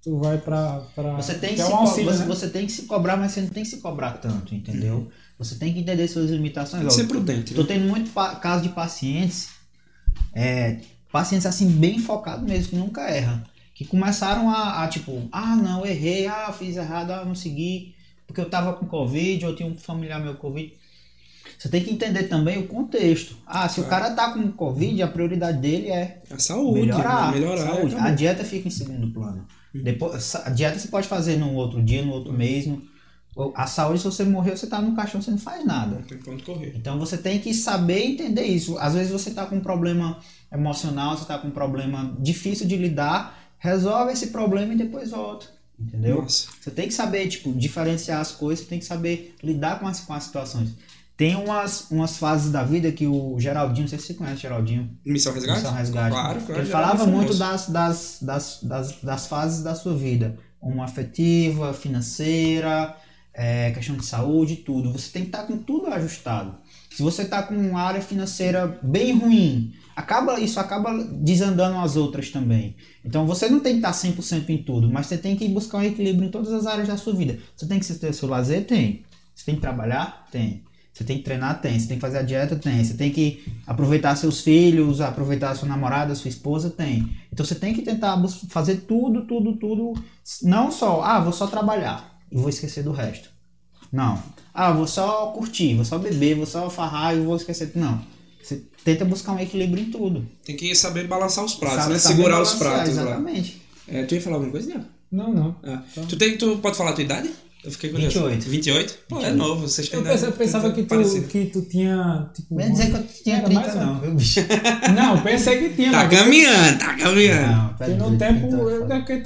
Speaker 2: Tu vai pra. pra...
Speaker 3: Você, tem que, é um auxílio, você, né? você, tem que se cobrar, mas você não tem que se cobrar tanto, entendeu? Uhum. Você tem que entender suas limitações. Tem
Speaker 1: que ser prudente.
Speaker 3: Tô, né? tendo muito caso de pacientes, é, pacientes assim, bem focados mesmo, que nunca erram. Que começaram a, a, tipo, ah, não, errei, ah, fiz errado, ah, não segui, porque eu tava com Covid, ou tinha um familiar meu com Covid. Você tem que entender também o contexto. Ah, se o cara tá com Covid, a prioridade dele é
Speaker 1: a saúde,
Speaker 3: melhorar.
Speaker 1: Né? melhorar
Speaker 3: saúde. A dieta fica em segundo plano. Uhum. Depois, a dieta você pode fazer no outro dia, no outro mês, no, a saúde, se você morrer, você tá no caixão, você não faz nada. Não
Speaker 1: tem ponto correr.
Speaker 3: Então você tem que saber entender isso. Às vezes você tá com um problema emocional, você tá com um problema difícil de lidar, resolve esse problema e depois volta. Entendeu? Nossa. Você tem que saber, tipo, diferenciar as coisas, você tem que saber lidar com as, com as situações. Tem umas, umas fases da vida que o Geraldinho, não sei se você conhece Geraldinho.
Speaker 1: Missão Resgate?
Speaker 3: Missão Resgate.
Speaker 1: Claro, claro.
Speaker 3: Ele falava muito das, das, das, das, das fases da sua vida. Uma afetiva, financeira, é, questão de saúde, tudo. Você tem que estar com tudo ajustado. Se você está com uma área financeira bem ruim, acaba isso acaba desandando as outras também. Então você não tem que estar 100% em tudo, mas você tem que buscar um equilíbrio em todas as áreas da sua vida. Você tem que ter seu lazer? Tem. Você tem que trabalhar? Tem. Você tem que treinar? Tem. Você tem que fazer a dieta? Tem. Você tem que aproveitar seus filhos, aproveitar sua namorada, sua esposa? Tem. Então você tem que tentar fazer tudo, tudo, tudo. Não só, ah, vou só trabalhar e vou esquecer do resto. Não. Ah, vou só curtir, vou só beber, vou só farrar e vou esquecer. Não. Você tenta buscar um equilíbrio em tudo.
Speaker 1: Tem que saber balançar os pratos, Sabe, né? Segurar os pratos
Speaker 3: exatamente.
Speaker 1: lá. É, tu ia falar alguma coisa, não?
Speaker 2: Não, não.
Speaker 1: Ah. Tá. Tu, tem, tu pode falar a tua idade? Eu fiquei curioso.
Speaker 3: 28.
Speaker 1: 28? Pô, 28. é novo. Vocês têm
Speaker 2: eu pensava, pensava que, tu, que tu tinha. Tipo,
Speaker 3: não dizer que eu tinha 30, mais, não, viu, bicho?
Speaker 2: Não, pensei que tinha.
Speaker 1: Tá caminhando, tá caminhando. Não,
Speaker 2: porque no tempo. Eu, é porque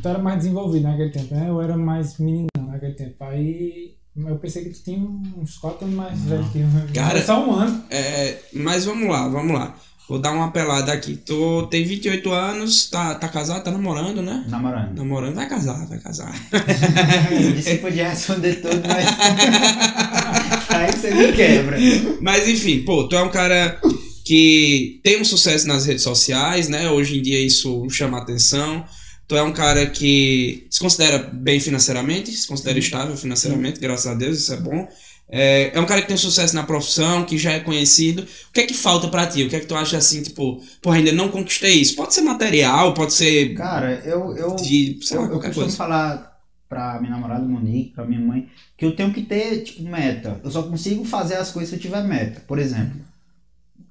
Speaker 2: tu, era mais desenvolvido naquele tempo, né? Eu era mais menino naquele tempo. Aí eu pensei que tu tinha uns 4 anos mais velho que eu.
Speaker 1: Cara,
Speaker 2: é só um ano.
Speaker 1: É, mas vamos lá, vamos lá. Vou dar uma pelada aqui. Tu tem 28 anos, tá, tá casado, tá namorando, né?
Speaker 3: Namorando.
Speaker 1: Namorando, vai casar, vai casar.
Speaker 3: eu disse que podia responder tudo, mas. Aí você me quebra.
Speaker 1: Mas enfim, pô, tu é um cara que tem um sucesso nas redes sociais, né? Hoje em dia isso chama atenção. Tu é um cara que se considera bem financeiramente, se considera estável financeiramente, graças a Deus, isso é bom. É, é, um cara que tem sucesso na profissão, que já é conhecido. O que é que falta para ti? O que é que tu acha assim, tipo, porra, ainda não conquistei isso? Pode ser material, pode ser.
Speaker 3: Cara, eu. eu de, sei eu, lá, eu costumo coisa. falar pra minha namorada Monique, pra minha mãe, que eu tenho que ter, tipo, meta. Eu só consigo fazer as coisas se eu tiver meta. Por exemplo,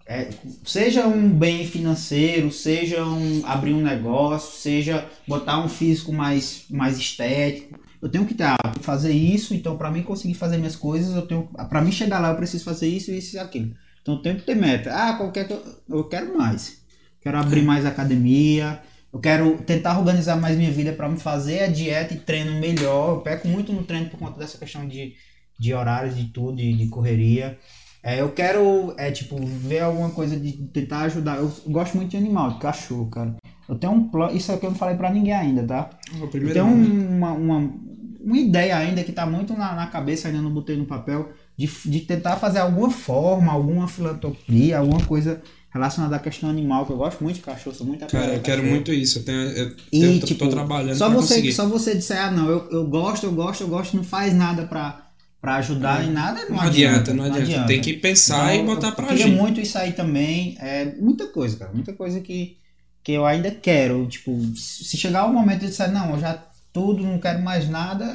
Speaker 3: é, seja um bem financeiro, seja um abrir um negócio, seja botar um físico mais, mais estético. Eu tenho que ter, ah, fazer isso, então para mim conseguir fazer minhas coisas, eu tenho, para mim chegar lá eu preciso fazer isso, isso e aquilo. Então eu tenho que ter meta. Ah, qualquer que eu, eu quero mais. Quero abrir mais academia, eu quero tentar organizar mais minha vida para me fazer a dieta e treino melhor. Eu peco muito no treino por conta dessa questão de, de horários, de tudo, de, de correria. É, eu quero, é, tipo, ver alguma coisa de tentar ajudar. Eu gosto muito de animal, de cachorro, cara. Eu tenho um plano, isso aqui eu não falei pra ninguém ainda, tá? eu tenho uma, uma, uma ideia ainda que tá muito na, na cabeça, ainda não botei no papel, de, de tentar fazer alguma forma, alguma filantropia, alguma coisa relacionada à questão animal, que eu gosto muito de cachorro, sou muito
Speaker 1: Cara, eu quero muito isso, eu, tenho, eu, e, eu tô, tipo, tô trabalhando
Speaker 3: só você, conseguir. Só você disser, ah não, eu, eu gosto, eu gosto, eu gosto, não faz nada pra para ajudar é. em nada,
Speaker 1: não, não adianta, adianta, não, adianta. adianta. Tem que pensar então, e botar para agir.
Speaker 3: Eu muito isso aí também, é muita coisa, cara, muita coisa que, que eu ainda quero, tipo, se chegar o momento de dizer, não, eu já tudo, não quero mais nada,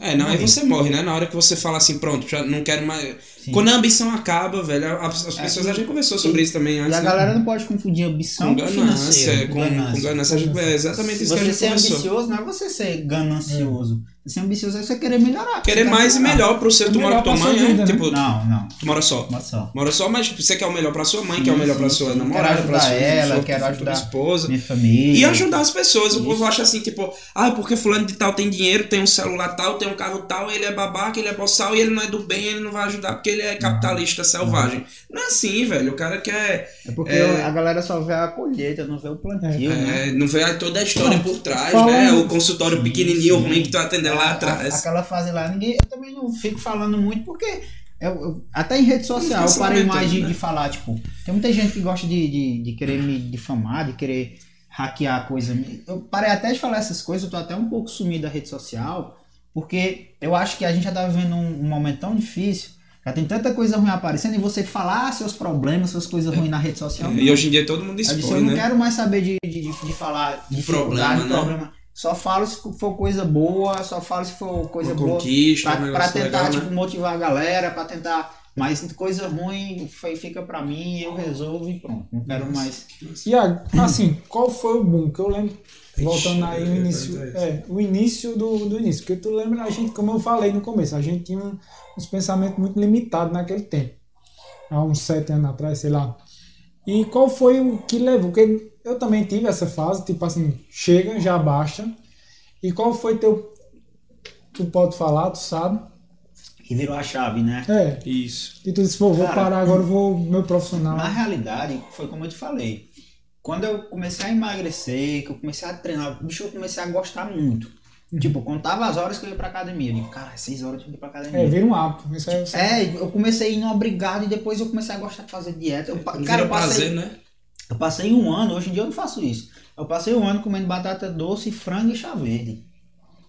Speaker 1: é, não, aí você morre, né? Na hora que você fala assim, pronto, já não quero mais. Sim. Quando a ambição acaba, velho, as, as é, pessoas é, a gente conversou sobre isso também
Speaker 3: antes. E a né? galera não pode confundir ambição
Speaker 1: com ganância. Com, ganância. com ganância. É exatamente isso
Speaker 3: você
Speaker 1: que a gente
Speaker 3: ser ambicioso não é você ser ganancioso. É. Ser ambicioso é você querer melhorar.
Speaker 1: Querer mais melhorar. e melhor pro seu. Tu mora com tua mãe,
Speaker 3: vida, né? Tipo, não, não.
Speaker 1: Tu mora só.
Speaker 3: Mora só.
Speaker 1: Mora só, mas tipo, você quer o melhor pra sua mãe, sim, quer o melhor sim, pra sua namorada, pra sua
Speaker 3: ela, quero ajudar
Speaker 1: esposa.
Speaker 3: Minha família.
Speaker 1: E ajudar as pessoas. O povo acha assim, tipo, ah, porque fulano de tal tem dinheiro, tem um celular tal, tem um carro tal, ele é babaca, ele é boçal e ele não é do bem, ele não vai ajudar porque ele é capitalista selvagem. Não é assim, velho. O cara quer.
Speaker 3: É porque é... a galera só vê a colheita, não vê o plantio, é,
Speaker 1: né? Não vê toda a história por trás, né? O consultório pequenininho, sim. ruim que tu atendeu lá atrás.
Speaker 3: Aquela fase lá, ninguém. Eu também não fico falando muito porque. Eu, eu, até em rede social eu parei mais de, né? de, falar, tipo, tem muita gente que gosta de, de, de querer me difamar, de querer hackear a coisa. Eu parei até de falar essas coisas, eu tô até um pouco sumido da rede social, porque eu acho que a gente já tá vivendo um, um momento tão difícil já tem tanta coisa ruim aparecendo e você falar seus problemas, suas coisas ruins na rede social.
Speaker 1: É, e hoje em dia todo mundo expõe, eu, disse,
Speaker 3: eu
Speaker 1: não
Speaker 3: né? quero mais saber de, de, de falar
Speaker 1: de problema, né? problema.
Speaker 3: Só falo se for coisa boa, só falo se for coisa
Speaker 1: Uma
Speaker 3: boa.
Speaker 1: Conquista,
Speaker 3: pra, pra tentar legal, tipo, né? motivar a galera, pra tentar. Mas coisa ruim foi, fica pra mim, eu resolvo e pronto. Não quero mais.
Speaker 2: E assim, qual foi o boom? Que eu lembro Voltando aí o início, é, o início do, do início, porque tu lembra, a gente, como eu falei no começo, a gente tinha uns pensamentos muito limitados naquele tempo, há uns sete anos atrás, sei lá. E qual foi o que levou? Porque eu também tive essa fase, tipo assim, chega, já baixa. E qual foi teu. Tu pode falar, tu sabe?
Speaker 3: Que virou a chave, né?
Speaker 2: É.
Speaker 1: Isso.
Speaker 2: E tu disse, pô, vou Cara, parar agora, vou meu profissional.
Speaker 3: Na realidade, foi como eu te falei quando eu comecei a emagrecer, que eu comecei a treinar, bicho, eu comecei a gostar muito. Uhum. Tipo, contava as horas que eu ia pra academia. Eu digo, cara, seis horas eu ir pra academia.
Speaker 2: É, vira um hábito. Isso
Speaker 3: é, é, eu comecei indo obrigado e depois eu comecei a gostar de fazer dieta. Eu,
Speaker 1: é, cara, eu passei, prazer, né?
Speaker 3: Eu passei um ano, hoje em dia eu não faço isso. Eu passei um ano comendo batata doce, frango e chá verde.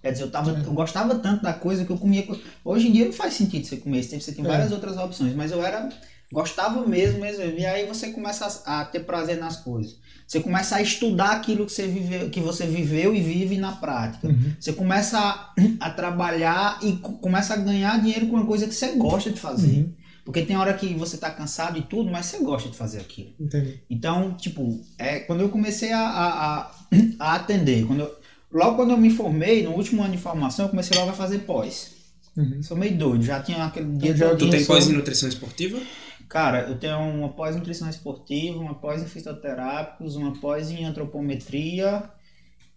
Speaker 3: Quer dizer, eu, tava, eu gostava tanto da coisa que eu comia. Hoje em dia não faz sentido você comer isso, você tem é. várias é. outras opções, mas eu era. Gostava mesmo, mesmo. E aí você começa a, a ter prazer nas coisas. Você começa a estudar aquilo que você viveu, que você viveu e vive na prática. Uhum. Você começa a, a, trabalhar e começa a ganhar dinheiro com uma coisa que você gosta de fazer. Uhum. Porque tem hora que você está cansado e tudo, mas você gosta de fazer aquilo.
Speaker 2: Entendi.
Speaker 3: Então, tipo, é, quando eu comecei a, a, a atender, quando eu, logo quando eu me formei, no último ano de formação, eu comecei logo a fazer pós. Uhum. Sou meio doido, já tinha aquele dia...
Speaker 1: Já, tu tem pós em nutrição esportiva?
Speaker 3: Cara, eu tenho uma pós em nutrição esportiva, uma pós em fisioterápicos, uma pós em antropometria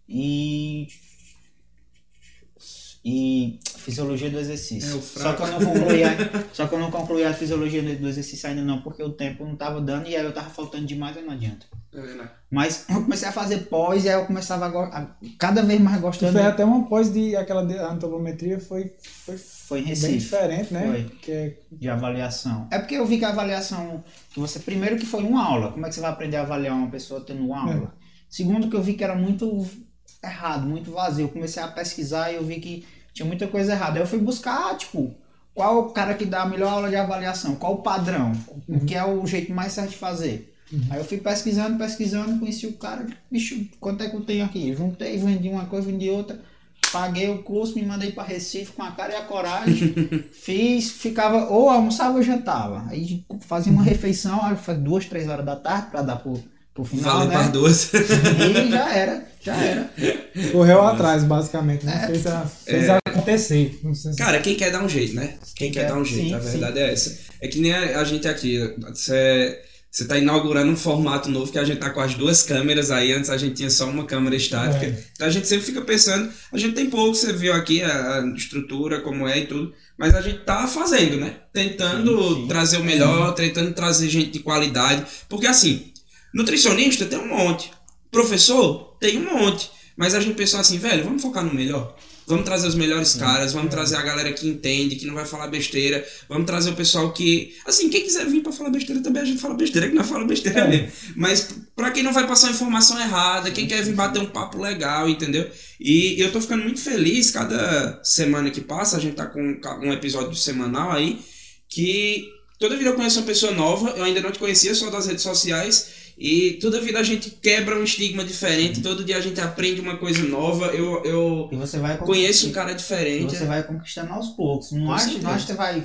Speaker 3: e e fisiologia do exercício. É, só que eu não concluí a, só que eu não concluí a fisiologia do exercício ainda não, porque o tempo não estava dando e aí eu tava faltando demais, aí não adianta. É? Mas eu comecei a fazer pós e aí eu começava a, a cada vez mais gostando.
Speaker 2: Foi até uma pós de aquela de antropometria foi foi
Speaker 3: foi em Recife.
Speaker 2: Bem diferente, né?
Speaker 3: Foi. Que. De avaliação. É porque eu vi que a avaliação que você primeiro que foi uma aula. Como é que você vai aprender a avaliar uma pessoa tendo uma aula? É. Segundo que eu vi que era muito errado, muito vazio. Eu comecei a pesquisar e eu vi que tinha muita coisa errada. Aí eu fui buscar, tipo, qual o cara que dá a melhor aula de avaliação? Qual o padrão? Uhum. O que é o jeito mais certo de fazer? Uhum. Aí eu fui pesquisando, pesquisando, conheci o cara, bicho, quanto é que eu tenho aqui? Juntei, vendi uma coisa, vendi outra. Paguei o curso, me mandei para Recife com a cara e a coragem. fiz, ficava, ou almoçava ou jantava. Aí fazia uma refeição, duas, três horas da tarde para dar pro, pro final. Valeu né?
Speaker 1: duas.
Speaker 3: E já era, já era.
Speaker 2: Correu atrás, basicamente, né? É. Fez, a, fez é. acontecer.
Speaker 1: Cara, quem quer dar um jeito, né? Quem, quer, quer, dar um jeito, sim, a verdade sim. é essa. É que nem a, a gente aqui. Você você está inaugurando um formato novo que a gente tá com as duas câmeras aí. Antes a gente tinha só uma câmera estática. É. Então a gente sempre fica pensando. A gente tem pouco, você viu aqui a, estrutura, como é e tudo. Mas a gente tá fazendo, né? Tentando sim, sim. trazer o melhor, tentando trazer gente de qualidade. Porque assim, nutricionista tem um monte. Professor tem um monte. Mas a gente pensou assim, velho, vamos focar no melhor. Vamos trazer os melhores caras, vamos trazer a galera que entende, que não vai falar besteira. Vamos trazer o pessoal que. Assim, quem quiser vir para falar besteira também, a gente fala besteira, que não fala besteira é. mesmo. Mas para quem não vai passar informação errada, quem quer vir bater um papo legal, entendeu? E eu tô ficando muito feliz, cada semana que passa, a gente tá com um episódio semanal aí, que toda vida eu conheço uma pessoa nova, eu ainda não te conhecia só das redes sociais. E toda vida a gente quebra um estigma diferente, todo dia a gente aprende uma coisa nova. Eu, eu conheço um cara diferente.
Speaker 3: você vai conquistando aos poucos. Não acha que você vai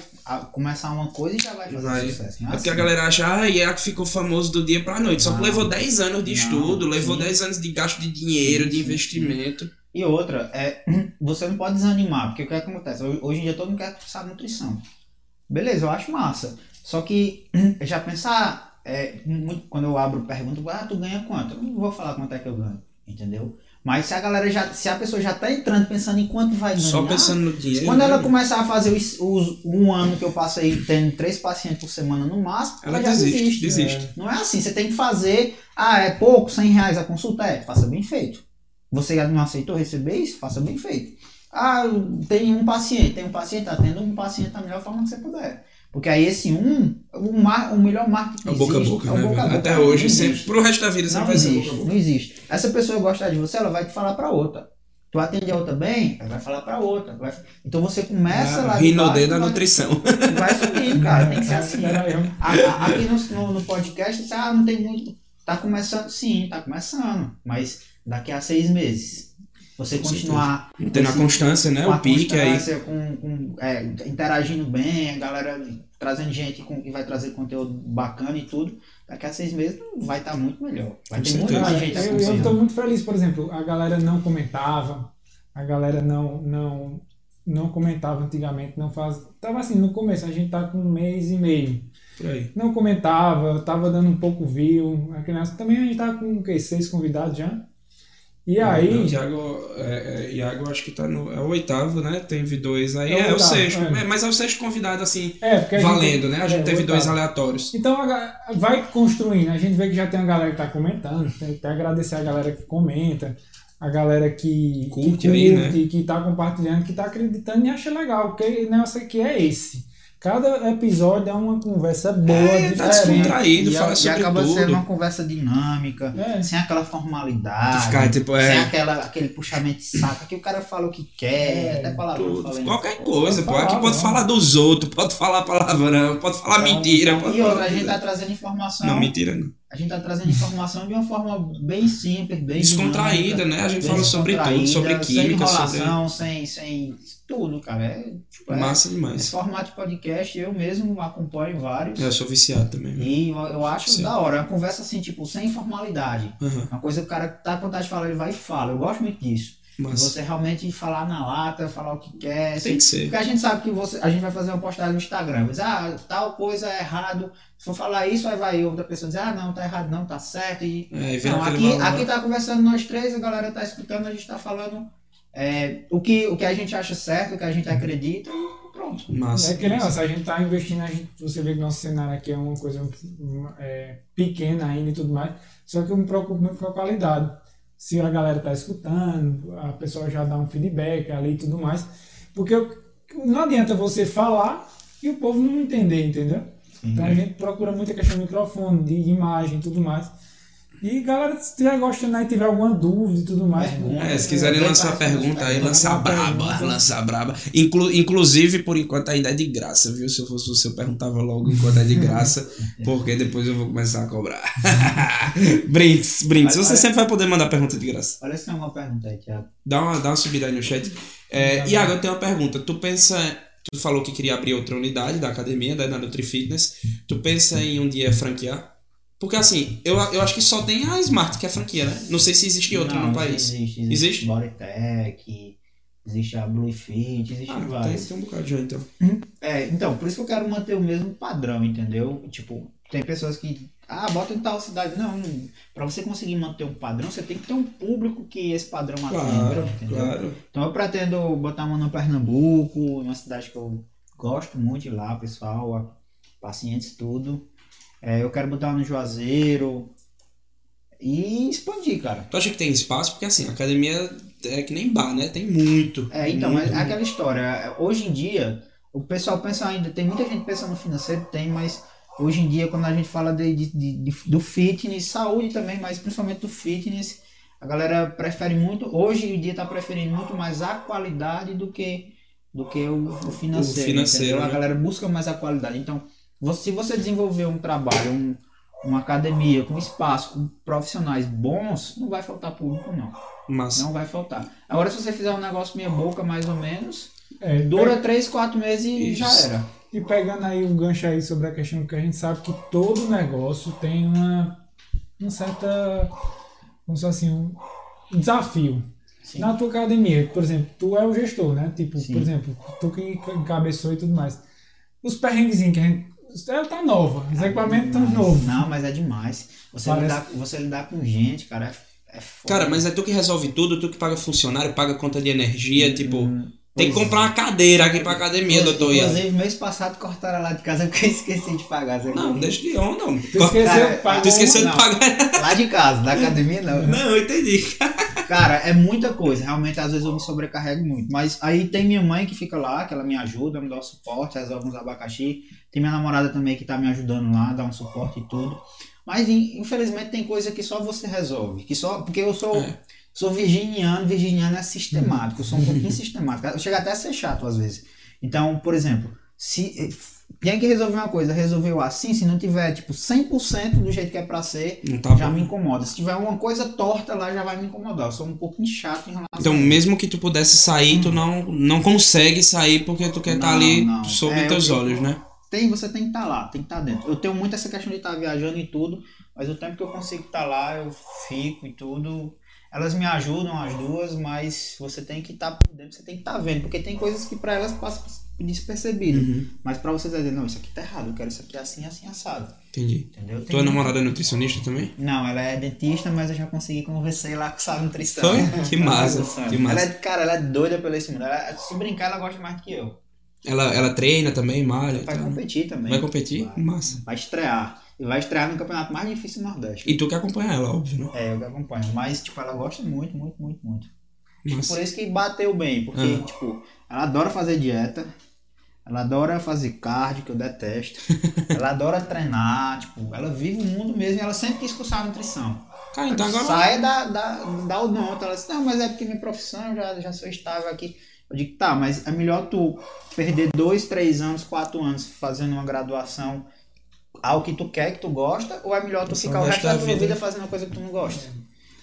Speaker 3: começar uma coisa e já vai fazer vai. sucesso. Não é,
Speaker 1: é porque assim. a galera acha, ah, e é que ficou famoso do dia pra noite. Só que levou 10 anos de não, estudo, levou sim. 10 anos de gasto de dinheiro, sim, de investimento. Sim.
Speaker 3: E outra, é, você não pode desanimar, porque o que, que acontece? Hoje em dia todo mundo quer saber nutrição. Beleza, eu acho massa. Só que já pensar é, muito, quando eu abro pergunta, ah, tu ganha quanto? Eu não vou falar quanto é que eu ganho, entendeu? Mas se a galera já, se a pessoa já tá entrando pensando em quanto vai ganhar,
Speaker 1: só pensando no dinheiro.
Speaker 3: Quando ela né? começar a fazer os, os, um ano que eu passei tendo três pacientes por semana no máximo, ela, ela já desiste. desiste. desiste. É. Não é assim, você tem que fazer, ah, é pouco, 100 reais a consulta, é, faça bem feito. Você não aceitou receber isso? Faça bem feito. Ah, tem um paciente, tem um paciente, tendo um paciente da melhor forma que você puder. Porque aí esse um, o, mar, o melhor marketing
Speaker 1: é o boca a boca, é né? Boca a boca. Até hoje, sempre, pro resto da vida, sempre
Speaker 3: não
Speaker 1: vai
Speaker 3: existe, ser boca a boca. Não existe. Essa pessoa gostar de você, ela vai te falar para outra. Tu atende a outra bem, ela vai falar para outra. Vai... Então você começa ah, lá.
Speaker 1: Rinodê da nutrição.
Speaker 3: Vai subir, cara. Tem que ser assim. Aqui no, no, no podcast, você, ah, não tem muito. Tá começando, sim, tá começando. Mas daqui a seis meses você continuar.
Speaker 1: Tendo a constância, né? O pique aí.
Speaker 3: Com, com, é, interagindo bem, a galera trazendo gente com, que vai trazer conteúdo bacana e tudo. Daqui a seis meses vai estar tá muito melhor. Vai ter muito mais gente
Speaker 2: Eu estou muito feliz, por exemplo, a galera não comentava, a galera não, não, não comentava antigamente, não faz. Tava assim, no começo, a gente tá com um mês e meio. Não comentava, tava dando um pouco view. A criança também a gente tá com o quê? Seis convidados já? E aí.
Speaker 1: O Iago, é, é, Iago acho que tá no. É o oitavo, né? Teve dois aí. É, é o, sexto. É. mas é o sexto convidado, assim. É, valendo, gente, né? A gente é, teve dois aleatórios.
Speaker 2: Então vai construindo. A gente vê que já tem uma galera que tá comentando. Tem que agradecer a galera que comenta. A galera que
Speaker 1: curte, que, curte, aí, né?
Speaker 2: que tá compartilhando, que tá acreditando e acha legal. Porque o negócio aqui é esse. Cada episódio é uma conversa boa, é, tá
Speaker 1: descontraído, fala sobre
Speaker 3: e acaba
Speaker 1: tudo.
Speaker 3: sendo uma conversa dinâmica, é. sem aquela formalidade,
Speaker 1: ficar, tipo, é.
Speaker 3: sem aquela, aquele puxamento de saco, que o cara fala o que quer, é, até palavrão
Speaker 1: Qualquer coisa, pode pô. Aqui pode falar dos outros, pode falar palavrão, pode falar mentira. Pode
Speaker 3: e
Speaker 1: outra,
Speaker 3: a gente tá trazendo informação.
Speaker 1: Não, mentira não.
Speaker 3: A gente tá trazendo informação de uma forma bem simples, bem
Speaker 1: descontraída, dinâmica, né? A gente fala sobre tudo, sobre química,
Speaker 3: sem enrolação, sobre... sem, sem tudo, cara. É, tipo,
Speaker 1: é Massa demais.
Speaker 3: Esse formato de podcast, eu mesmo acompanho vários.
Speaker 1: Eu sou viciado também.
Speaker 3: Né? E eu, eu acho da hora. É uma conversa assim, tipo, sem formalidade. Uhum. Uma coisa que o cara tá com vontade de falar, ele vai e fala. Eu gosto muito disso. Mas... Você realmente falar na lata, falar o que quer.
Speaker 1: Tem assim, que ser.
Speaker 3: Porque a gente sabe que você, a gente vai fazer uma postagem no Instagram. Mas, ah, tal coisa é errado. Se for falar isso, aí vai outra pessoa dizer, ah, não, tá errado, não, tá certo. E,
Speaker 1: é,
Speaker 3: não, aqui, aqui tá conversando nós três, a galera tá escutando, a gente tá falando é, o, que, o que a gente acha certo, o que a gente acredita, pronto.
Speaker 2: Massa, é que negócio, a gente tá investindo, a gente, você vê que nosso cenário aqui é uma coisa é, pequena ainda e tudo mais, só que eu me preocupo muito com a qualidade. Se a galera tá escutando, a pessoa já dá um feedback ali e tudo mais. Porque não adianta você falar e o povo não entender, entendeu? Então a gente procura muito a questão do microfone, de imagem e tudo mais. E galera, se estiver gostando aí, tiver alguma dúvida e tudo mais.
Speaker 1: É, se quiserem lançar pergunta aí, lançar braba, lançar braba. Inclu, inclusive, por enquanto ainda é de graça, viu? Se eu fosse você, eu perguntava logo enquanto é de graça, porque depois eu vou começar a cobrar. brinks, brinks. Você olha, sempre vai poder mandar pergunta de graça.
Speaker 3: Olha se tem alguma pergunta aí, Thiago.
Speaker 1: Dá uma, dá uma subida aí no chat. É, Iago, eu tenho uma pergunta. Tu pensa Tu falou que queria abrir outra unidade da academia, né, da NutriFitness. Tu pensa em um dia franquear? Porque assim, eu, eu acho que só tem a Smart, que é franquia, né? Não sei se existe outra
Speaker 3: Não,
Speaker 1: no país.
Speaker 3: Existe, existe. existe? Bodytech, existe a Bluefit, existe ah, várias.
Speaker 1: Tem, tem um bocado já então.
Speaker 3: É, então, por isso que eu quero manter o mesmo padrão, entendeu? Tipo, tem pessoas que. Ah, bota em tal cidade. Não, para você conseguir manter um padrão, você tem que ter um público que esse padrão
Speaker 1: claro, entendeu? Claro.
Speaker 3: Então eu pretendo botar uma no Pernambuco, uma cidade que eu gosto muito de lá, pessoal, pacientes, tudo. É, eu quero botar no Juazeiro e expandir, cara.
Speaker 1: Tu acha que tem espaço? Porque assim, a academia é que nem bar, né? Tem muito.
Speaker 3: É, então,
Speaker 1: muito,
Speaker 3: é aquela história. Hoje em dia, o pessoal pensa ainda, tem muita gente pensando no financeiro, tem, mas hoje em dia, quando a gente fala de, de, de, do fitness, saúde também, mas principalmente do fitness, a galera prefere muito, hoje em dia está preferindo muito mais a qualidade do que, do que o, o financeiro. O financeiro né? A galera busca mais a qualidade. Então, se você desenvolver um trabalho, um, uma academia com espaço, com profissionais bons, não vai faltar público, não.
Speaker 1: Mas...
Speaker 3: Não vai faltar. Agora, se você fizer um negócio meia boca, mais ou menos, é, dura pega... 3, 4 meses e Isso. já era.
Speaker 2: E pegando aí um gancho aí sobre a questão que a gente sabe que todo negócio tem uma, uma certa, vamos dizer assim, um desafio. Sim. Na tua academia, por exemplo, tu é o gestor, né? Tipo, Sim. por exemplo, tu que encabeçou e tudo mais. Os perrengues que a gente ela tá nova, os equipamentos estão novos.
Speaker 3: Não, mas é demais. Você, lidar, você lidar com gente, cara, é, é foda.
Speaker 1: Cara, mas é tu que resolve tudo, tu que paga funcionário, paga conta de energia, hum, tipo. Hum, tem que comprar uma cadeira aqui pra academia, doutor
Speaker 3: Ian. Inclusive, mês passado cortaram lá de casa porque eu esqueci de pagar.
Speaker 1: Sabe? Não, deixa de onda, não.
Speaker 2: Tu esqueceu,
Speaker 1: cara, tu esqueceu de pagar.
Speaker 3: Lá de casa, da academia não.
Speaker 1: Não, eu entendi.
Speaker 3: Cara, é muita coisa. Realmente, às vezes eu me sobrecarrego muito. Mas aí tem minha mãe que fica lá, que ela me ajuda, me dá o suporte, resolve uns abacaxi. Tem minha namorada também que tá me ajudando lá, dá um suporte e tudo. Mas infelizmente tem coisa que só você resolve. Que só, porque eu sou, é. sou virginiano, virginiano é sistemático, eu sou um pouquinho sistemático. Chega até a ser chato às vezes. Então, por exemplo, se tem que resolver uma coisa, resolveu assim, se não tiver tipo 100% do jeito que é para ser, tá já bom. me incomoda. Se tiver uma coisa torta lá, já vai me incomodar. Eu sou um pouquinho chato em relação
Speaker 1: Então, mesmo que tu pudesse sair, hum. tu não, não consegue sair porque tu quer estar tá ali não. sob é, teus eu, olhos, né?
Speaker 3: Tem, você tem que estar tá lá, tem que estar tá dentro. Eu tenho muito essa questão de estar tá viajando e tudo, mas o tempo que eu consigo estar tá lá, eu fico e tudo. Elas me ajudam, as duas, mas você tem que estar tá por dentro, você tem que estar tá vendo, porque tem coisas que para elas passam despercebido. Uhum. Mas para vocês dizer, não, isso aqui tá errado, eu quero isso aqui assim, assim, assado.
Speaker 1: Entendi. Entendeu? Tua namorada é nutricionista também?
Speaker 3: Não, ela é dentista, mas eu já consegui conversar lá com sabe nutrição.
Speaker 1: Foi? Que massa. que massa.
Speaker 3: Ela é, cara, ela é doida pelo esse mundo. Ela, se brincar, ela gosta mais do que eu.
Speaker 1: Ela, ela treina também, malha?
Speaker 3: Vai competir também.
Speaker 1: Vai competir?
Speaker 3: Vai.
Speaker 1: Massa.
Speaker 3: Vai estrear. E vai estrear no campeonato mais difícil do Nordeste.
Speaker 1: E tu que acompanha ela, óbvio, né?
Speaker 3: É, eu que acompanho. Mas, tipo, ela gosta muito, muito, muito, muito. Tipo, por isso que bateu bem. Porque, ah. tipo, ela adora fazer dieta. Ela adora fazer cardio, que eu detesto. ela adora treinar, tipo, ela vive o mundo mesmo e ela sempre quis cursar nutrição.
Speaker 1: Cara, então agora.
Speaker 3: Sai da, da, da odonto. Ela disse, não, mas é porque minha profissão, eu já, já sou estável aqui. Eu digo, tá, mas é melhor tu perder dois, três anos, quatro anos fazendo uma graduação ao que tu quer, que tu gosta, ou é melhor tu ficar o resto da tua vida fazendo uma coisa que tu não gosta?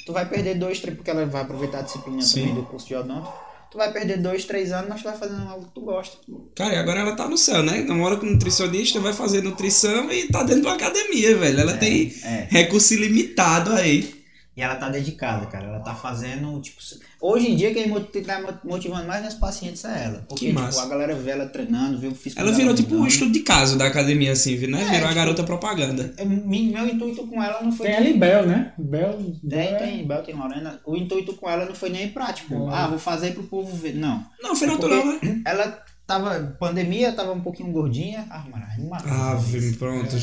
Speaker 3: Tu vai perder dois, três, porque ela vai aproveitar a disciplina Sim. também do curso de odonto tu vai perder dois, três anos, mas tu vai fazendo algo que tu gosta.
Speaker 1: Cara, e agora ela tá no céu, né? Namora com nutricionista, vai fazer nutrição e tá dentro da academia, velho. Ela é, tem é. recurso ilimitado aí.
Speaker 3: E ela tá dedicada, cara. Ela tá fazendo, tipo. Hoje em dia, quem tá motivando mais meus pacientes é ela. Porque, tipo, a galera vê ela treinando, vê o
Speaker 1: físico. Ela virou, tipo, um estudo de caso da academia, assim, né? É, virou tipo, a garota propaganda.
Speaker 3: É, meu intuito com ela não foi.
Speaker 2: Tem ali Bel, né? Bel.
Speaker 3: Tem, tem, Bel, tem Lorena. O intuito com ela não foi nem prático. Tipo, ah, vou fazer pro povo ver. Não.
Speaker 1: Não, foi natural, né?
Speaker 3: Ela Tava, pandemia, tava um pouquinho gordinha. Ah, mano,
Speaker 1: Ah, pronto, é.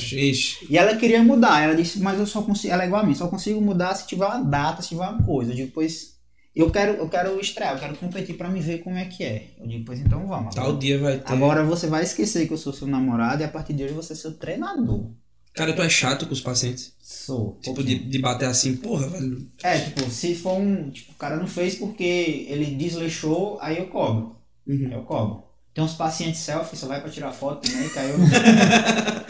Speaker 3: E ela queria mudar. Ela disse, mas eu só consigo. Ela é igual a mim, só consigo mudar se tiver uma data, se tiver uma coisa. Eu digo, pois. Eu quero, eu quero estrear, eu quero competir pra me ver como é que é. Eu digo, pois então vamos.
Speaker 1: Tal dia vai ter.
Speaker 3: Agora você vai esquecer que eu sou seu namorado e a partir de hoje você é seu treinador.
Speaker 1: Cara, tu é chato com os pacientes?
Speaker 3: Sou.
Speaker 1: Tipo, de, de bater assim, porra, velho.
Speaker 3: É, tipo, se for um. Tipo, o cara não fez porque ele desleixou, aí eu cobro.
Speaker 1: Uhum.
Speaker 3: Eu cobro. Tem uns pacientes selfie, só vai pra tirar foto também, caiu.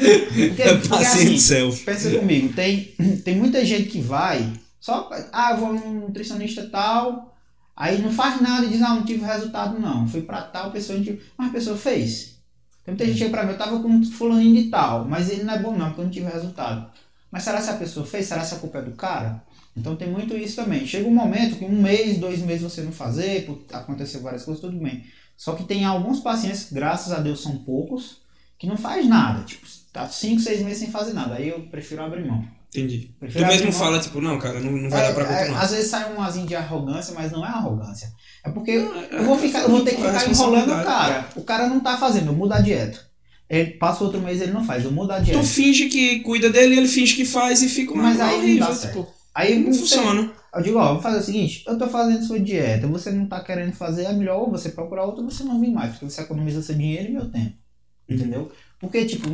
Speaker 3: porque,
Speaker 1: É paciente
Speaker 3: assim,
Speaker 1: selfie.
Speaker 3: Pensa comigo, tem, tem muita gente que vai, só, ah, eu vou num nutricionista tal, aí não faz nada e diz, ah, não tive resultado não. Fui pra tal pessoa, não tive... mas a pessoa fez. Tem muita gente que pra mim, eu tava com fulaninho de tal, mas ele não é bom não, porque eu não tive resultado. Mas será que a pessoa fez? Será que a culpa é do cara? Então tem muito isso também. Chega um momento que um mês, dois meses você não fazer, por acontecer várias coisas, tudo bem. Só que tem alguns pacientes, graças a Deus são poucos, que não faz nada. Tipo, tá cinco, seis meses sem fazer nada. Aí eu prefiro abrir mão.
Speaker 1: Entendi.
Speaker 3: Prefiro
Speaker 1: Tu mesmo
Speaker 3: mão.
Speaker 1: fala, tipo, não, cara, não, não vai dar pra
Speaker 3: É, é,
Speaker 1: continuar.
Speaker 3: às vezes sai um azinho de arrogância, mas não é arrogância. É porque
Speaker 1: Não, é-
Speaker 3: eu vou, ficar, eu vou ter que
Speaker 1: é
Speaker 3: ficar enrolando o cara. O cara não tá fazendo, eu mudo a dieta. Ele passa outro mês ele não faz, eu mudo a dieta.
Speaker 1: Tu finge que cuida dele, ele finge que faz e fica uma
Speaker 3: Mas aí não
Speaker 1: horrível,
Speaker 3: dá certo.
Speaker 1: tipo,
Speaker 3: Aí
Speaker 1: não
Speaker 3: você-
Speaker 1: funciona.
Speaker 3: Eu digo, ó, vamos fazer o seguinte, eu tô fazendo sua dieta, você não tá querendo fazer, é melhor você procurar outra ou você não vir mais, porque você economiza seu dinheiro e meu tempo. Entendeu? Porque, tipo,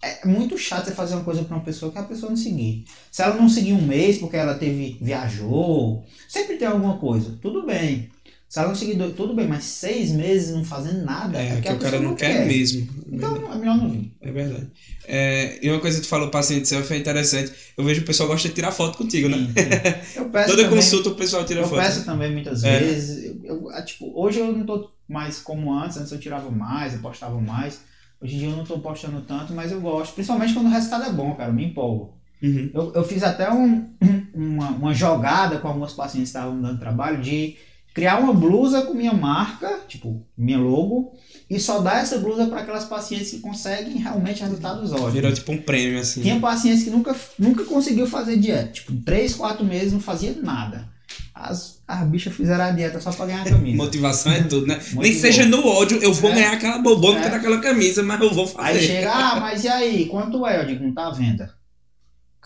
Speaker 3: é muito chato você fazer uma coisa pra uma pessoa que a pessoa não seguir. Se ela não seguir um mês porque ela teve, viajou, sempre tem alguma coisa, tudo bem. Se ela não seguir dois, tudo bem, mas seis meses não fazendo nada,
Speaker 1: É, que o cara
Speaker 3: pessoa
Speaker 1: não quer mesmo.
Speaker 3: Então é melhor não vir.
Speaker 1: É verdade. É, e uma coisa que tu falou, paciente selfie, é interessante. Eu vejo que o pessoal gosta de tirar foto contigo, né?
Speaker 3: Sim, sim. Eu peço
Speaker 1: Toda
Speaker 3: também-
Speaker 1: consulta o pessoal tira
Speaker 3: Eu
Speaker 1: foto.
Speaker 3: peço também muitas
Speaker 1: É.
Speaker 3: vezes. Eu, eu- ah, tipo, hoje eu não tô mais como antes, antes eu tirava mais, eu postava mais. Hoje em dia eu não tô postando tanto, mas eu gosto. Principalmente quando o resultado é bom, cara, eu me empolgo.
Speaker 1: Uhum.
Speaker 3: Eu, eu fiz até um- uma, uma jogada com alguns pacientes que estavam dando trabalho de criar uma blusa com minha marca, tipo, minha logo, e só dar essa blusa para aquelas pacientes que conseguem realmente resultados ótimos.
Speaker 1: Virou tipo um prêmio, assim.
Speaker 3: Tinha pacientes que nunca, nunca conseguiu fazer dieta. Tipo, três, quatro meses não fazia nada. As, as bichas fizeram a dieta só pra ganhar a camisa.
Speaker 1: Motivação é tudo, né? Nem que
Speaker 3: Motivou.
Speaker 1: seja no ódio, eu vou
Speaker 3: É.
Speaker 1: ganhar aquela bobona
Speaker 3: É.
Speaker 1: daquela camisa, mas eu vou fazer.
Speaker 3: Aí chega, ah, mas e aí? Quanto é? Eu digo, não tá à venda.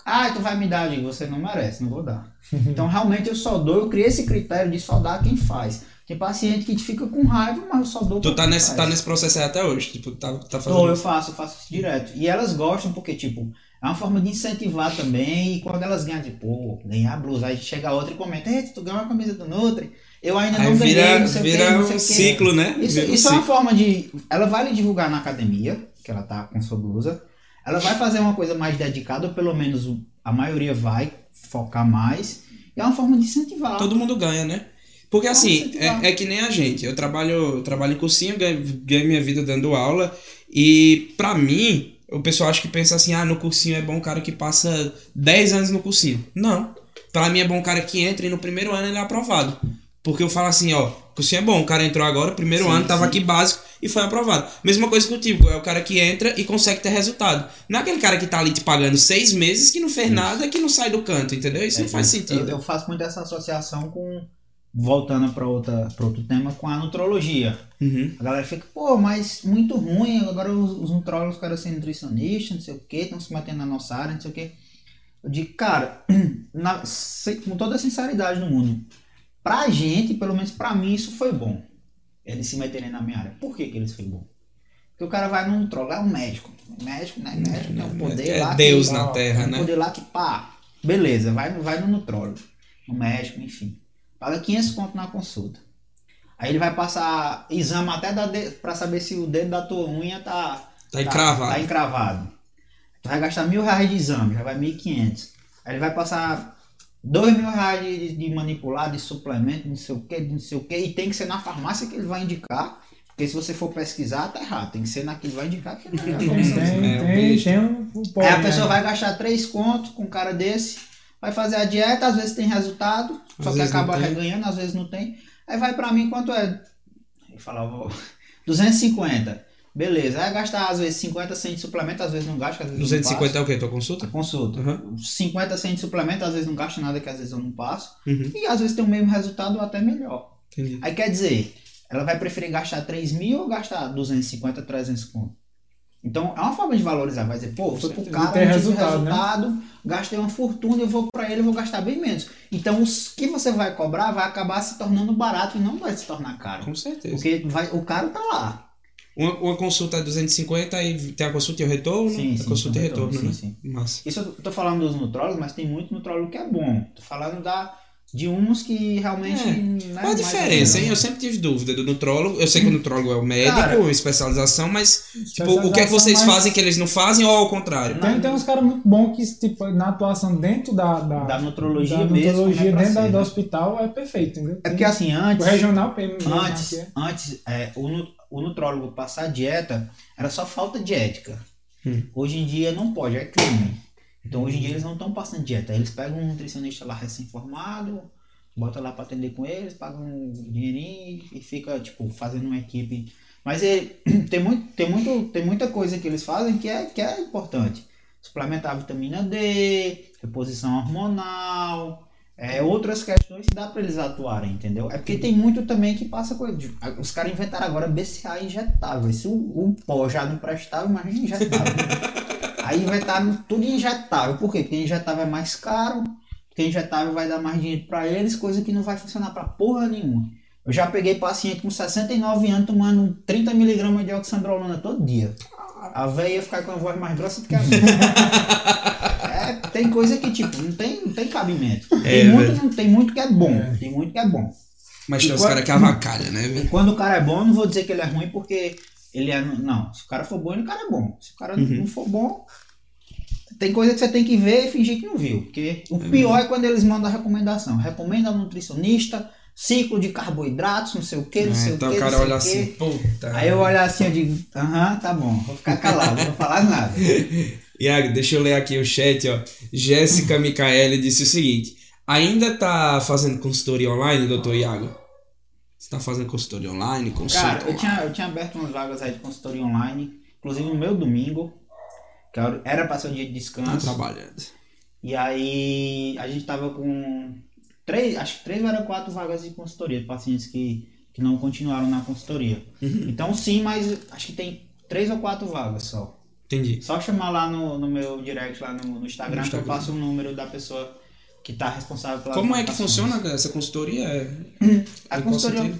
Speaker 3: Ah, tu vai me dar? Eu digo, você não merece, não vou dar. Então, realmente, eu só dou, eu criei esse critério de só dar quem faz. Tem paciente que fica com raiva, mas eu só dou
Speaker 1: Tu tá nesse,
Speaker 3: faz.
Speaker 1: tá nesse processo aí até hoje. Tipo, tá, tá fazendo.
Speaker 3: Tô, eu faço, eu faço isso direto. E elas gostam porque, tipo, é uma forma de incentivar também. E quando elas ganham, de pô, ganhar a blusa, aí chega outra e comenta, eita, tu ganhou a camisa do Nutri. Eu ainda
Speaker 1: Aí
Speaker 3: não ganhei,
Speaker 1: vira,
Speaker 3: não sei o
Speaker 1: vira
Speaker 3: não sei
Speaker 1: um
Speaker 3: o
Speaker 1: ciclo, né?
Speaker 3: Isso,
Speaker 1: Vira um
Speaker 3: isso é uma
Speaker 1: ciclo.
Speaker 3: forma de. Ela vai lhe divulgar na academia, que ela tá com sua blusa. Ela vai fazer uma coisa mais dedicada, ou pelo menos a maioria vai focar mais. E é uma forma de incentivar.
Speaker 1: Todo mundo ganha, né? Porque
Speaker 3: Vamos
Speaker 1: assim, é, é que nem a gente. Eu trabalho, eu trabalho em cursinho, ganho, ganho minha vida dando aula. E pra mim, o pessoal acha que pensa assim: ah, no cursinho é bom o cara que passa 10 anos no cursinho. Não. Pra mim é bom o cara que entra e no primeiro ano ele é aprovado. Porque eu falo assim, ó, cursinho é bom, o cara entrou agora, primeiro
Speaker 3: Sim,
Speaker 1: ano, tava
Speaker 3: sim.
Speaker 1: aqui básico e foi aprovado. Mesma coisa contigo, é o cara que entra e consegue ter resultado. Não é aquele cara que tá ali te pagando seis meses, que não fez nada, que não sai do canto, entendeu? Isso
Speaker 3: É,
Speaker 1: não faz sentido.
Speaker 3: Eu, eu faço muito essa associação com. Voltando para outro tema, com a nutrologia.
Speaker 1: Uhum.
Speaker 3: A galera fica, pô, mas muito ruim, agora os, os nutrólogos querem ser nutricionistas, não sei o que, estão se metendo na nossa área, não sei o que. Eu digo, cara, na- com toda a sinceridade do mundo, pra gente, pelo menos pra mim, isso foi bom. Eles se meterem na minha área. Por que, que eles foi bom? Porque o cara vai num nutrólogo, é um médico. Médico, né? Médico tem um poder
Speaker 1: é
Speaker 3: lá.
Speaker 1: Deus
Speaker 3: que,
Speaker 1: na terra,
Speaker 3: tem um
Speaker 1: né?
Speaker 3: poder lá que pá. Beleza, vai, vai no nutrólogo, no médico, enfim. Paga 500 conto na consulta. Aí ele vai passar exame até da de, pra saber se o dedo da tua unha tá,
Speaker 1: Tá encravado.
Speaker 3: Tá encravado. Tu vai gastar mil reais de exame, já vai 1.500. Aí ele vai passar dois mil reais de, de manipular, de suplemento, não sei o que, não sei o que, e tem que ser na farmácia que ele vai indicar. Porque se você for pesquisar, tá errado. Tem que ser na que ele vai indicar que é.
Speaker 2: Tem, tem,
Speaker 1: É, o
Speaker 2: tem, um,
Speaker 3: Aí a pessoa
Speaker 2: né?
Speaker 3: vai gastar três contos com um cara desse, vai fazer a dieta, às vezes tem resultado, só que acaba reganhando, às vezes não tem. Aí vai pra mim, quanto é? Eu falava, 250. Beleza, aí gastar às vezes 50, 100 de suplemento, às vezes não gasta, às vezes eu não
Speaker 1: 250 é o quê? Tua consulta?
Speaker 3: passo. Consulta.
Speaker 1: Uhum.
Speaker 3: 50, 100 de suplemento, às vezes não gasta nada, que às vezes eu não passo.
Speaker 1: Uhum.
Speaker 3: E às vezes tem o mesmo resultado ou até melhor.
Speaker 1: Entendi.
Speaker 3: Aí quer dizer, ela vai preferir gastar 3 mil ou gastar 250, 300 conto? Então é uma forma de valorizar. Vai dizer, pô, foi pro cara,
Speaker 2: E tem resultado,
Speaker 3: resultado, gastei uma fortuna, eu vou pra ele, eu vou gastar bem menos. Então os que você vai cobrar vai acabar se tornando barato e não vai se tornar caro.
Speaker 1: Com certeza.
Speaker 3: Porque vai, o caro tá lá.
Speaker 1: Uma, uma consulta é 250 e tem a consulta e o retorno?
Speaker 3: Sim,
Speaker 1: a
Speaker 3: sim,
Speaker 1: consulta e
Speaker 3: retorno,
Speaker 1: retorno,
Speaker 3: sim,
Speaker 1: né?
Speaker 3: sim.
Speaker 1: Massa.
Speaker 3: Isso eu tô falando dos nutrólogos, mas tem muito nutrólogo que é bom. Tô falando da, de uns que realmente.
Speaker 1: É.
Speaker 3: né,
Speaker 1: Qual a diferença, hein? Eu sempre tive dúvida do nutrólogo. Eu sei que o nutrólogo é o médico,
Speaker 3: Cara,
Speaker 1: especialização, mas tipo, o que é que
Speaker 2: Especialização,
Speaker 1: vocês
Speaker 2: mas
Speaker 1: fazem que eles não fazem ou ao contrário?
Speaker 2: Tem, tem uns caras muito bons que, tipo, na atuação dentro da, da,
Speaker 3: Da nutrologia
Speaker 2: da
Speaker 3: mesmo,
Speaker 2: nutrologia
Speaker 3: né,
Speaker 2: dentro da-
Speaker 3: ser,
Speaker 2: do
Speaker 3: né?
Speaker 2: hospital é perfeito, entendeu?
Speaker 3: É porque assim,
Speaker 2: o
Speaker 3: antes.
Speaker 2: regional PM mesmo
Speaker 3: Antes,
Speaker 2: é-
Speaker 3: antes é, o, o nutrólogo passar dieta era só falta de ética.
Speaker 1: Hum.
Speaker 3: Hoje em dia não pode, é crime. Então hoje em dia eles não estão passando dieta. Eles pegam um nutricionista lá recém-formado, bota lá para atender com eles, pagam um dinheirinho e fica tipo fazendo uma equipe. Mas ele, tem, muito, tem, muito, tem muita coisa que eles fazem que é, que é importante. Suplementar a vitamina D, reposição hormonal, é, outras questões que dá para eles atuarem, entendeu? É porque tem muito também que passa coisa. de- Os caras inventaram agora BCA injetável. Se o, o pó já não prestava, imagina injetável. Aí inventaram tudo injetável. Por quê? Porque injetável é mais caro, porque injetável vai dar mais dinheiro para eles, coisa que não vai funcionar para porra nenhuma. Eu já peguei paciente com 69 anos tomando 30mg de oxandrolona todo dia. A véia ia ficar com a voz mais grossa do que a minha. É, tem coisa que, tipo, não tem, não tem cabimento. Tem,
Speaker 1: É,
Speaker 3: muito,
Speaker 1: velho.
Speaker 3: não, tem muito que é bom. Tem muito que é bom.
Speaker 1: Mas tem os caras que avacalham, né,
Speaker 3: E
Speaker 1: velho?
Speaker 3: quando o cara é bom, eu não vou dizer que ele é ruim porque ele é. Não, se o cara for bom, ele o cara é bom. Se o cara
Speaker 1: Uhum.
Speaker 3: não for bom, tem coisa que você tem que ver e fingir que não viu. Porque o pior é quando eles mandam a recomendação. Recomenda ao nutricionista, ciclo de carboidratos, não sei o que, não sei
Speaker 1: então
Speaker 3: o que.
Speaker 1: o cara olha assim, puta.
Speaker 3: Aí eu olho assim e digo, aham, tá bom, vou ficar calado, não vou falar nada.
Speaker 1: Iago, deixa eu ler aqui o chat, ó. Jéssica Micaele disse o seguinte: ainda tá fazendo consultoria online, doutor Iago? Você tá fazendo consultoria online, consulta
Speaker 3: Cara, eu tinha, eu tinha aberto umas vagas aí de consultoria online, inclusive no meu domingo, que era- para ser um dia de
Speaker 1: Tá
Speaker 3: descanso.
Speaker 1: trabalhando.
Speaker 3: E aí a gente tava com três, acho que três ou era quatro vagas de consultoria, de pacientes que, que não continuaram na consultoria.
Speaker 1: Uhum.
Speaker 3: Então sim, mas acho que tem três ou quatro vagas só.
Speaker 1: Entendi.
Speaker 3: Só chamar lá no, no meu direct, lá no, no Instagram,
Speaker 1: No
Speaker 3: que eu
Speaker 1: Instagram.
Speaker 3: passo o número da pessoa que tá responsável pela
Speaker 1: Como é que funciona essa consultoria? É...
Speaker 3: A consultoria,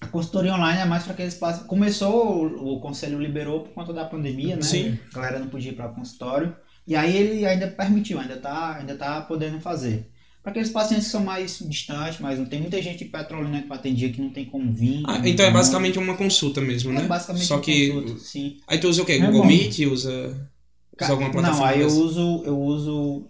Speaker 3: a consultoria online é mais para aqueles pacientes. Começou, o, o conselho liberou por conta da pandemia, né?
Speaker 1: Sim.
Speaker 3: A galera não podia ir para consultório. E aí ele ainda permitiu, ainda tá, ainda tá podendo fazer. Aqueles pacientes que são mais distantes, mas não tem muita gente de Petrolina que atendia que não tem como vir.
Speaker 1: Ah, então é basicamente uma consulta mesmo,
Speaker 3: como-
Speaker 1: né?
Speaker 3: é basicamente
Speaker 1: Só
Speaker 3: uma
Speaker 1: que.
Speaker 3: consulta, sim.
Speaker 1: Aí tu usa o quê?
Speaker 2: É
Speaker 1: Google
Speaker 2: bom.
Speaker 1: Meet? Usa. Usa alguma plataforma?
Speaker 3: não, aí eu uso, eu uso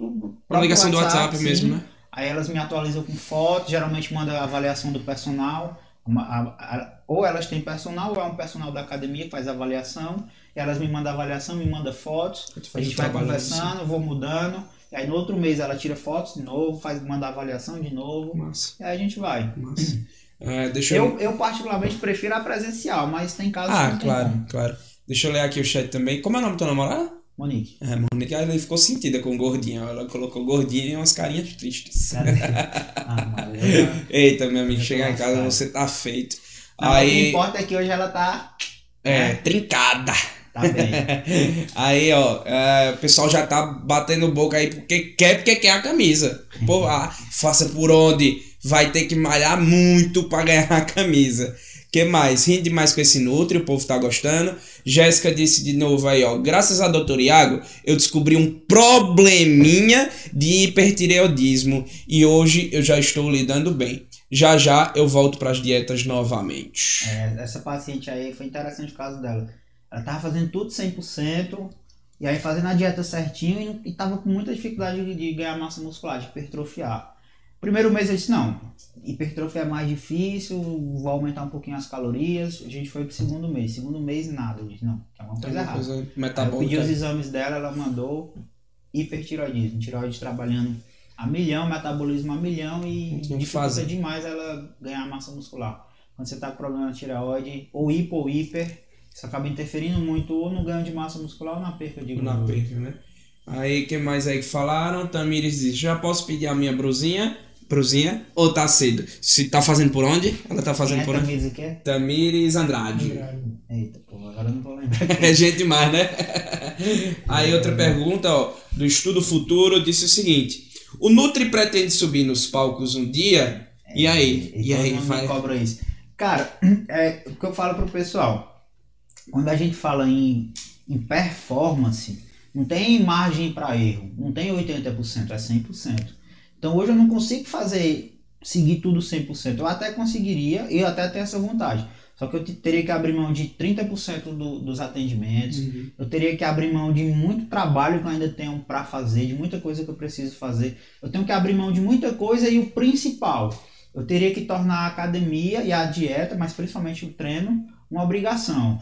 Speaker 1: Uma ligação do WhatsApp
Speaker 3: sim.
Speaker 1: mesmo, né?
Speaker 3: Aí elas me atualizam com fotos, geralmente manda a avaliação do personal. uma- a- a- ou elas têm personal, ou é um personal da academia que faz a avaliação. Elas me mandam a avaliação, me mandam fotos. A gente vai
Speaker 1: trabalho
Speaker 3: conversando, eu vou mudando. E aí no outro mês ela tira fotos de novo, faz, manda avaliação de novo. E aí a gente vai.
Speaker 1: massa. É, deixa eu.
Speaker 3: Eu, eu particularmente prefiro a presencial, mas tem casos que
Speaker 1: Ah,
Speaker 3: não tem
Speaker 1: claro,
Speaker 3: como.
Speaker 1: claro. Deixa eu ler aqui o chat também. Como é o nome do teu namorado?
Speaker 3: Monique.
Speaker 1: É, Monique. Ah, Ela ficou sentida com gordinha. Ela colocou gordinha e umas carinhas tristes.
Speaker 3: Ah, eu-
Speaker 1: Eita, meu amigo, chegar em casa
Speaker 3: lascado.
Speaker 1: você tá feito.
Speaker 3: Não, O que
Speaker 1: Aí.
Speaker 3: importa é que hoje ela tá,
Speaker 1: É, trincada.
Speaker 3: Tá bem.
Speaker 1: Aí, ó, é, o pessoal já tá batendo boca aí porque quer, porque quer a camisa. Pô, ah, faça por onde? Vai ter que malhar muito pra ganhar a camisa. que mais? Rindo demais com esse Nutri, o povo tá gostando. Jéssica disse de novo aí, ó. Graças a doutor Iago, eu descobri um probleminha de hipertireoidismo e hoje eu já estou lidando bem. Já já eu volto pras dietas novamente.
Speaker 3: É, essa paciente aí foi interessante o caso dela. Ela tava fazendo tudo 100%, e aí fazendo a dieta certinho e, e tava com muita dificuldade de, de ganhar massa muscular, de hipertrofiar. Primeiro mês eu disse, não, hipertrofia é mais difícil, vou aumentar um pouquinho as calorias. A gente foi pro segundo mês. Segundo mês, nada. Eu disse, não, tem alguma coisa errada.
Speaker 1: coisa
Speaker 3: eu pedi os exames dela, ela mandou hipertiroidismo. Tiroide trabalhando a milhão, metabolismo a milhão e dificulta demais ela ganhar massa muscular. Quando você tá com problema de tireoide, ou hipo ou hiper, isso acaba interferindo muito ou no ganho de massa muscular ou na perda de
Speaker 1: Na
Speaker 3: gordura.
Speaker 1: perca, né? Aí, que mais aí que falaram? Tamires disse, já posso pedir a minha brusinha? Brusinha? Ou tá cedo? Se tá fazendo por onde? Ela tá fazendo
Speaker 3: Quem é
Speaker 1: por onde?
Speaker 3: Tamires o quê?
Speaker 1: Tamires Andrade.
Speaker 3: Eita, pô, agora eu não vou lembrar.
Speaker 1: É gente demais, né? Aí outra pergunta, ó, do Estudo Futuro disse o seguinte: o Nutri pretende subir nos palcos um dia? E aí? E
Speaker 3: todo
Speaker 1: aí, vai.
Speaker 3: cobra isso. Cara, é o que eu falo pro pessoal. Quando a gente fala em, em performance, não tem margem para erro, não tem 80%, é 100%. Então hoje eu não consigo fazer, seguir tudo 100%. Eu até conseguiria, eu até tenho essa vontade. Só que eu teria que abrir mão de 30% do, dos atendimentos, uhum. eu teria que abrir mão de muito trabalho que eu ainda tenho para fazer, de muita coisa que eu preciso fazer. Eu tenho que abrir mão de muita coisa e o principal, eu teria que tornar a academia e a dieta, mas principalmente o treino, uma obrigação.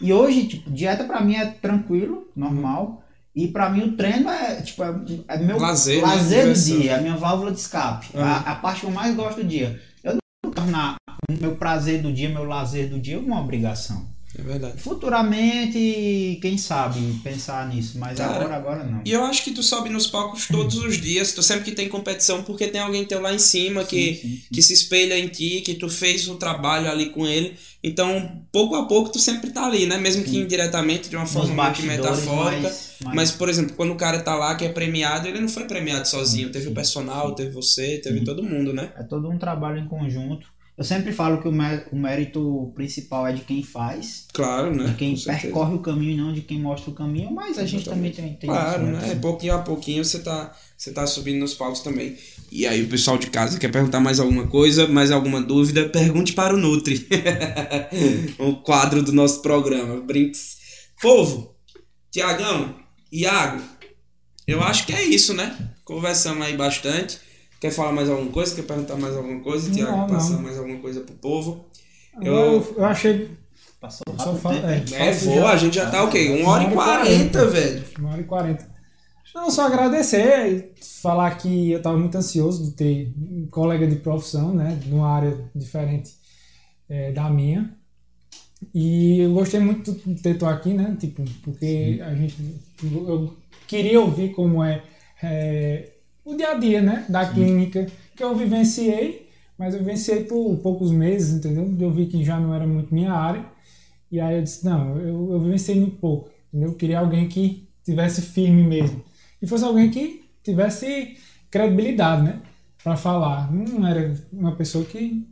Speaker 3: E hoje, tipo, dieta para mim é tranquilo, normal. E para mim o treino é, tipo, é, é meu lazer, né? lazer né? do dia, é a minha válvula de escape. Uhum. A, a, parte que eu mais gosto do dia. Eu não vou tornar o meu prazer do dia, meu lazer do dia uma obrigação.
Speaker 1: É verdade.
Speaker 3: Futuramente, quem sabe, pensar nisso, mas Cara, agora, agora não.
Speaker 1: E eu acho que tu sobe nos palcos todos os dias, tu sempre que tem competição, porque tem alguém teu lá em cima que, sim, sim, sim. que se espelha em ti, que tu fez o trabalho ali com ele. Então, pouco a pouco, tu sempre tá ali, né? Mesmo que indiretamente, de uma forma muito metafórica. Mais... Mas, por exemplo, quando o cara tá lá que é premiado, ele não foi premiado sozinho. Teve o personal, teve você, teve todo mundo, né?
Speaker 3: É todo um trabalho em conjunto. Eu sempre falo que o, o mérito principal é de quem faz.
Speaker 1: Claro, né?
Speaker 3: De quem percorre o caminho e não de quem mostra o caminho, mas a gente também tem, tem
Speaker 1: Claro, né? né? Pouquinho a pouquinho você tá, você tá subindo nos palcos também. E aí o pessoal de casa quer perguntar mais alguma coisa, mais alguma dúvida, pergunte para o Nutri. o quadro do nosso programa. Brinks. Povo, Tiagão, Iago, eu acho que é isso, né? Conversamos aí bastante. Quer falar mais alguma coisa? Quer perguntar mais alguma coisa? Tiago, passar mais alguma coisa pro povo?
Speaker 2: Eu, eu achei.
Speaker 3: Passou rápido. Só
Speaker 1: é, é boa, a gente já tá o quê? Uma hora e quarenta, velho.
Speaker 2: Uma hora e quarenta. Não, só agradecer e falar que eu tava muito ansioso de ter um colega de profissão, né? Numa área diferente é, da minha. E eu gostei muito de ter tu aqui, né? Tipo, porque Sim. a gente. Eu queria ouvir como é, é o dia a dia, né? Da Sim. clínica que eu vivenciei, mas eu vivenciei por poucos meses, entendeu? Eu vi que já não era muito minha área. E aí eu disse, não, eu, eu vivenciei muito pouco, entendeu? Eu queria alguém que tivesse firme mesmo. E fosse alguém que tivesse credibilidade, né? Pra falar. Não era uma pessoa que.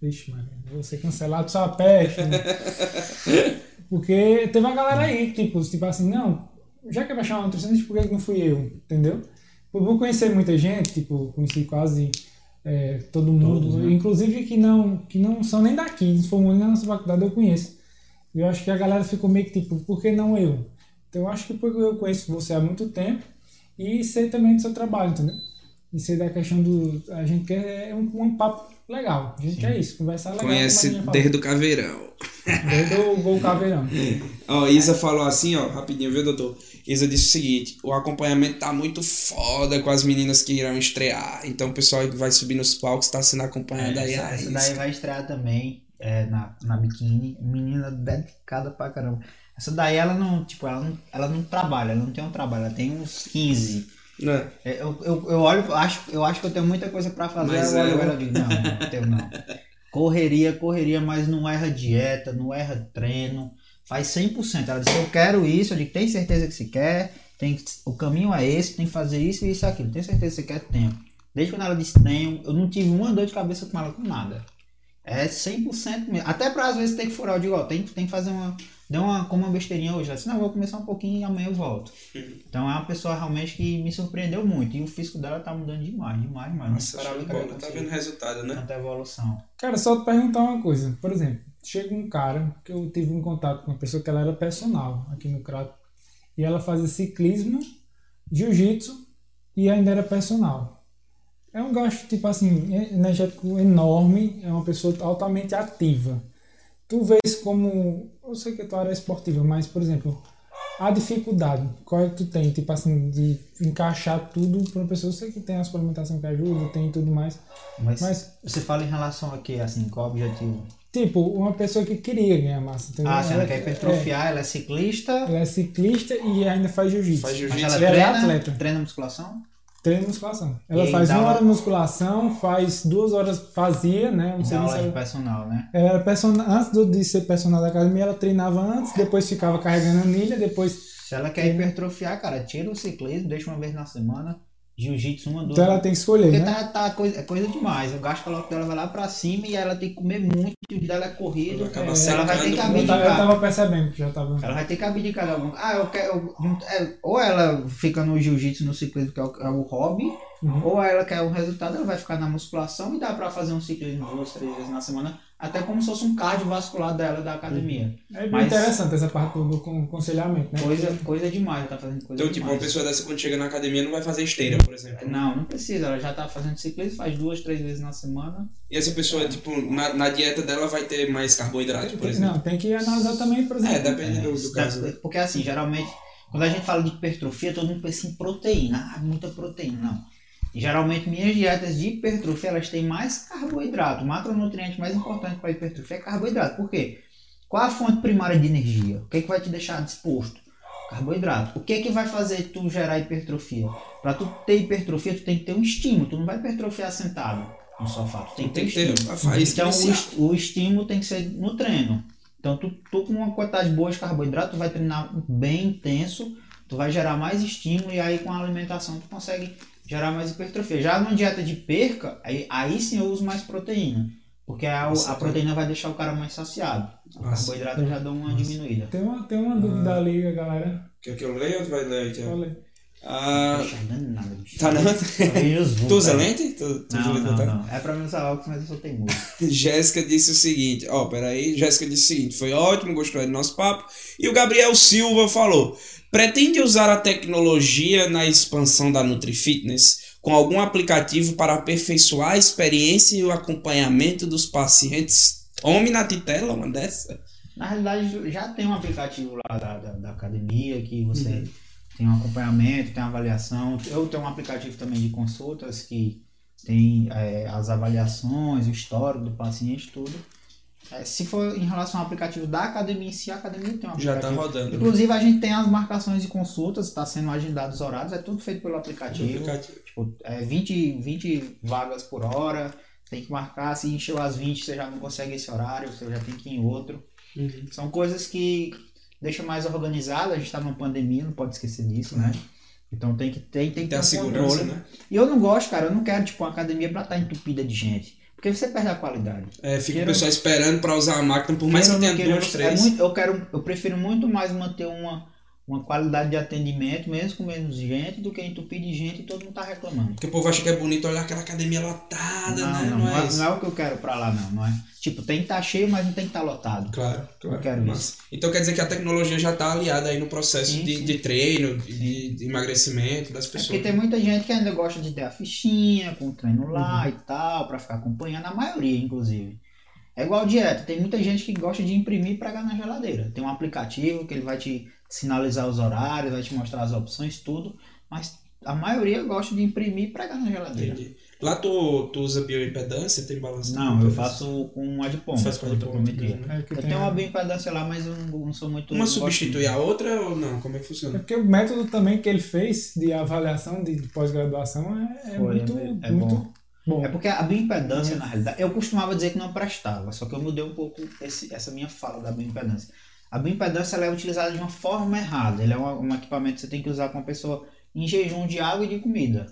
Speaker 2: Vixe, mano, vou ser cancelado só a peste. Né? Porque teve uma galera aí, tipo, tipo assim, não, já que vai chamar um nutricionista, por que não fui eu? Entendeu? Por conhecer muita gente, tipo, conheci quase é, todo mundo, Todos, né? inclusive que não, que não são nem daqui, se for na nossa faculdade eu conheço. E eu acho que a galera ficou meio que tipo, por que não eu? Então eu acho que porque eu conheço você há muito tempo e sei também do seu trabalho, entendeu? E sei da questão do. A gente quer é um, um papo legal. A gente Sim. quer isso, conversar legal.
Speaker 1: Conhece desde o caveirão.
Speaker 2: Desde o gol caveirão.
Speaker 1: ó, Isa falou assim, ó, rapidinho, viu, doutor? Isa disse o seguinte: o acompanhamento tá muito foda com as meninas que irão estrear. Então o pessoal vai subir nos palcos, tá sendo acompanhado
Speaker 3: é,
Speaker 1: aí.
Speaker 3: Essa, essa daí vai estrear também é, na, na biquíni. Menina dedicada pra caramba. Essa daí ela não, tipo, ela não, ela não trabalha, ela não tem um trabalho, ela tem uns 15. É. é. Eu, eu, eu olho, acho, eu acho que eu tenho muita coisa pra fazer, mas eu olho é... ela digo, não, não tenho não. Correria, correria, mas não erra dieta, não erra treino faz 100%. Ela disse, eu quero isso, eu digo, tem certeza que se quer, tem, o caminho é esse, tem que fazer isso e isso aquilo, tem certeza que você quer tempo. Desde quando ela disse tenho, eu não tive uma dor de cabeça com ela com nada. É 100% mesmo. Até para às vezes ter que furar, eu digo, ó, tem, tem que fazer uma. Deu uma, como uma besteirinha hoje. Ela disse, não, vou começar um pouquinho e amanhã eu volto. Uhum. Então é uma pessoa realmente que me surpreendeu muito. E o físico dela tá mudando demais, demais, demais.
Speaker 1: Nossa, não esperava que tá vendo resultado, né?
Speaker 3: Tanta evolução.
Speaker 2: Cara, só te perguntar uma coisa. Por exemplo, chega um cara que eu tive um contato com uma pessoa que ela era personal aqui no Crato e ela fazia ciclismo, jiu-jitsu e ainda era personal. É um gasto, tipo assim, energético enorme, é uma pessoa altamente ativa. Tu vês como, eu sei que a tua área é esportiva, mas, por exemplo, a dificuldade, qual é que tu tem, tipo assim, de encaixar tudo para uma pessoa, eu sei que tem a suplementação que ajuda, tem tudo mais,
Speaker 3: mas, mas você fala em relação a quê, assim, qual o objetivo?
Speaker 2: Tipo, uma pessoa que queria ganhar massa.
Speaker 3: Entendeu? Ah, você ela quer hipertrofiar, é, ela é ciclista.
Speaker 2: Ela é ciclista e ainda faz jiu-jitsu.
Speaker 3: Faz jiu-jitsu. Ela, ela treina, é atleta. Treina musculação?
Speaker 2: Treina musculação. Ela faz uma hora de musculação, faz duas horas fazia, né?
Speaker 3: Não sei aula de personal, né?
Speaker 2: Ela era personal, antes de ser personal da academia, ela treinava antes, depois ficava carregando a anilha, depois.
Speaker 3: Se ela quer hipertrofiar, cara, tira o ciclismo, deixa uma vez na semana jiu-jitsu, uma, duas.
Speaker 2: Então ela tem que escolher,
Speaker 3: Porque
Speaker 2: né?
Speaker 3: tá, tá coisa, é coisa demais. O gasto calórico dela vai lá pra cima e ela tem que comer muito, o dela é corrido.
Speaker 1: Acaba
Speaker 3: ela vai ter que abdicar.
Speaker 2: tava, eu tava percebendo que já tava.
Speaker 3: Ela vai ter que abdicar de algum. Ah, eu quero. eu- é, ou ela fica no jiu-jitsu, no ciclismo, que é o, é o hobby,
Speaker 2: Uhum.
Speaker 3: ou ela quer um resultado, ela vai ficar na musculação e dá pra fazer um ciclismo duas, três vezes na semana, até como se fosse um cardiovascular dela da academia.
Speaker 2: É bem
Speaker 3: Mas-
Speaker 2: interessante essa parte do, do con- aconselhamento, né?
Speaker 3: Coisa, coisa demais, tá fazendo coisa
Speaker 1: Então, tipo, uma
Speaker 3: demais.
Speaker 1: pessoa dessa quando chega na academia não vai fazer esteira, por exemplo.
Speaker 3: Não, não precisa, ela já tá fazendo ciclismo, faz duas, três vezes na semana.
Speaker 1: E essa pessoa, tipo, na, na dieta dela vai ter mais carboidrato, por exemplo.
Speaker 2: Não, tem que analisar também, por exemplo.
Speaker 1: É, depende do, do caso. né?
Speaker 3: Porque assim, geralmente, quando a gente fala de hipertrofia, todo mundo pensa em proteína. Ah, muita proteína. Não. Geralmente, minhas dietas de hipertrofia, elas têm mais carboidrato. O macronutriente mais importante para hipertrofia é carboidrato. Por quê? Qual a fonte primária de energia? O que, é que vai te deixar disposto? Carboidrato. O que, é que vai fazer tu gerar hipertrofia? Para tu ter hipertrofia, tu tem que ter um estímulo. Tu não vai hipertrofiar sentado no sofá. Tu tem que ter,
Speaker 1: Tem ter
Speaker 3: estímulo.
Speaker 1: a faísca
Speaker 3: Então, o, o estímulo tem que ser no treino. Então, tu, tu com uma quantidade boa de carboidrato, tu vai treinar bem intenso, tu vai gerar mais estímulo e aí com a alimentação tu consegue gerar mais hipertrofia. Já numa dieta de perca, aí, aí sim eu uso mais proteína. Porque a,
Speaker 1: Nossa,
Speaker 3: a proteína vai deixar o cara mais saciado. O
Speaker 1: Nossa.
Speaker 3: carboidrato já dá uma diminuída.
Speaker 2: Tem uma, tem uma dúvida ali, galera.
Speaker 1: Quer que eu leia ou tu vai ler, Tiago?
Speaker 2: Olha.
Speaker 1: Ah,
Speaker 3: Não tá nada, bicho.
Speaker 1: tá não?
Speaker 3: Eu
Speaker 1: Tu usa lente? Tu, tu
Speaker 3: Não, não, não. É pra mim usar óculos, mas eu sou teimoso.
Speaker 1: Jéssica disse o seguinte, ó, peraí, Jéssica disse o seguinte, foi ótimo, gostou do nosso papo. E o Gabriel Silva falou, pretende usar a tecnologia na expansão da NutriFitness com algum aplicativo para aperfeiçoar a experiência e o acompanhamento dos pacientes? Homem na titela, uma dessa?
Speaker 3: Na realidade, já tem um aplicativo lá da, da, da academia que você
Speaker 1: Uhum.
Speaker 3: tem um acompanhamento, tem uma avaliação. Eu tenho um aplicativo também de consultas que tem é, as avaliações, o histórico do paciente, tudo. É, se for em relação ao aplicativo da academia em si, a academia tem um
Speaker 1: Já
Speaker 3: aplicativo.
Speaker 1: tá rodando.
Speaker 3: Inclusive, a gente tem as marcações de consultas, está sendo agendados os horários, é tudo feito pelo aplicativo.
Speaker 1: aplicativo.
Speaker 3: Tipo, é 20, 20 vagas por hora, tem que marcar, se encheu as 20, você já não consegue esse horário, você já tem que ir em outro.
Speaker 1: Uhum.
Speaker 3: São coisas que deixam mais organizado, a gente está numa pandemia, não pode esquecer disso, né? Então tem que, tem, tem que ter
Speaker 1: a
Speaker 3: um
Speaker 1: segurança,
Speaker 3: controle.
Speaker 1: né?
Speaker 3: E eu não gosto, cara, eu não quero tipo uma academia pra estar entupida de gente. Porque você perde a qualidade.
Speaker 1: É, fica o
Speaker 3: Queira-
Speaker 1: pessoal esperando pra usar a máquina, por mais que
Speaker 3: Queira ou
Speaker 1: tenha
Speaker 3: não
Speaker 1: duas,
Speaker 3: queira, é
Speaker 1: três.
Speaker 3: muito- eu, quero, eu prefiro muito mais manter uma, uma qualidade de atendimento, mesmo com menos gente, do que entupir de gente e todo mundo tá reclamando.
Speaker 1: Porque o povo acha que é bonito olhar aquela academia lotada,
Speaker 3: Não,
Speaker 1: né?
Speaker 3: não,
Speaker 1: Não,
Speaker 3: não,
Speaker 1: é,
Speaker 3: é,
Speaker 1: isso.
Speaker 3: não é o que eu quero pra lá, não, não é? Tipo, tem que estar cheio, mas não tem que estar lotado.
Speaker 1: Claro, claro.
Speaker 3: Eu quero
Speaker 1: Massa. Então quer dizer que a tecnologia já está aliada aí no processo
Speaker 3: Sim,
Speaker 1: de,
Speaker 3: sim.
Speaker 1: de treino, de, de emagrecimento das
Speaker 3: É
Speaker 1: pessoas.
Speaker 3: porque tem muita gente que ainda gosta de ter a fichinha com o treino lá
Speaker 1: Uhum.
Speaker 3: e tal, pra ficar acompanhando, a maioria, inclusive. É igual dieta, tem muita gente que gosta de imprimir e pregar na geladeira. Tem um aplicativo que ele vai te sinalizar os horários, vai te mostrar as opções, tudo, mas a maioria gosta de imprimir e pregar na geladeira.
Speaker 1: Entendi. Lá tu, tu usa bioimpedância, tem balanço?
Speaker 3: Não, eu faço com um adipômetro,
Speaker 1: Faz com
Speaker 3: adipometria,
Speaker 2: É
Speaker 3: Eu
Speaker 2: tem
Speaker 3: tenho
Speaker 2: a-
Speaker 3: uma bioimpedância lá, mas eu não, não sou muito...
Speaker 1: Uma substitui a outra ou não? Como é que
Speaker 2: É
Speaker 1: funciona?
Speaker 2: porque o método também que ele fez de avaliação de pós-graduação é, é
Speaker 3: Foi,
Speaker 2: muito,
Speaker 3: é- é
Speaker 2: muito
Speaker 3: bom.
Speaker 2: bom.
Speaker 3: É porque a bioimpedância, na realidade, eu costumava dizer que não prestava, só que eu mudei um pouco esse- essa minha fala da bioimpedância. A bioimpedância ela é utilizada de uma forma errada. Ele é um, um equipamento que você tem que usar com a pessoa em jejum de água e de comida.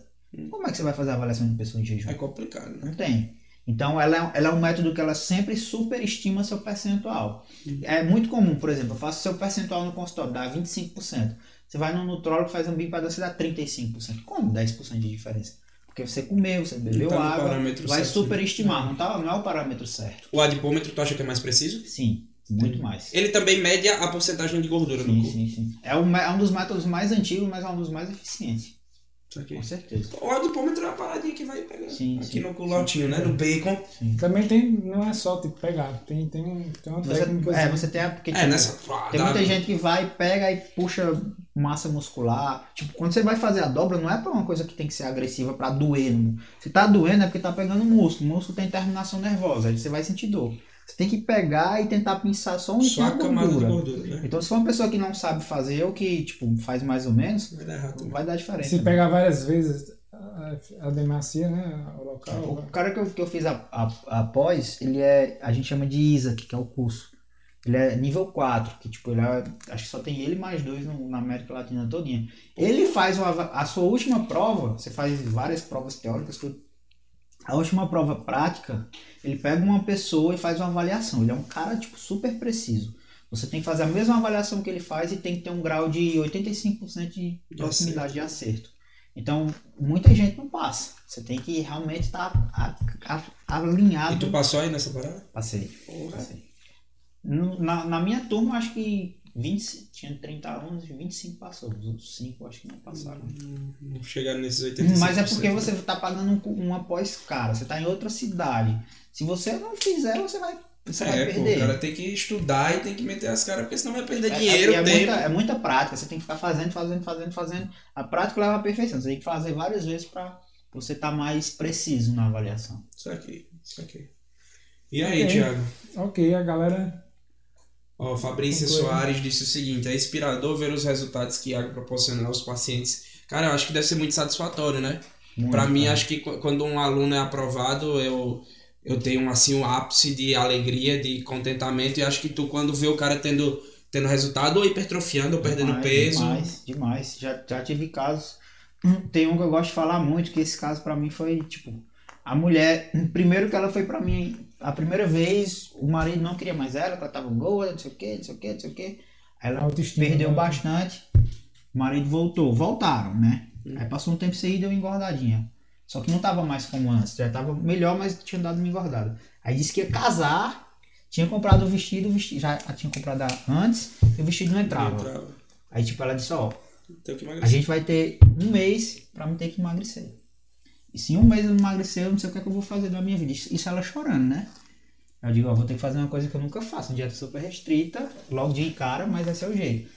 Speaker 3: Como é que você vai fazer a avaliação de pessoa em jejum?
Speaker 1: É complicado, né?
Speaker 3: Não tem. Então, ela é, ela é um método que ela sempre superestima seu percentual. É muito comum, por exemplo, eu faço seu percentual no consultório, dá 25%. Você vai no nutrólogo faz uma bioimpedância, dá 35%. Como 10% de diferença? Porque você comeu, você bebeu
Speaker 1: Tá
Speaker 3: água, vai
Speaker 1: certo, né?
Speaker 3: superestimar, não, tá, não é o parâmetro certo.
Speaker 1: O adipômetro tu acha que é mais preciso?
Speaker 3: Sim, muito mais.
Speaker 1: Ele também mede a porcentagem de gordura no
Speaker 3: Sim,
Speaker 1: corpo.
Speaker 3: sim, sim. É um, é um dos métodos mais antigos, mas é um dos mais eficientes. Com certeza.
Speaker 1: O adipômetro é uma paradinha que vai pegando
Speaker 3: Sim,
Speaker 1: aqui
Speaker 3: sim.
Speaker 1: no culotinho, né? No bacon.
Speaker 2: Também tem, não é só tipo pegar, tem, tem, um, tem uma
Speaker 3: Você,
Speaker 2: técnica.
Speaker 3: é,
Speaker 2: assim.
Speaker 3: você tem a, porque,
Speaker 1: É,
Speaker 3: tipo,
Speaker 1: nessa.
Speaker 3: Tem
Speaker 1: dá-
Speaker 3: muita gente que vai, pega e puxa massa muscular. Tipo, quando você vai fazer a dobra, não é pra uma coisa que tem que ser agressiva pra doer. não. Se tá doendo é porque tá pegando músculo. O músculo tem terminação nervosa, aí você vai sentir dor. Você tem que pegar e tentar pinçar só onde
Speaker 1: Só
Speaker 3: tem
Speaker 1: a camada de
Speaker 3: gordura.
Speaker 1: gordura, né?
Speaker 3: Então, se for uma pessoa que não sabe fazer ou que, tipo, faz mais ou menos,
Speaker 1: Vai dar errado. também.
Speaker 3: vai dar diferença.
Speaker 2: Se
Speaker 3: né?
Speaker 2: pegar várias vezes a, a demacia, né? O
Speaker 3: O
Speaker 2: local.
Speaker 3: cara que eu, que eu fiz a, a, a pós, ele é, a gente chama de ISAC, que é o curso. Ele é nível 4, que tipo, ele é, acho que só tem ele mais dois no, na América Latina todinha. Ele faz uma, a sua última prova, você faz várias provas teóricas, a última prova prática, ele pega uma pessoa e faz uma avaliação. Ele é um cara tipo super preciso. Você tem que fazer a mesma avaliação que ele faz e tem que ter um grau de 85% de proximidade de acerto. Então, muita gente não passa. Você tem que realmente estar tá alinhado.
Speaker 1: E tu passou aí nessa parada?
Speaker 3: Passei. Porra. Passei. Na, na minha turma, acho que 20, tinha 30 alunos, 25 passou. Os outros 5 acho que não passaram.
Speaker 1: Não chegaram nesses 85%.
Speaker 3: Mas é porque você está pagando um, um após cara. Você está em outra cidade. Se você não fizer, você vai você é, vai perder.
Speaker 1: Pô, o cara tem que estudar e tem que meter as caras, porque senão vai perder é, dinheiro, é,
Speaker 3: é, muita, é muita prática, você tem que ficar fazendo, fazendo, fazendo, fazendo. A prática leva à perfeição, você tem que fazer várias vezes para você estar tá mais preciso na avaliação.
Speaker 1: Isso aqui, isso aqui. E aí, okay. Thiago?
Speaker 2: Ok, a galera
Speaker 1: Ó, Fabrícia Soares disse o seguinte: é inspirador ver os resultados que Iago proporciona aos pacientes. Cara, eu acho que deve ser muito satisfatório, né? Para mim, acho que quando um aluno é aprovado, eu, eu tenho assim um ápice de alegria, de contentamento. E acho que tu, quando vê o cara tendo, tendo resultado, ou hipertrofiando, ou perdendo demais, peso.
Speaker 3: Demais, demais. Já, já tive casos. Tem um que eu gosto de falar muito, que esse caso para mim foi tipo. A mulher, primeiro que ela foi para mim a primeira vez o marido não queria mais ela, ela tava boa, não sei o que, não sei o que, não sei o que. Ela perdeu né? bastante. O marido voltou, voltaram, né? Hum. Aí passou um tempo sem e deu uma engordadinha. Só que não tava mais como antes, já tava melhor, mas tinha dado uma engordada. Aí disse que ia casar, tinha comprado o vestido, o vestido já tinha comprado antes, e o vestido não entrava. Não entrava. Aí tipo, ela disse, ó, a gente vai ter um mês pra me ter que emagrecer. E se um mês eu emagrecer, eu não sei o que, é que eu vou fazer da minha vida. Isso ela chorando, né? Eu digo, ó, vou ter que fazer uma coisa que eu nunca faço. Dieta super restrita, logo de cara, mas esse é o jeito.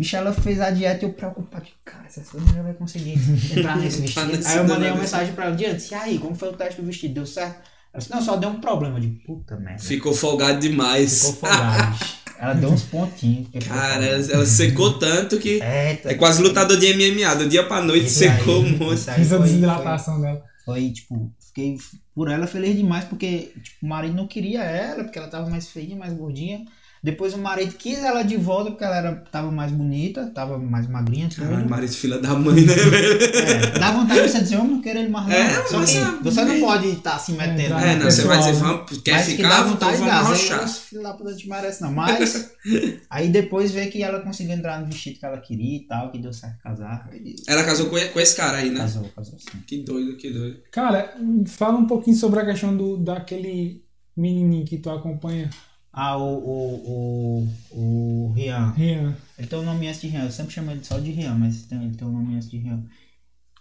Speaker 3: Bicho, ela fez a dieta e eu preocupado. Cara, essa mulher vai conseguir entrar nesse vestido. Aí eu mandei uma mensagem pra ela, diante, e aí, como foi o teste do vestido? Deu certo? Ela disse, não, só deu um problema. de puta merda.
Speaker 1: Ficou folgado demais.
Speaker 3: Ficou folgado. Ela deu uns pontinhos.
Speaker 1: Cara, ela secou tanto que. É, tá é quase lutador de MMA. Do dia pra noite secou um monte.
Speaker 2: Fiz a desidratação dela.
Speaker 3: Foi, tipo, fiquei por ela feliz demais, porque tipo, o marido não queria ela, porque ela tava mais feinha, mais gordinha. Depois o marido quis ela de volta porque ela era, tava mais bonita, tava mais magrinha.
Speaker 1: Tudo. Caralho, marido filha da mãe, né, velho?
Speaker 3: É, dá vontade de você dizer, eu não quero ele mais não. É, Só que é você não pode estar tá se metendo.
Speaker 1: É, não, você vai dizer, vamos, quer mas ficar, que dá vontade então vamos rochar.
Speaker 3: Filho da puta te merece não. Mas, aí depois vê que ela conseguiu entrar no vestido que ela queria e tal, que deu certo casar.
Speaker 1: Ela casou com, com esse cara aí, né?
Speaker 3: Casou, casou sim.
Speaker 1: Que doido, que doido.
Speaker 2: Cara, fala um pouquinho sobre a questão do, daquele menininho que tu acompanha.
Speaker 3: Ah, o, o, o, o Rian.
Speaker 2: Rian.
Speaker 3: Ele tem o um nome antes de Rian. Eu sempre chamo ele só de Rian, mas tem, ele tem o um nome antes de Rian.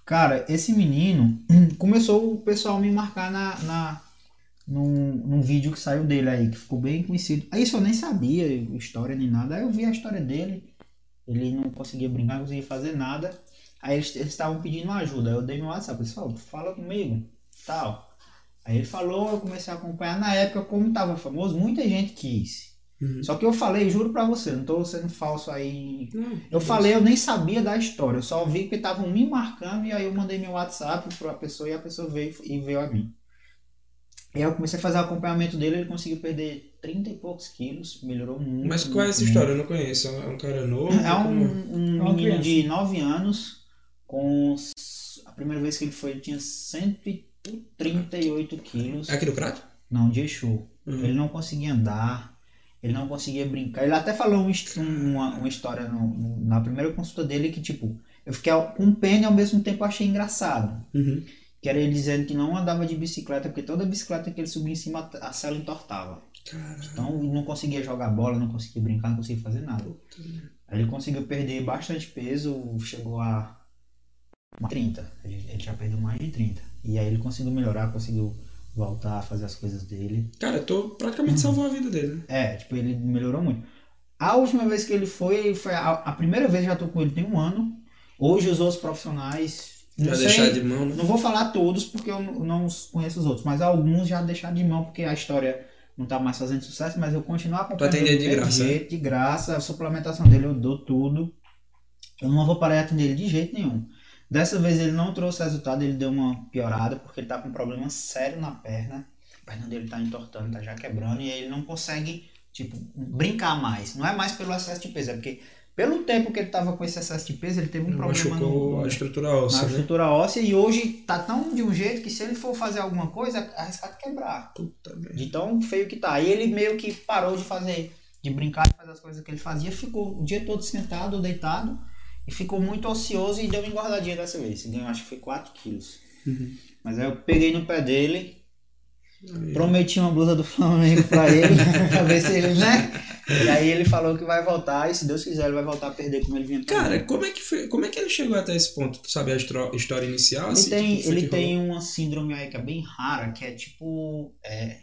Speaker 3: Cara, esse menino começou o pessoal me marcar na, na, num, num vídeo que saiu dele aí, que ficou bem conhecido. Aí isso eu nem sabia história nem nada. Aí eu vi a história dele. Ele não conseguia brincar, não conseguia fazer nada. Aí eles estavam pedindo ajuda. Aí eu dei meu WhatsApp. Pessoal, fala comigo. Tal. Aí ele falou, eu comecei a acompanhar. Na época, como estava famoso, muita gente quis. Uhum. Só que eu falei, juro pra você, não tô sendo falso aí. Uhum. Eu falei, eu nem sabia da história. Eu só vi que estavam me marcando e aí eu mandei meu WhatsApp pra pessoa e a pessoa veio e veio a mim. E aí eu comecei a fazer o acompanhamento dele, ele conseguiu perder 30 e poucos quilos, melhorou muito.
Speaker 1: Mas qual é essa história? Eu não conheço. É um cara novo?
Speaker 3: É um, um é menino de 9 anos, com. A primeira vez que ele foi, ele tinha 130 38 quilos.
Speaker 1: É aqui no Crato?
Speaker 3: Não, de Exu. Uhum. Ele não conseguia andar, ele não conseguia brincar. Ele até falou um, uma, uma história no, na primeira consulta dele que, tipo, eu fiquei com pena e ao mesmo tempo achei engraçado.
Speaker 1: Uhum.
Speaker 3: Que era ele dizendo que não andava de bicicleta, porque toda bicicleta que ele subia em cima, a cela entortava. Caramba. Então não conseguia jogar bola, não conseguia brincar, não conseguia fazer nada. Aí ele conseguiu perder bastante peso, chegou a 30. Ele, ele já perdeu mais de 30. E aí ele conseguiu melhorar, conseguiu voltar a fazer as coisas dele.
Speaker 1: Cara, tô praticamente salvou a vida dele. Né?
Speaker 3: É, tipo, ele melhorou muito. A última vez que ele foi, foi a, a primeira vez já tô com ele tem um ano. Hoje os outros profissionais.
Speaker 1: Já deixaram de mão, né?
Speaker 3: Não vou falar todos porque eu não conheço os outros, mas alguns já deixaram de mão porque a história não tá mais fazendo sucesso, mas eu continuo acompanhando.
Speaker 1: Tu atender de graça.
Speaker 3: Jeito, de graça, a suplementação dele eu dou tudo. Eu não vou parar de atender ele de jeito nenhum. Dessa vez ele não trouxe resultado, ele deu uma piorada porque ele tá com um problema sério na perna. A perna dele tá entortando, tá já quebrando e ele não consegue tipo, brincar mais. Não é mais pelo excesso de peso, é porque pelo tempo que ele estava com esse excesso de peso, ele teve um ele problema
Speaker 1: no, a estrutura óssea.
Speaker 3: Na né? estrutura óssea e hoje tá tão de um jeito que se ele for fazer alguma coisa, é arriscado quebrar. Puta de tão feio que tá. Aí ele meio que parou de fazer, de brincar, de fazer as coisas que ele fazia, ficou o dia todo sentado, deitado, e ficou muito ocioso e deu uma engordadinha dessa vez. Ganhou acho que foi 4 quilos. Uhum. Mas aí eu peguei no pé dele, Aí. Prometi uma blusa do Flamengo pra ele, pra ver se ele, né? E aí ele falou que vai voltar, e se Deus quiser, ele vai voltar a perder como ele vinha
Speaker 1: Cara, como é, que foi, como é que ele chegou até esse ponto? Tu sabe a história inicial?
Speaker 3: Ele assim, tem, ele tem uma síndrome aí que é bem rara, que é tipo. É,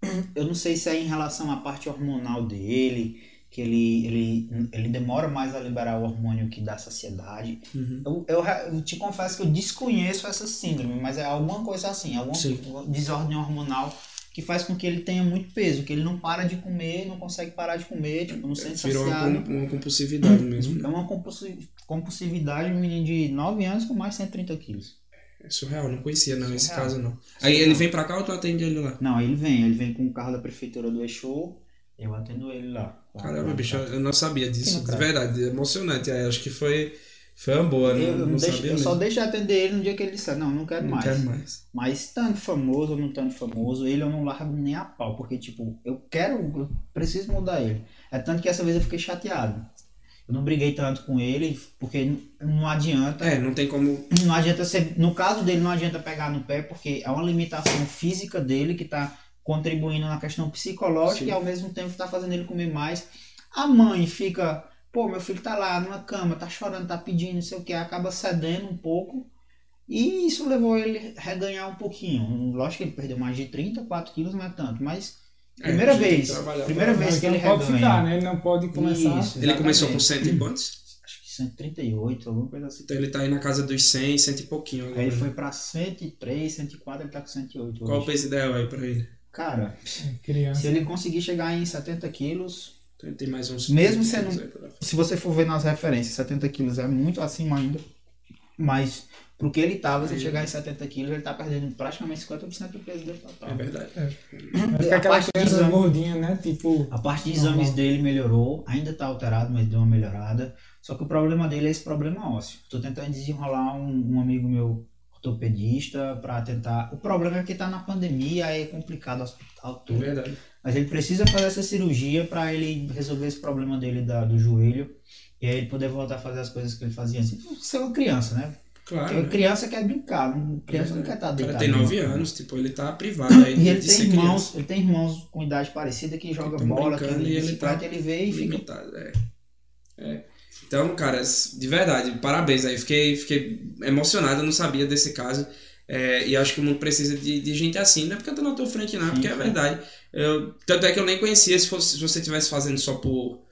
Speaker 3: eu não sei se é em relação à parte hormonal dele que ele, ele, ele demora mais a liberar o hormônio que dá saciedade. Uhum. Eu, eu, eu, te confesso que eu desconheço essa síndrome, mas é alguma coisa assim, alguma Sim. desordem hormonal que faz com que ele tenha muito peso, que ele não para de comer, não consegue parar de comer, tipo, não sente
Speaker 1: Virou saciado. Uma, uma compulsividade mesmo.
Speaker 3: É uma compulsividade, um menino de 9 anos com mais de 130 quilos.
Speaker 1: É surreal, não conhecia não, surreal. esse caso não. Aí ele vem pra cá ou tu atende ele lá?
Speaker 3: Não, ele vem, ele vem com o carro da prefeitura do Exu, eu atendo ele lá.
Speaker 1: Caramba, bicho, eu não sabia disso. De verdade, emocionante. Aí, acho que foi, foi uma boa,
Speaker 3: eu,
Speaker 1: não, não
Speaker 3: deixo,
Speaker 1: sabia
Speaker 3: Eu
Speaker 1: mesmo.
Speaker 3: só deixo atender ele no dia que ele disser, não, não quero
Speaker 1: não
Speaker 3: mais.
Speaker 1: Quero mais.
Speaker 3: Mas tanto famoso ou não tanto famoso, ele eu não largo nem a pau, porque, tipo, eu quero, eu preciso mudar ele. É tanto que essa vez eu fiquei chateado. Eu não briguei tanto com ele, porque não adianta.
Speaker 1: É, não tem como.
Speaker 3: Não adianta ser. No caso dele, não adianta pegar no pé, porque é uma limitação física dele que tá contribuindo na questão psicológica Sim. e ao mesmo tempo está fazendo ele comer mais. A mãe fica, pô, meu filho tá lá numa cama, tá chorando, tá pedindo, não sei o que, acaba cedendo um pouco. E isso levou ele a reganhar um pouquinho. Lógico que ele perdeu mais de 30, 4 quilos, não é tanto, mas é, primeira é, vez, primeira vez que ele
Speaker 2: não pode ficar, né? Ele não pode começar. Isso,
Speaker 1: ele começou com cento e quantos?
Speaker 3: Acho que 138, alguma coisa assim.
Speaker 1: Então ele tá aí na casa dos 100, cento e pouquinho.
Speaker 3: Aí ele foi pra 103, 104, ele tá com 108
Speaker 1: Qual o peso ideal aí pra ele?
Speaker 3: Cara, Criança. se ele conseguir chegar em 70 quilos.
Speaker 1: Tem mais uns.
Speaker 3: Mesmo sendo. Se você for ver nas referências, 70 quilos é muito acima ainda. Mas pro que ele tava, se chegar em 70 quilos, ele tá perdendo praticamente 50% do peso dele total.
Speaker 1: É verdade. É.
Speaker 2: Fica aquela criança exame, gordinha, né? Tipo.
Speaker 3: A parte de exames normal. dele melhorou, ainda tá alterado, mas deu uma melhorada. Só que o problema dele é esse problema ósseo. Tô tentando desenrolar um, um amigo meu ortopedista para tentar. O problema é que está na pandemia, é complicado o hospital tudo.
Speaker 1: É verdade.
Speaker 3: Mas ele precisa fazer essa cirurgia para ele resolver esse problema dele da, do joelho e aí ele poder voltar a fazer as coisas que ele fazia assim. Ser uma criança, né?
Speaker 1: Claro. Porque
Speaker 3: né? criança quer brincar, criança é, não quer estar tá deitado.
Speaker 1: Cara tem 9 anos, tipo, ele tá privado aí.
Speaker 3: e ele tem irmãos, ele tem irmãos com idade parecida que joga bola, que ele, ele, tá ele vê e limitado,
Speaker 1: fica. É. é. Então, cara, de verdade, parabéns aí. Fiquei, fiquei emocionado, não sabia desse caso. É, e acho que o mundo precisa de, de gente assim, não é porque eu tô na tua frente, não, é porque é verdade. Eu, tanto é que eu nem conhecia se, fosse, se você estivesse fazendo só por,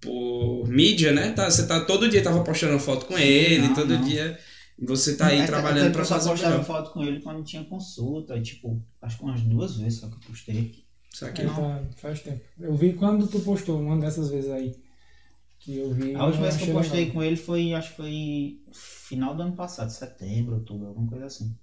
Speaker 1: por mídia, né? Tá, você tá, todo dia tava postando foto com ele, não, todo não. dia você tá aí é, trabalhando para fazer
Speaker 3: o Eu postava foto com ele quando tinha consulta, tipo, acho que umas duas vezes só que eu postei.
Speaker 1: Isso aqui
Speaker 2: é, tá, faz tempo. Eu vi quando tu postou uma dessas vezes aí. Que eu vi.
Speaker 3: A última vez que eu postei legal. com ele foi, acho que foi final do ano passado, setembro, outubro, alguma coisa assim.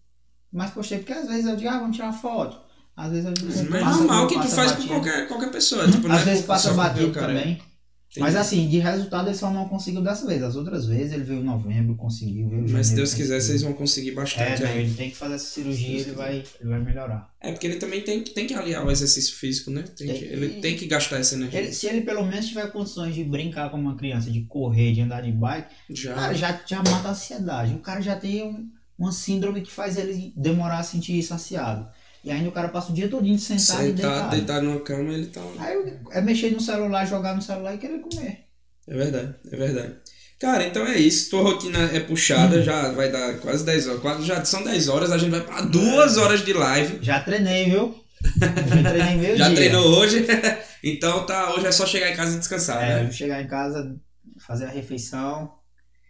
Speaker 3: Mas postei porque às vezes eu digo, ah, vamos tirar foto. Às vezes eu digo,
Speaker 1: Mas é normal que tu faz com qualquer, qualquer pessoa. Tipo,
Speaker 3: às é vezes passa batido também. Entendi. Mas assim, de resultado ele só não conseguiu dessa vez. As outras vezes ele veio em novembro, conseguiu, veio
Speaker 1: Mas se Deus quiser, vocês vão conseguir bastante.
Speaker 3: É, né? ele tem que fazer essa cirurgia ele vai, ele vai melhorar.
Speaker 1: É, porque ele também tem, tem que aliar o exercício físico, né? Tem que, ele tem que gastar essa energia.
Speaker 3: Ele, se ele pelo menos tiver condições de brincar com uma criança, de correr, de andar de bike, já. cara já, já mata a ansiedade. O cara já tem um, uma síndrome que faz ele demorar a sentir saciado. E ainda o cara passa o dia todinho sentado e deitado.
Speaker 1: deitado numa cama ele tá...
Speaker 3: Aí é mexer no celular, jogar no celular e querer comer.
Speaker 1: É verdade, é verdade. Cara, então é isso. Tua rotina é puxada, hum. já vai dar quase 10 horas. Quase, já são 10 horas, a gente vai para duas horas de live.
Speaker 3: Já treinei, viu? Já treinei meu
Speaker 1: Já
Speaker 3: dia.
Speaker 1: treinou hoje? então tá, hoje é só chegar em casa e descansar,
Speaker 3: é,
Speaker 1: né?
Speaker 3: chegar em casa, fazer a refeição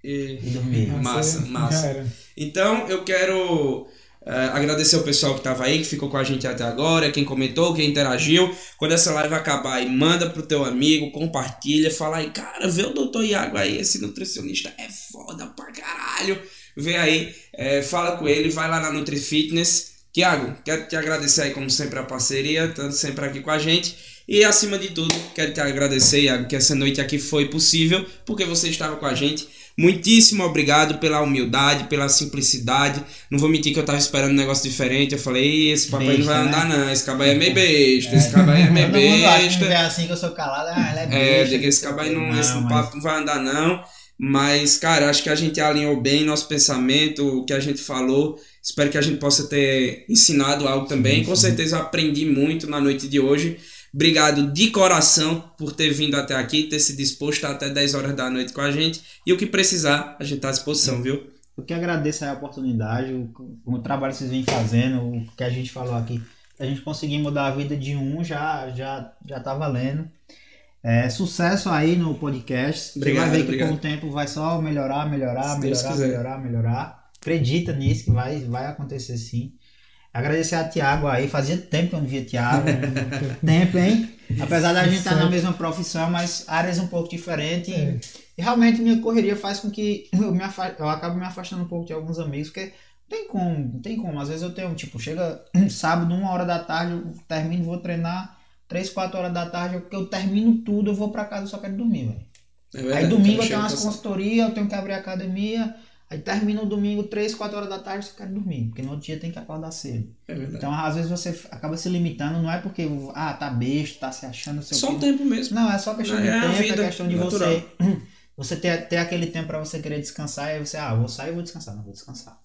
Speaker 3: e, e dormir.
Speaker 1: Massa, massa. Então eu quero Uh, agradecer o pessoal que estava aí, que ficou com a gente até agora, quem comentou, quem interagiu. Quando essa live acabar aí, manda pro teu amigo, compartilha, fala aí, cara, vê o doutor Iago aí, esse nutricionista é foda pra caralho. Vê aí, é, fala com ele, vai lá na Nutri Fitness, Tiago, quero te agradecer aí, como sempre, a parceria, estando sempre aqui com a gente. E acima de tudo, quero te agradecer, Iago, que essa noite aqui foi possível porque você estava com a gente. Muitíssimo obrigado pela humildade, pela simplicidade. Não vou mentir que eu estava esperando um negócio diferente. Eu falei, esse papai não vai andar, né? não. Esse cabai é meio besta. Esse cabai é meio besta.
Speaker 3: É assim que eu sou calado, ah, ele é
Speaker 1: besta. É, esse cabai não, não, esse mas... papo não vai andar, não. Mas, cara, acho que a gente alinhou bem nosso pensamento, o que a gente falou. Espero que a gente possa ter ensinado algo também. Sim, sim. Com certeza aprendi muito na noite de hoje. Obrigado de coração por ter vindo até aqui, ter se disposto até 10 horas da noite com a gente. E o que precisar, a gente está à disposição, viu?
Speaker 3: Eu que agradeço a oportunidade, o, o, trabalho que vocês vêm fazendo, o que a gente falou aqui. A gente conseguir mudar a vida de um já já já tá valendo. É, sucesso aí no podcast. Obrigado, Você vai ver obrigado. que com o tempo vai só melhorar, melhorar, Se melhorar, melhorar, melhorar. Acredita nisso que vai, vai acontecer sim. Agradecer a Tiago aí, fazia tempo que eu não via Tiago. tempo, hein? Apesar da gente estar na mesma profissão, mas áreas um pouco diferentes. É. E realmente minha correria faz com que eu, me eu acabo me afastando um pouco de alguns amigos, porque não tem como, não tem como. Às vezes eu tenho, tipo, chega um sábado, uma hora da tarde, eu termino, vou treinar, três, quatro horas da tarde, porque eu termino tudo, eu vou para casa e só quero dormir, velho. É aí domingo eu tenho umas consultorias, eu tenho que abrir a academia. Aí termina o domingo, 3, 4 horas da tarde, você quer dormir, porque no outro dia tem que acordar cedo. É então, às vezes você acaba se limitando, não é porque, ah, tá besta, tá se achando...
Speaker 1: Seu só o tempo mesmo.
Speaker 3: Não, é só questão não, de é tempo, é questão de natural. você... Você ter, ter aquele tempo para você querer descansar, e aí você, ah, vou sair e vou descansar. Não, vou descansar.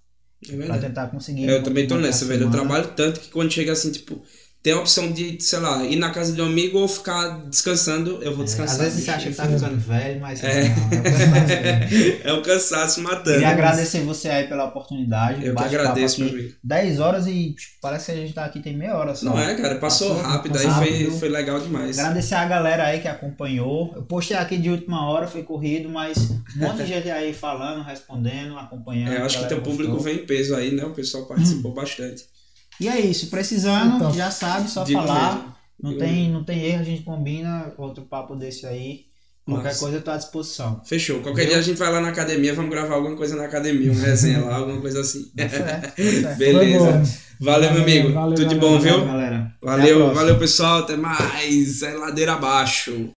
Speaker 3: É pra tentar conseguir...
Speaker 1: Eu também tô nessa, velho. Eu trabalho tanto que quando chega assim, tipo tem a opção de, sei lá, ir na casa de um amigo ou ficar descansando, eu vou descansar.
Speaker 3: É, às vezes você acha que tá ficando velho, mas
Speaker 1: é.
Speaker 3: não,
Speaker 1: é o cansaço matando.
Speaker 3: E agradecer você aí pela oportunidade.
Speaker 1: Eu que agradeço, meu amigo.
Speaker 3: 10 horas e tipo, parece que a gente tá aqui tem meia hora só.
Speaker 1: Não é, cara, passou, passou rápido, passou aí rápido. Foi, foi legal demais.
Speaker 3: Agradecer a galera aí que acompanhou. Eu postei aqui de última hora, foi corrido, mas um monte de gente aí falando, respondendo, acompanhando.
Speaker 1: É, acho que teu público vem em peso aí, né? O pessoal participou bastante.
Speaker 3: E é isso, precisando, então, já sabe, só falar. Mesmo. Não tem, não tem erro, a gente combina outro papo desse aí. Qualquer Nossa. coisa eu tô à disposição.
Speaker 1: Fechou. Qualquer Entendeu? dia a gente vai lá na academia, vamos gravar alguma coisa na academia, uma resenha lá, alguma coisa assim.
Speaker 3: Tá certo, tá certo.
Speaker 1: Beleza. Valeu, meu amigo.
Speaker 2: Valeu,
Speaker 1: Tudo
Speaker 2: de
Speaker 1: bom,
Speaker 2: valeu,
Speaker 1: viu?
Speaker 3: Galera.
Speaker 1: Valeu, valeu, pessoal. Até mais. É ladeira abaixo.